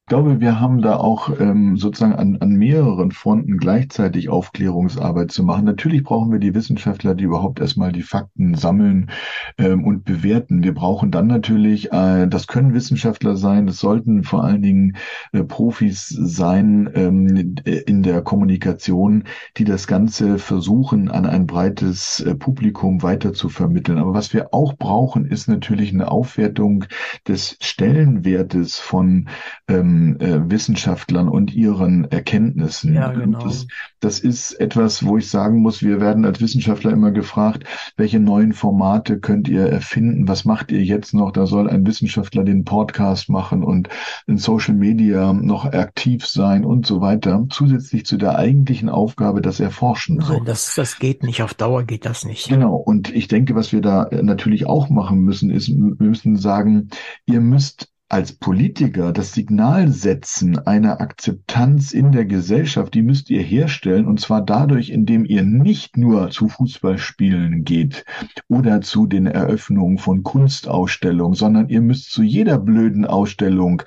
Ich glaube, wir haben da auch ähm, sozusagen an, an mehreren Fronten gleichzeitig Aufklärungsarbeit zu machen. Natürlich brauchen wir die Wissenschaftler, die überhaupt erstmal die Fakten sammeln ähm, und bewerten. Wir brauchen dann natürlich, äh, das können Wissenschaftler sein, das sollten vor allen Dingen äh, Profis sein ähm, in der Kommunikation, die das Ganze versuchen, an ein breites äh, Publikum weiter zu vermitteln. Aber was wir auch brauchen, ist natürlich eine Aufwertung des Stellenwertes von ähm, äh, Wissenschaftlern und ihren Erkenntnissen. Ja, genau. Das, das ist etwas, wo ich sagen muss, wir werden als Wissenschaftler immer gefragt, welche neuen Formate könnt ihr erfinden? Was macht ihr jetzt noch? Da soll ein Wissenschaftler den Podcast machen und in Social Media noch aktiv sein und so weiter. Zusätzlich zu der eigentlichen Aufgabe, dass er forschen Nein, soll. Das, das geht nicht. Auf Dauer geht das nicht. Genau. Und ich denke, was wir da natürlich auch machen müssen, ist, wir müssen sagen, ihr müsst als Politiker das Signal setzen einer Akzeptanz in der Gesellschaft, die müsst ihr herstellen, und zwar dadurch, indem ihr nicht nur zu Fußballspielen geht oder zu den Eröffnungen von Kunstausstellungen, sondern ihr müsst zu jeder blöden Ausstellung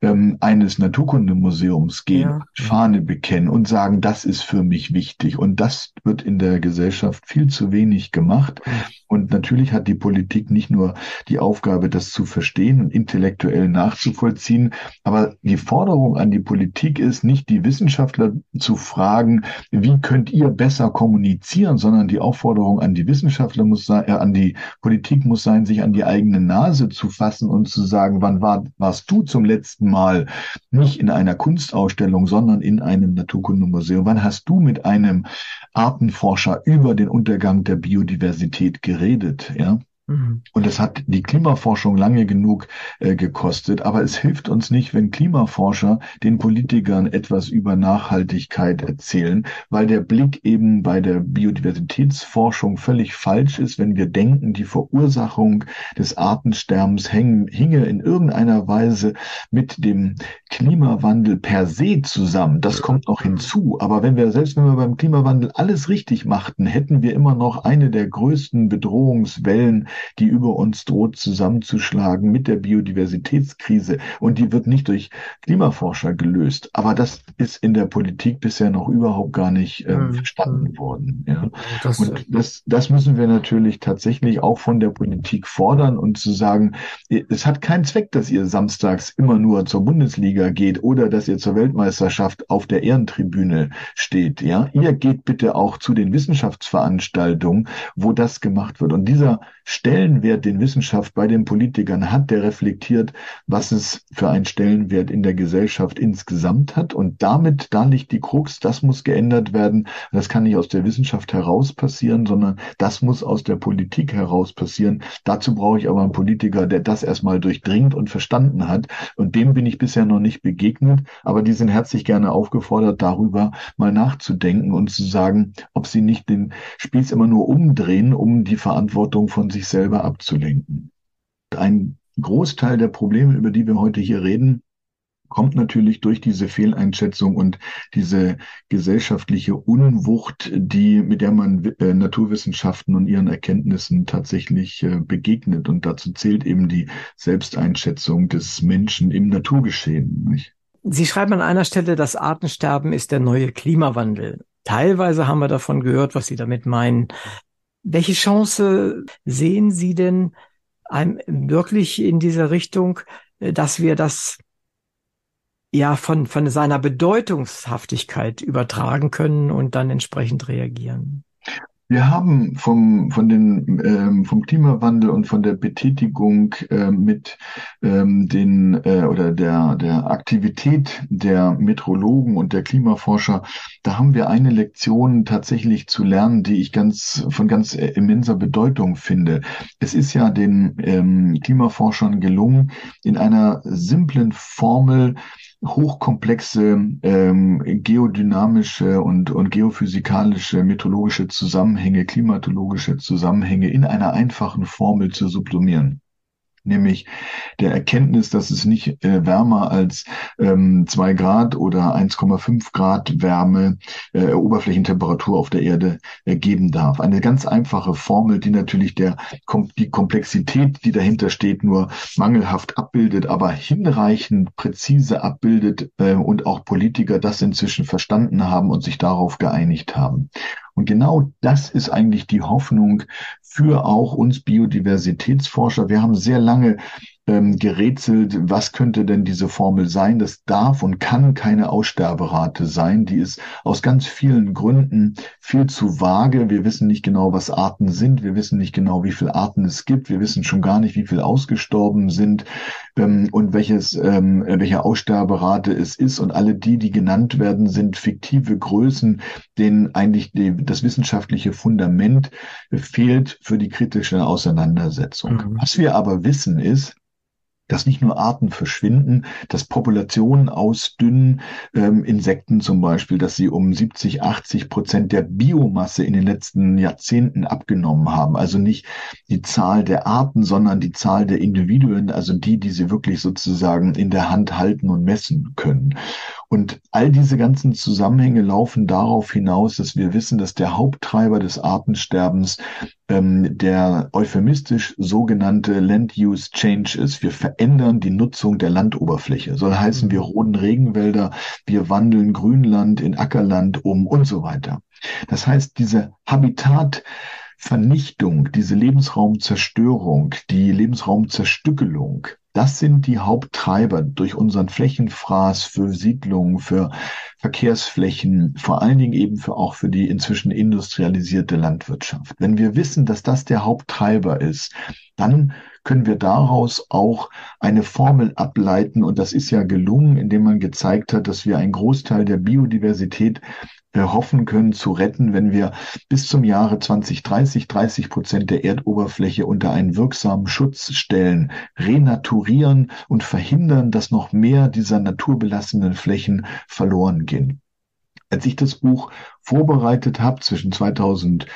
ähm, eines Naturkundemuseums gehen, ja. Fahne bekennen und sagen, das ist für mich wichtig. Und das wird in der Gesellschaft viel zu wenig gemacht. Und natürlich hat die Politik nicht nur die Aufgabe, das zu verstehen und intellektuell nachzuvollziehen, aber die Forderung an die Politik ist nicht, die Wissenschaftler zu fragen, wie könnt ihr besser kommunizieren, sondern die Aufforderung an die Wissenschaftler muss sein, äh, an die Politik muss sein, sich an die eigene Nase zu fassen und zu sagen, wann war, warst du zum letzten Mal nicht in einer Kunstausstellung, sondern in einem Naturkundemuseum? Wann hast du mit einem Artenforscher über den Untergang der Biodiversität geredet? ja. Mhm. Und es hat die Klimaforschung lange genug äh, gekostet, aber es hilft uns nicht, wenn Klimaforscher den Politikern etwas über Nachhaltigkeit erzählen, weil der Blick eben bei der Biodiversitätsforschung völlig falsch ist, wenn wir denken, die Verursachung des Artensterbens hängen, hinge in irgendeiner Weise mit dem Klimawandel per se zusammen. Das kommt noch hinzu. Aber wenn wir, selbst wenn wir beim Klimawandel alles richtig machten, hätten wir immer noch eine der größten Bedrohungswellen die über uns droht zusammenzuschlagen mit der Biodiversitätskrise. Und die wird nicht durch Klimaforscher gelöst. Aber das ist in der Politik bisher noch überhaupt gar nicht ähm, mhm. verstanden worden. Ja. Das, und das, das müssen wir natürlich tatsächlich auch von der Politik fordern und zu sagen, es hat keinen Zweck, dass ihr samstags immer nur zur Bundesliga geht oder dass ihr zur Weltmeisterschaft auf der Ehrentribüne steht. Ja, ihr geht bitte auch zu den Wissenschaftsveranstaltungen, wo das gemacht wird. Und dieser Stellenwert, den Wissenschaft bei den Politikern hat, der reflektiert, was es für einen Stellenwert in der Gesellschaft insgesamt hat. Und damit, da liegt die Krux, das muss geändert werden. Das kann nicht aus der Wissenschaft heraus passieren, sondern das muss aus der Politik heraus passieren. Dazu brauche ich aber einen Politiker, der das erstmal durchdringt und verstanden hat. Und dem bin ich bisher noch nicht begegnet. Aber die sind herzlich gerne aufgefordert, darüber mal nachzudenken und zu sagen, ob sie nicht den Spieß immer nur umdrehen, um die Verantwortung von sich selber abzulenken. Ein Großteil der Probleme, über die wir heute hier reden, kommt natürlich durch diese Fehleinschätzung und diese gesellschaftliche Unwucht, die, mit der man äh, Naturwissenschaften und ihren Erkenntnissen tatsächlich äh, begegnet. Und dazu zählt eben die Selbsteinschätzung des Menschen im Naturgeschehen. Nicht? Sie schreiben an einer Stelle, das Artensterben ist der neue Klimawandel. Teilweise haben wir davon gehört, was Sie damit meinen. Welche Chance sehen Sie denn einem wirklich in dieser Richtung, äh, dass wir das ja von, von seiner Bedeutungshaftigkeit übertragen können und dann entsprechend reagieren? Wir haben vom, von den, ähm, vom Klimawandel und von der Betätigung äh, mit ähm, den äh, oder der, der Aktivität der Metrologen und der Klimaforscher, da haben wir eine Lektion tatsächlich zu lernen, die ich ganz von ganz immenser Bedeutung finde. Es ist ja den ähm, Klimaforschern gelungen, in einer simplen Formel hochkomplexe ähm, geodynamische und, und geophysikalische, meteorologische Zusammenhänge, klimatologische Zusammenhänge in einer einfachen Formel zu sublimieren nämlich der Erkenntnis, dass es nicht äh, wärmer als ähm, 2 Grad oder 1,5 Grad Wärme, äh, Oberflächentemperatur auf der Erde äh, geben darf. Eine ganz einfache Formel, die natürlich der, kom die Komplexität, die dahinter steht, nur mangelhaft abbildet, aber hinreichend präzise abbildet äh, und auch Politiker das inzwischen verstanden haben und sich darauf geeinigt haben. Und genau das ist eigentlich die Hoffnung für auch uns Biodiversitätsforscher. Wir haben sehr lange ähm, gerätselt, was könnte denn diese Formel sein? Das darf und kann keine Aussterberate sein. Die ist aus ganz vielen Gründen viel zu vage. Wir wissen nicht genau, was Arten sind. Wir wissen nicht genau, wie viele Arten es gibt. Wir wissen schon gar nicht, wie viele ausgestorben sind ähm, und welches, ähm, welche Aussterberate es ist. Und alle die, die genannt werden, sind fiktive Größen, denen eigentlich die, das wissenschaftliche Fundament fehlt für die kritische Auseinandersetzung. Mhm. Was wir aber wissen ist, dass nicht nur Arten verschwinden, dass Populationen ausdünnen, ähm, Insekten zum Beispiel, dass sie um 70, 80 Prozent der Biomasse in den letzten Jahrzehnten abgenommen haben. Also nicht die Zahl der Arten, sondern die Zahl der Individuen, also die, die sie wirklich sozusagen in der Hand halten und messen können. Und all diese ganzen Zusammenhänge laufen darauf hinaus, dass wir wissen, dass der Haupttreiber des Artensterbens ähm, der euphemistisch sogenannte Land Use Change ist. Wir verändern die Nutzung der Landoberfläche. Soll heißen, wir roden Regenwälder, wir wandeln Grünland in Ackerland um und so weiter. Das heißt, diese Habitat Vernichtung, diese Lebensraumzerstörung, die Lebensraumzerstückelung, das sind die Haupttreiber durch unseren Flächenfraß für Siedlungen, für Verkehrsflächen, vor allen Dingen eben für auch für die inzwischen industrialisierte Landwirtschaft. Wenn wir wissen, dass das der Haupttreiber ist, dann können wir daraus auch eine Formel ableiten. Und das ist ja gelungen, indem man gezeigt hat, dass wir einen Großteil der Biodiversität hoffen können zu retten, wenn wir bis zum Jahre 2030 30 Prozent der Erdoberfläche unter einen wirksamen Schutz stellen, renaturieren und verhindern, dass noch mehr dieser naturbelassenen Flächen verloren gehen. Als ich das Buch vorbereitet habe zwischen 2014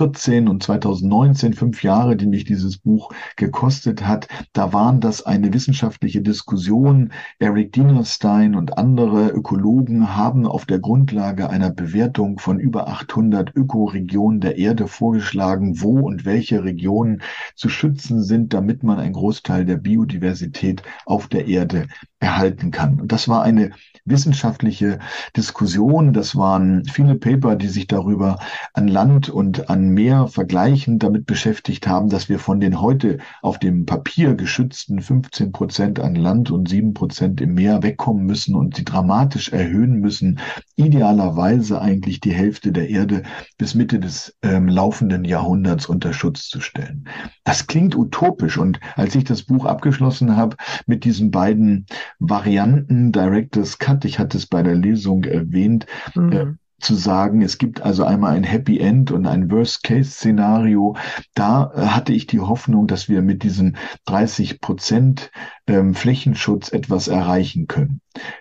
2014 und 2019, fünf Jahre, die mich dieses Buch gekostet hat, da waren das eine wissenschaftliche Diskussion. Eric Dienerstein und andere Ökologen haben auf der Grundlage einer Bewertung von über 800 Ökoregionen der Erde vorgeschlagen, wo und welche Regionen zu schützen sind, damit man einen Großteil der Biodiversität auf der Erde erhalten kann. Und das war eine wissenschaftliche Diskussion. Das waren viele Paper, die sich darüber an Land und an Meer vergleichend damit beschäftigt haben, dass wir von den heute auf dem Papier geschützten 15 Prozent an Land und 7 Prozent im Meer wegkommen müssen und sie dramatisch erhöhen müssen, idealerweise eigentlich die Hälfte der Erde bis Mitte des ähm, laufenden Jahrhunderts unter Schutz zu stellen. Das klingt utopisch und als ich das Buch abgeschlossen habe mit diesen beiden Varianten Directors Cut, ich hatte es bei der Lesung erwähnt, mhm. äh, zu sagen, es gibt also einmal ein Happy End und ein Worst-Case-Szenario. Da äh, hatte ich die Hoffnung, dass wir mit diesen 30 Prozent ähm, Flächenschutz etwas erreichen können.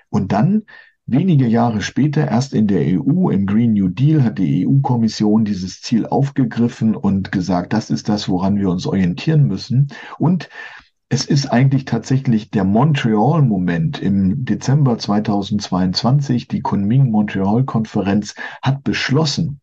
Und dann Wenige Jahre später, erst in der EU, im Green New Deal, hat die EU-Kommission dieses Ziel aufgegriffen und gesagt, das ist das, woran wir uns orientieren müssen. Und es ist eigentlich tatsächlich der Montreal-Moment im Dezember 2022. Die Kunming-Montreal-Konferenz hat beschlossen,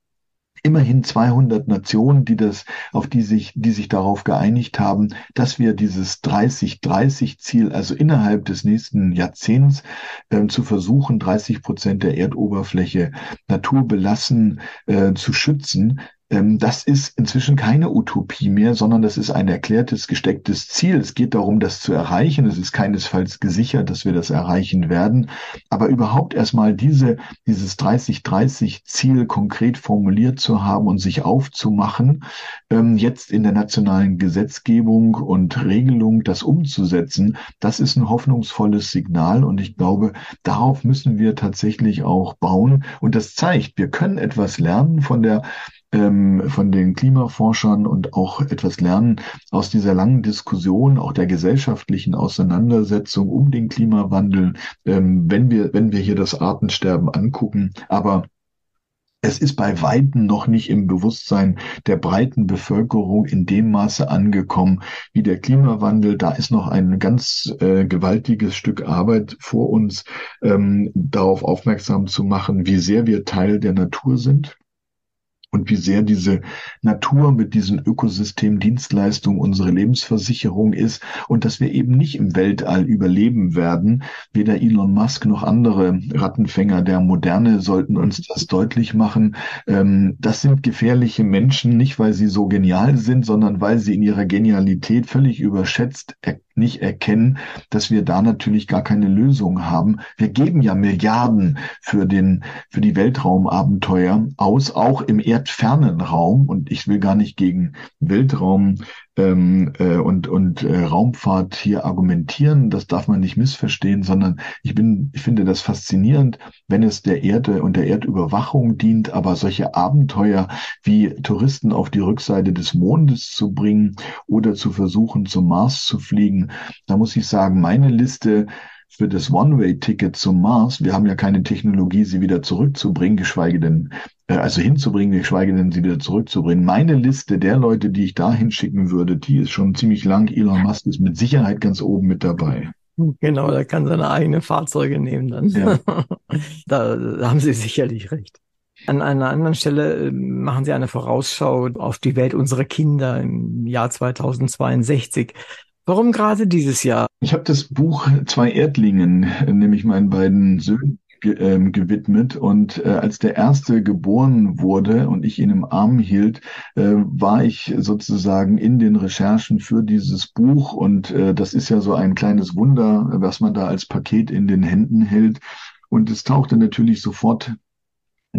immerhin 200 Nationen, die das, auf die sich, die sich darauf geeinigt haben, dass wir dieses 30-30-Ziel, also innerhalb des nächsten Jahrzehnts, äh, zu versuchen, 30 Prozent der Erdoberfläche naturbelassen äh, zu schützen, das ist inzwischen keine Utopie mehr, sondern das ist ein erklärtes, gestecktes Ziel. Es geht darum, das zu erreichen. Es ist keinesfalls gesichert, dass wir das erreichen werden. Aber überhaupt erstmal diese, dieses 30-30-Ziel konkret formuliert zu haben und sich aufzumachen, ähm, jetzt in der nationalen Gesetzgebung und Regelung das umzusetzen, das ist ein hoffnungsvolles Signal. Und ich glaube, darauf müssen wir tatsächlich auch bauen. Und das zeigt, wir können etwas lernen von der ähm, von den Klimaforschern und auch etwas lernen aus dieser langen Diskussion, auch der gesellschaftlichen Auseinandersetzung um den Klimawandel, ähm, wenn wir, wenn wir hier das Artensterben angucken. Aber es ist bei Weitem noch nicht im Bewusstsein der breiten Bevölkerung in dem Maße angekommen wie der Klimawandel. Da ist noch ein ganz äh, gewaltiges Stück Arbeit vor uns, ähm, darauf aufmerksam zu machen, wie sehr wir Teil der Natur sind und wie sehr diese Natur mit diesen Ökosystemdienstleistungen unsere Lebensversicherung ist und dass wir eben nicht im Weltall überleben werden. Weder Elon Musk noch andere Rattenfänger der Moderne sollten uns das deutlich machen. Ähm, das sind gefährliche Menschen, nicht weil sie so genial sind, sondern weil sie in ihrer Genialität völlig überschätzt nicht erkennen, dass wir da natürlich gar keine Lösung haben. Wir geben ja Milliarden für den, für die Weltraumabenteuer aus, auch im erdfernen Raum. Und ich will gar nicht gegen Weltraum ähm, äh, und, und äh, Raumfahrt hier argumentieren. Das darf man nicht missverstehen, sondern ich bin, ich finde das faszinierend, wenn es der Erde und der Erdüberwachung dient, aber solche Abenteuer wie Touristen auf die Rückseite des Mondes zu bringen oder zu versuchen, zum Mars zu fliegen, da muss ich sagen, meine Liste für das One-Way-Ticket zum Mars, wir haben ja keine Technologie, sie wieder zurückzubringen, geschweige denn, äh, also hinzubringen, geschweige denn sie wieder zurückzubringen. Meine Liste der Leute, die ich da hinschicken würde, die ist schon ziemlich lang. Elon Musk ist mit Sicherheit ganz oben mit dabei. Genau, er kann seine eigenen Fahrzeuge nehmen dann. Ja. da, da haben Sie sicherlich recht. An einer anderen Stelle äh, machen Sie eine Vorausschau auf die Welt unserer Kinder im Jahr 2062. Warum gerade dieses Jahr? Ich habe das Buch zwei Erdlingen, nämlich meinen beiden Söhnen, ge äh, gewidmet. Und äh, als der erste geboren wurde und ich ihn im Arm hielt, äh, war ich sozusagen in den Recherchen für dieses Buch. Und äh, das ist ja so ein kleines Wunder, was man da als Paket in den Händen hält. Und es tauchte natürlich sofort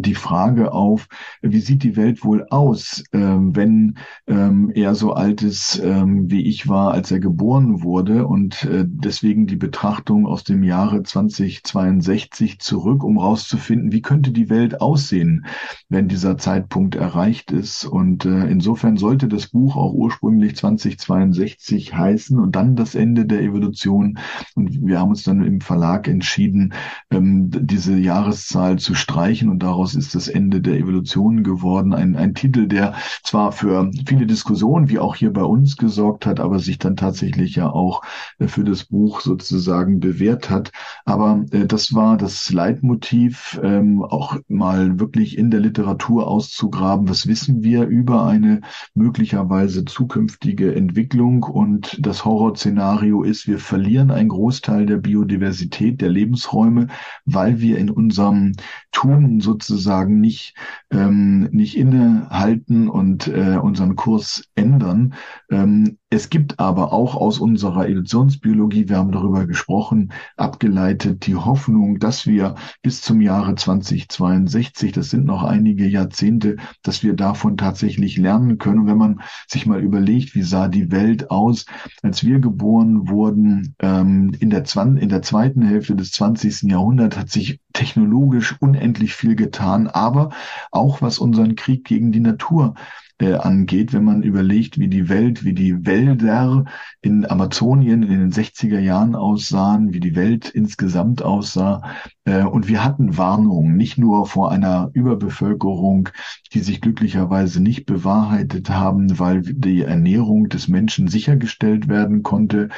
die Frage auf, wie sieht die Welt wohl aus, ähm, wenn ähm, er so alt ist, ähm, wie ich war, als er geboren wurde und äh, deswegen die Betrachtung aus dem Jahre 2062 zurück, um rauszufinden, wie könnte die Welt aussehen, wenn dieser Zeitpunkt erreicht ist. Und äh, insofern sollte das Buch auch ursprünglich 2062 heißen und dann das Ende der Evolution. Und wir haben uns dann im Verlag entschieden, ähm, diese Jahreszahl zu streichen und daraus daraus ist das Ende der Evolution geworden. Ein, ein Titel, der zwar für viele Diskussionen, wie auch hier bei uns gesorgt hat, aber sich dann tatsächlich ja auch äh, für das Buch sozusagen bewährt hat. Aber äh, das war das Leitmotiv, ähm, auch mal wirklich in der Literatur auszugraben. Was wissen wir über eine möglicherweise zukünftige Entwicklung? Und das Horrorszenario ist, wir verlieren einen Großteil der Biodiversität, der Lebensräume, weil wir in unserem Tun sozusagen nicht, ähm, nicht innehalten und äh, unseren Kurs ändern. Ähm, es gibt aber auch aus unserer Evolutionsbiologie, wir haben darüber gesprochen, abgeleitet die Hoffnung, dass wir bis zum Jahre 2062, das sind noch einige Jahrzehnte, dass wir davon tatsächlich lernen können. Und wenn man sich mal überlegt, wie sah die Welt aus, als wir geboren wurden, ähm, in, der in der zweiten Hälfte des 20. Jahrhunderts hat sich technologisch unendlich viel getan, aber auch was unseren Krieg gegen die Natur äh, angeht, wenn man überlegt, wie die Welt, wie die Wälder in Amazonien in den 60er Jahren aussahen, wie die Welt insgesamt aussah. Äh, und wir hatten Warnungen, nicht nur vor einer Überbevölkerung, die sich glücklicherweise nicht bewahrheitet haben, weil die Ernährung des Menschen sichergestellt werden konnte,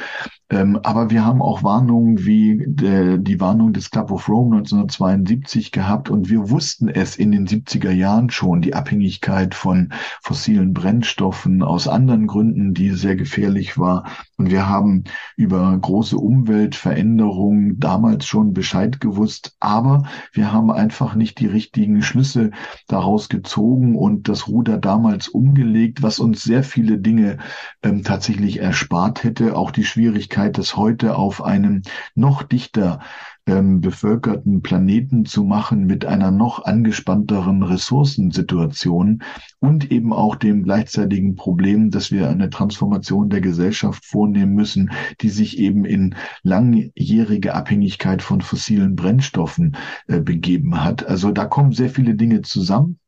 ähm, aber wir haben auch Warnungen wie der, die Warnung des Club of Rome 1972 gehabt und wir wussten es in den 70er Jahren schon, die Abhängigkeit von fossilen Brennstoffen aus anderen Gründen, die sehr gefährlich war. Und wir haben über große Umweltveränderungen damals schon Bescheid gewusst, aber wir haben einfach nicht die richtigen Schlüsse daraus gezogen und das Ruder damals umgelegt, was uns sehr viele Dinge ähm, tatsächlich erspart hätte, auch die Schwierigkeit, das heute auf einem noch dichter ähm, bevölkerten Planeten zu machen mit einer noch angespannteren Ressourcensituation und eben auch dem gleichzeitigen Problem, dass wir eine Transformation der Gesellschaft vornehmen müssen, die sich eben in langjährige Abhängigkeit von fossilen Brennstoffen äh, begeben hat. Also da kommen sehr viele Dinge zusammen.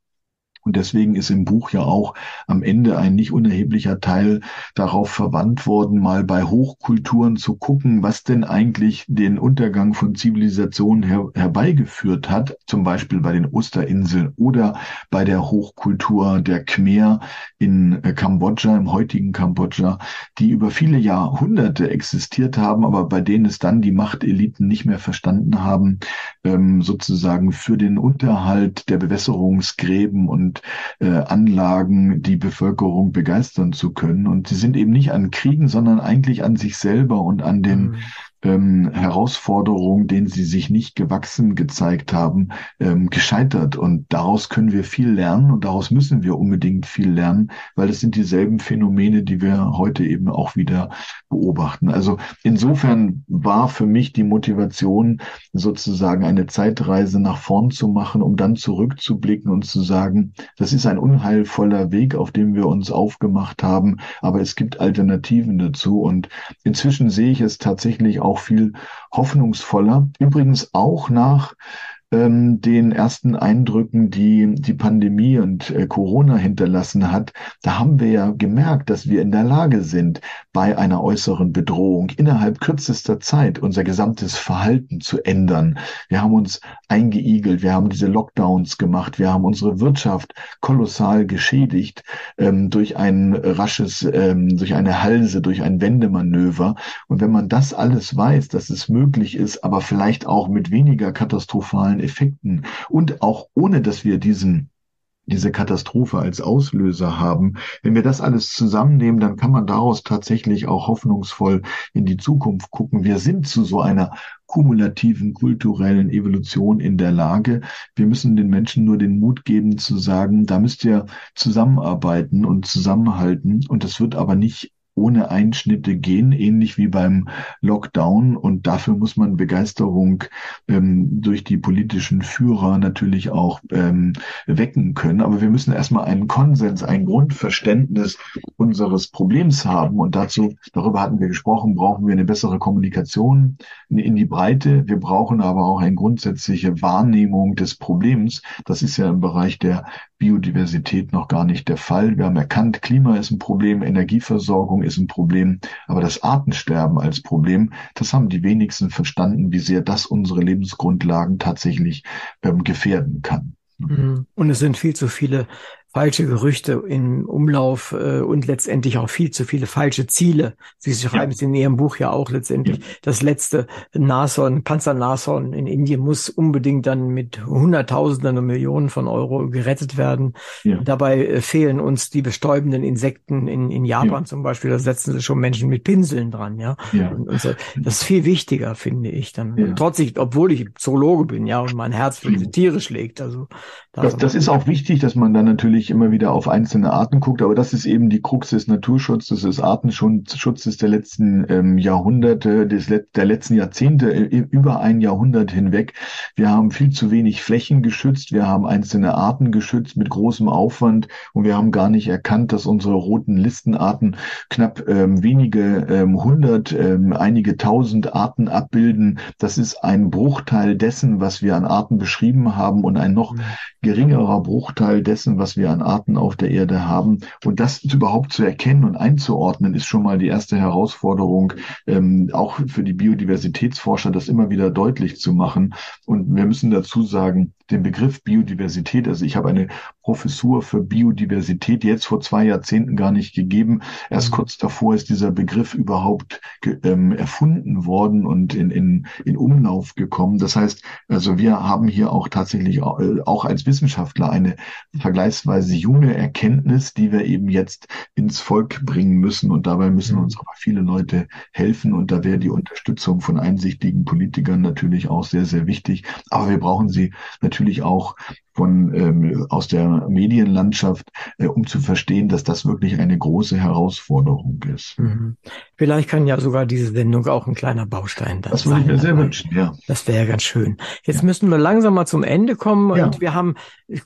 Und deswegen ist im Buch ja auch am Ende ein nicht unerheblicher Teil darauf verwandt worden, mal bei Hochkulturen zu gucken, was denn eigentlich den Untergang von Zivilisationen her herbeigeführt hat, zum Beispiel bei den Osterinseln oder bei der Hochkultur der Khmer in äh, Kambodscha, im heutigen Kambodscha, die über viele Jahrhunderte existiert haben, aber bei denen es dann die Machteliten nicht mehr verstanden haben, ähm, sozusagen für den Unterhalt der Bewässerungsgräben und und äh, Anlagen die Bevölkerung begeistern zu können. Und sie sind eben nicht an Kriegen, sondern eigentlich an sich selber und an den mhm ähm, Herausforderungen, denen sie sich nicht gewachsen gezeigt haben, ähm, gescheitert. Und daraus können wir viel lernen und daraus müssen wir unbedingt viel lernen, weil es sind dieselben Phänomene, die wir heute eben auch wieder beobachten. Also insofern war für mich die Motivation, sozusagen eine Zeitreise nach vorn zu machen, um dann zurückzublicken und zu sagen, das ist ein unheilvoller Weg, auf dem wir uns aufgemacht haben, aber es gibt Alternativen dazu. Und inzwischen sehe ich es tatsächlich auch auch viel hoffnungsvoller. Übrigens auch nach ähm, den ersten Eindrücken, die die Pandemie und äh, Corona hinterlassen hat, da haben wir ja gemerkt, dass wir in der Lage sind, bei einer äußeren Bedrohung innerhalb kürzester Zeit unser gesamtes Verhalten zu ändern. Wir haben uns eingeigelt, wir haben diese Lockdowns gemacht, wir haben unsere Wirtschaft kolossal geschädigt ähm, durch ein rasches, ähm, durch eine Halse, durch ein Wendemanöver. Und wenn man das alles weiß, dass es möglich ist, aber vielleicht auch mit weniger katastrophalen Effekten und auch ohne, dass wir diesen diese Katastrophe als Auslöser haben. Wenn wir das alles zusammennehmen, dann kann man daraus tatsächlich auch hoffnungsvoll in die Zukunft gucken. Wir sind zu so einer kumulativen kulturellen Evolution in der Lage. Wir müssen den Menschen nur den Mut geben zu sagen, da müsst ihr zusammenarbeiten und zusammenhalten. Und das wird aber nicht ohne Einschnitte gehen, ähnlich wie beim Lockdown. Und dafür muss man Begeisterung ähm, durch die politischen Führer natürlich auch ähm, wecken können. Aber wir müssen erstmal einen Konsens, ein Grundverständnis unseres Problems haben. Und dazu, darüber hatten wir gesprochen, brauchen wir eine bessere Kommunikation in die Breite. Wir brauchen aber auch eine grundsätzliche Wahrnehmung des Problems. Das ist ja im Bereich der Biodiversität noch gar nicht der Fall. Wir haben erkannt, Klima ist ein Problem, Energieversorgung ist ein Problem, aber das Artensterben als Problem, das haben die wenigsten verstanden, wie sehr das unsere Lebensgrundlagen tatsächlich ähm, gefährden kann. Mhm. Und es sind viel zu viele falsche Gerüchte im Umlauf äh, und letztendlich auch viel zu viele falsche Ziele. Sie schreiben ja. es in Ihrem Buch ja auch letztendlich. Ja. Das letzte Nashorn, Panzernashorn in Indien muss unbedingt dann mit Hunderttausenden und Millionen von Euro gerettet werden. Ja. Dabei äh, fehlen uns die bestäubenden Insekten in, in Japan zum Beispiel. Da setzen sie schon Menschen mit Pinseln dran, ja. Und, und so. Das ist viel wichtiger, finde ich dann. Trotz ich, obwohl ich Zoologe bin, ja, und mein Herz für diese Tiere schlägt. Also das, das ist auch wichtig, dass man dann natürlich immer wieder auf einzelne Arten guckt, aber das ist eben die Krux des Naturschutzes, des Artenschutzes der letzten ähm, Jahrhunderte, des, der letzten Jahrzehnte, äh, über ein Jahrhundert hinweg. Wir haben viel zu wenig Flächen geschützt, wir haben einzelne Arten geschützt mit großem Aufwand und wir haben gar nicht erkannt, dass unsere roten Listenarten knapp ähm, wenige ähm, hundert, ähm, einige tausend Arten abbilden. Das ist ein Bruchteil dessen, was wir an Arten beschrieben haben und ein noch mhm geringerer Bruchteil dessen, was wir an Arten auf der Erde haben. Und das überhaupt zu erkennen und einzuordnen, ist schon mal die erste Herausforderung, ähm, auch für die Biodiversitätsforscher, das immer wieder deutlich zu machen. Und wir müssen dazu sagen, den Begriff Biodiversität, also ich habe eine Professur für Biodiversität jetzt vor zwei Jahrzehnten gar nicht gegeben. Erst mhm. kurz davor ist dieser Begriff überhaupt ähm, erfunden worden und in, in, in Umlauf gekommen. Das heißt, also wir haben hier auch tatsächlich auch, äh, auch als Wissenschaftler eine vergleichsweise junge Erkenntnis, die wir eben jetzt ins Volk bringen müssen. Und dabei müssen mhm. uns aber viele Leute helfen. Und da wäre die Unterstützung von einsichtigen Politikern natürlich auch sehr, sehr wichtig. Aber wir brauchen sie natürlich auch von ähm, aus der Medienlandschaft, äh, um zu verstehen, dass das wirklich eine große Herausforderung ist. Mhm. Vielleicht kann ja sogar diese Sendung auch ein kleiner Baustein das würde ich mir sehr wünschen, ja. Das wäre ganz schön. Jetzt ja. müssen wir langsam mal zum Ende kommen ja. und wir haben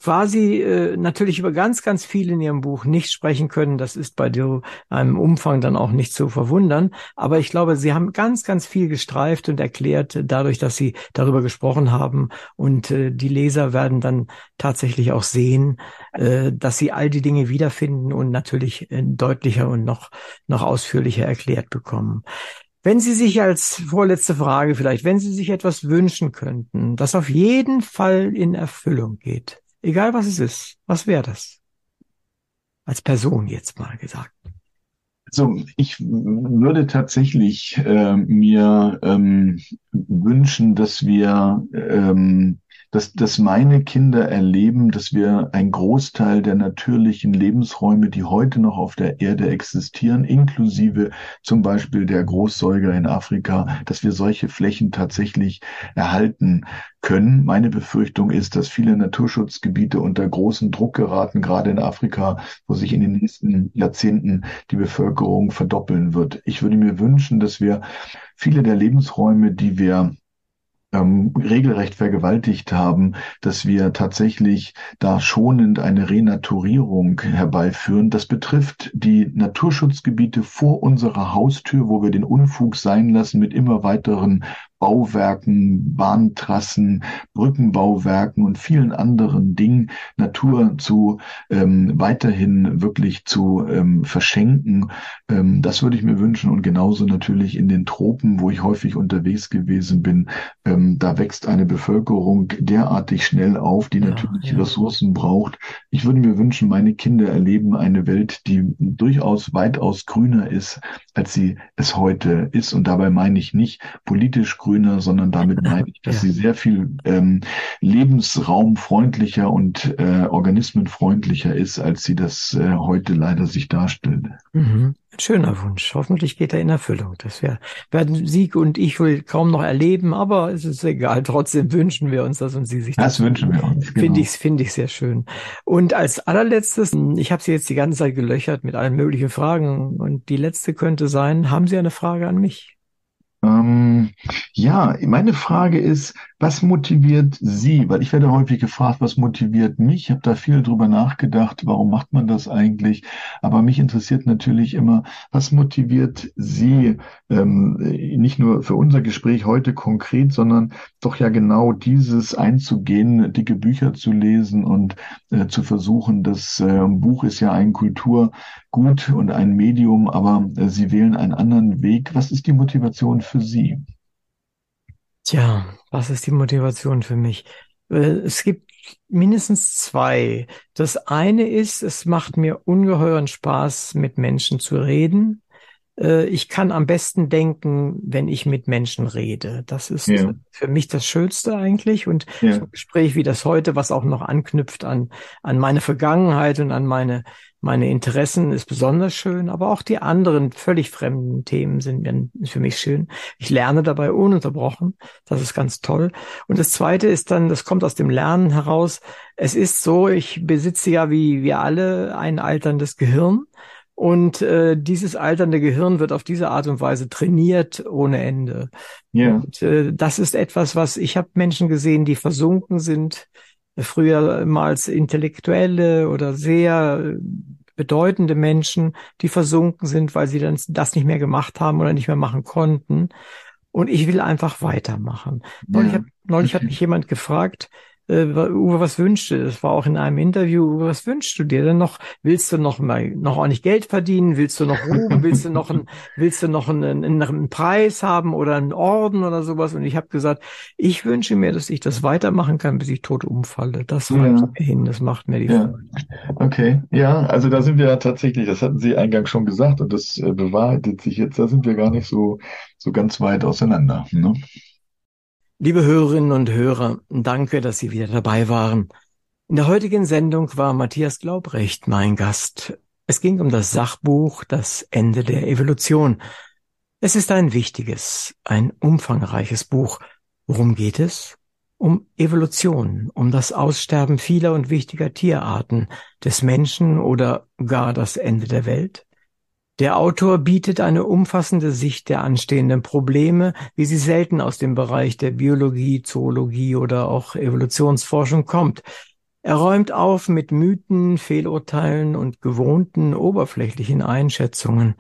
quasi äh, natürlich über ganz, ganz viel in Ihrem Buch nicht sprechen können. Das ist bei dir einem Umfang dann auch nicht zu verwundern. Aber ich glaube, Sie haben ganz, ganz viel gestreift und erklärt, dadurch, dass Sie darüber gesprochen haben. Und äh, die Leser werden dann tatsächlich auch sehen, äh, dass sie all die Dinge wiederfinden und natürlich äh, deutlicher und noch, noch ausführlicher erklärt bekommen. Wenn Sie sich als vorletzte Frage vielleicht, wenn Sie sich etwas wünschen könnten, das auf jeden Fall in Erfüllung geht, egal was es ist, was wäre das? Als Person jetzt mal gesagt. Also ich würde tatsächlich äh, mir ähm, wünschen, dass wir ähm, dass, dass meine Kinder erleben, dass wir ein Großteil der natürlichen Lebensräume, die heute noch auf der Erde existieren, inklusive zum Beispiel der Großsäuger in Afrika, dass wir solche Flächen tatsächlich erhalten können. Meine Befürchtung ist, dass viele Naturschutzgebiete unter großen Druck geraten, gerade in Afrika, wo sich in den nächsten Jahrzehnten die Bevölkerung verdoppeln wird. Ich würde mir wünschen, dass wir viele der Lebensräume, die wir ähm, regelrecht vergewaltigt haben, dass wir tatsächlich da schonend eine Renaturierung herbeiführen. Das betrifft die Naturschutzgebiete vor unserer Haustür, wo wir den Unfug sein lassen mit immer weiteren Bauwerken, Bahntrassen, Brückenbauwerken und vielen anderen Dingen Natur zu ähm, weiterhin wirklich zu ähm, verschenken. Ähm, das würde ich mir wünschen und genauso natürlich in den Tropen, wo ich häufig unterwegs gewesen bin. Ähm, da wächst eine Bevölkerung derartig schnell auf, die ja, natürlich ja. Ressourcen braucht. Ich würde mir wünschen, meine Kinder erleben eine Welt, die durchaus weitaus grüner ist, als sie es heute ist. Und dabei meine ich nicht politisch grüner, sondern damit meine ich, dass ja. sie sehr viel ähm, lebensraumfreundlicher und äh, organismenfreundlicher ist, als sie das äh, heute leider sich darstellt. Mhm. Ein schöner Wunsch. Hoffentlich geht er in Erfüllung. Das wär, werden Sieg und ich wohl kaum noch erleben, aber es ist egal. Trotzdem wünschen wir uns das und Sie sich das. Das wünschen wir uns. Genau. Finde ich, finde ich sehr schön. Und als allerletztes, ich habe Sie jetzt die ganze Zeit gelöchert mit allen möglichen Fragen und die letzte könnte sein, haben Sie eine Frage an mich? Ähm, ja, meine Frage ist, was motiviert Sie? Weil ich werde häufig gefragt, was motiviert mich? Ich habe da viel drüber nachgedacht, warum macht man das eigentlich? Aber mich interessiert natürlich immer, was motiviert Sie, ähm, nicht nur für unser Gespräch heute konkret, sondern doch ja genau dieses einzugehen, dicke Bücher zu lesen und äh, zu versuchen. Das äh, Buch ist ja ein Kulturgut und ein Medium, aber äh, Sie wählen einen anderen Weg. Was ist die Motivation für Sie? Tja, was ist die Motivation für mich? Äh, es gibt mindestens zwei. Das eine ist, es macht mir ungeheuren Spaß, mit Menschen zu reden. Äh, ich kann am besten denken, wenn ich mit Menschen rede. Das ist ja. für mich das Schönste eigentlich. Und ja. so ein Gespräch wie das heute, was auch noch anknüpft an, an meine Vergangenheit und an meine, meine Interessen, ist besonders schön. Aber auch die anderen völlig fremden Themen sind für mich schön. Ich lerne dabei ununterbrochen. Das ist ganz toll. Und das zweite ist dann, das kommt aus dem Lernen heraus. Es ist so, ich besitze ja wie wir alle ein alterndes Gehirn. Und äh, dieses alternde Gehirn wird auf diese Art und Weise trainiert ohne Ende. Ja. Und äh, das ist etwas, was ich habe Menschen gesehen, die versunken sind, früher mal als Intellektuelle oder sehr bedeutende Menschen, die versunken sind, weil sie dann das nicht mehr gemacht haben oder nicht mehr machen konnten. Und ich will einfach weitermachen. Ja. Neulich, hat, neulich okay. hat mich jemand gefragt, äh, Uwe, was wünschst du? Das war auch in einem Interview, Uwe, was wünschst du dir denn noch? Willst du noch mal, noch auch nicht Geld verdienen? Willst du noch Ruhm? willst du noch ein, willst du noch einen, einen Preis haben oder einen Orden oder sowas? Und ich habe gesagt, ich wünsche mir, dass ich das weitermachen kann, bis ich tot umfalle. Das reicht ja. mir hin. Das macht mir die ja. Freude. Okay. Ja, also da sind wir ja tatsächlich, das hatten Sie eingangs schon gesagt und das äh, bewahrheitet sich jetzt, da sind wir gar nicht so, so ganz weit auseinander. Ne? Liebe Hörerinnen und Hörer, danke, dass Sie wieder dabei waren. In der heutigen Sendung war Matthias Glaubrecht mein Gast. Es ging um das Sachbuch Das Ende der Evolution. Es ist ein wichtiges, ein umfangreiches Buch. Worum geht es? Um Evolution, um das Aussterben vieler und wichtiger Tierarten, des Menschen oder gar das Ende der Welt? Der Autor bietet eine umfassende Sicht der anstehenden Probleme, wie sie selten aus dem Bereich der Biologie, Zoologie oder auch Evolutionsforschung kommt. Er räumt auf mit Mythen, Fehlurteilen und gewohnten oberflächlichen Einschätzungen.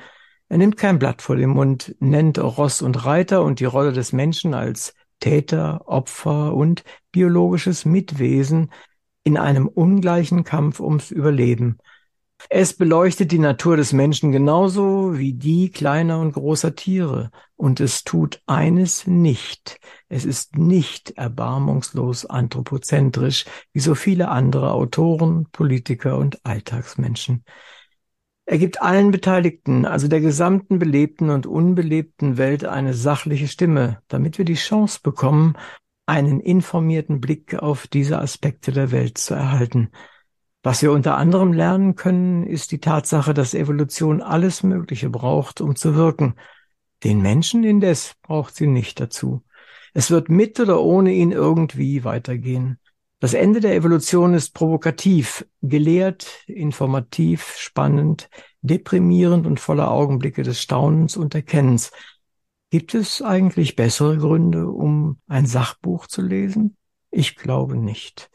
Er nimmt kein Blatt vor den Mund, nennt Ross und Reiter und die Rolle des Menschen als Täter, Opfer und biologisches Mitwesen in einem ungleichen Kampf ums Überleben – es beleuchtet die Natur des Menschen genauso wie die kleiner und großer Tiere. Und es tut eines nicht. Es ist nicht erbarmungslos anthropozentrisch, wie so viele andere Autoren, Politiker und Alltagsmenschen. Er gibt allen Beteiligten, also der gesamten belebten und unbelebten Welt eine sachliche Stimme, damit wir die Chance bekommen, einen informierten Blick auf diese Aspekte der Welt zu erhalten. Was wir unter anderem lernen können, ist die Tatsache, dass Evolution alles Mögliche braucht, um zu wirken. Den Menschen indes braucht sie nicht dazu. Es wird mit oder ohne ihn irgendwie weitergehen. Das Ende der Evolution ist provokativ, gelehrt, informativ, spannend, deprimierend und voller Augenblicke des Staunens und Erkennens. Gibt es eigentlich bessere Gründe, um ein Sachbuch zu lesen? Ich glaube nicht.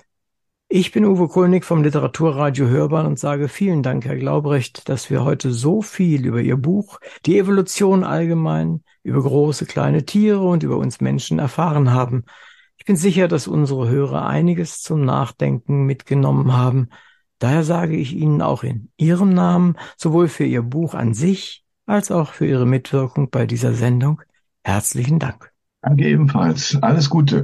Ich bin Uwe Kulnig vom Literaturradio Hörbahn und sage vielen Dank, Herr Glaubrecht, dass wir heute so viel über Ihr Buch, die Evolution allgemein, über große, kleine Tiere und über uns Menschen erfahren haben. Ich bin sicher, dass unsere Hörer einiges zum Nachdenken mitgenommen haben. Daher sage ich Ihnen auch in Ihrem Namen, sowohl für Ihr Buch an sich als auch für Ihre Mitwirkung bei dieser Sendung, herzlichen Dank. Danke ebenfalls. Alles Gute.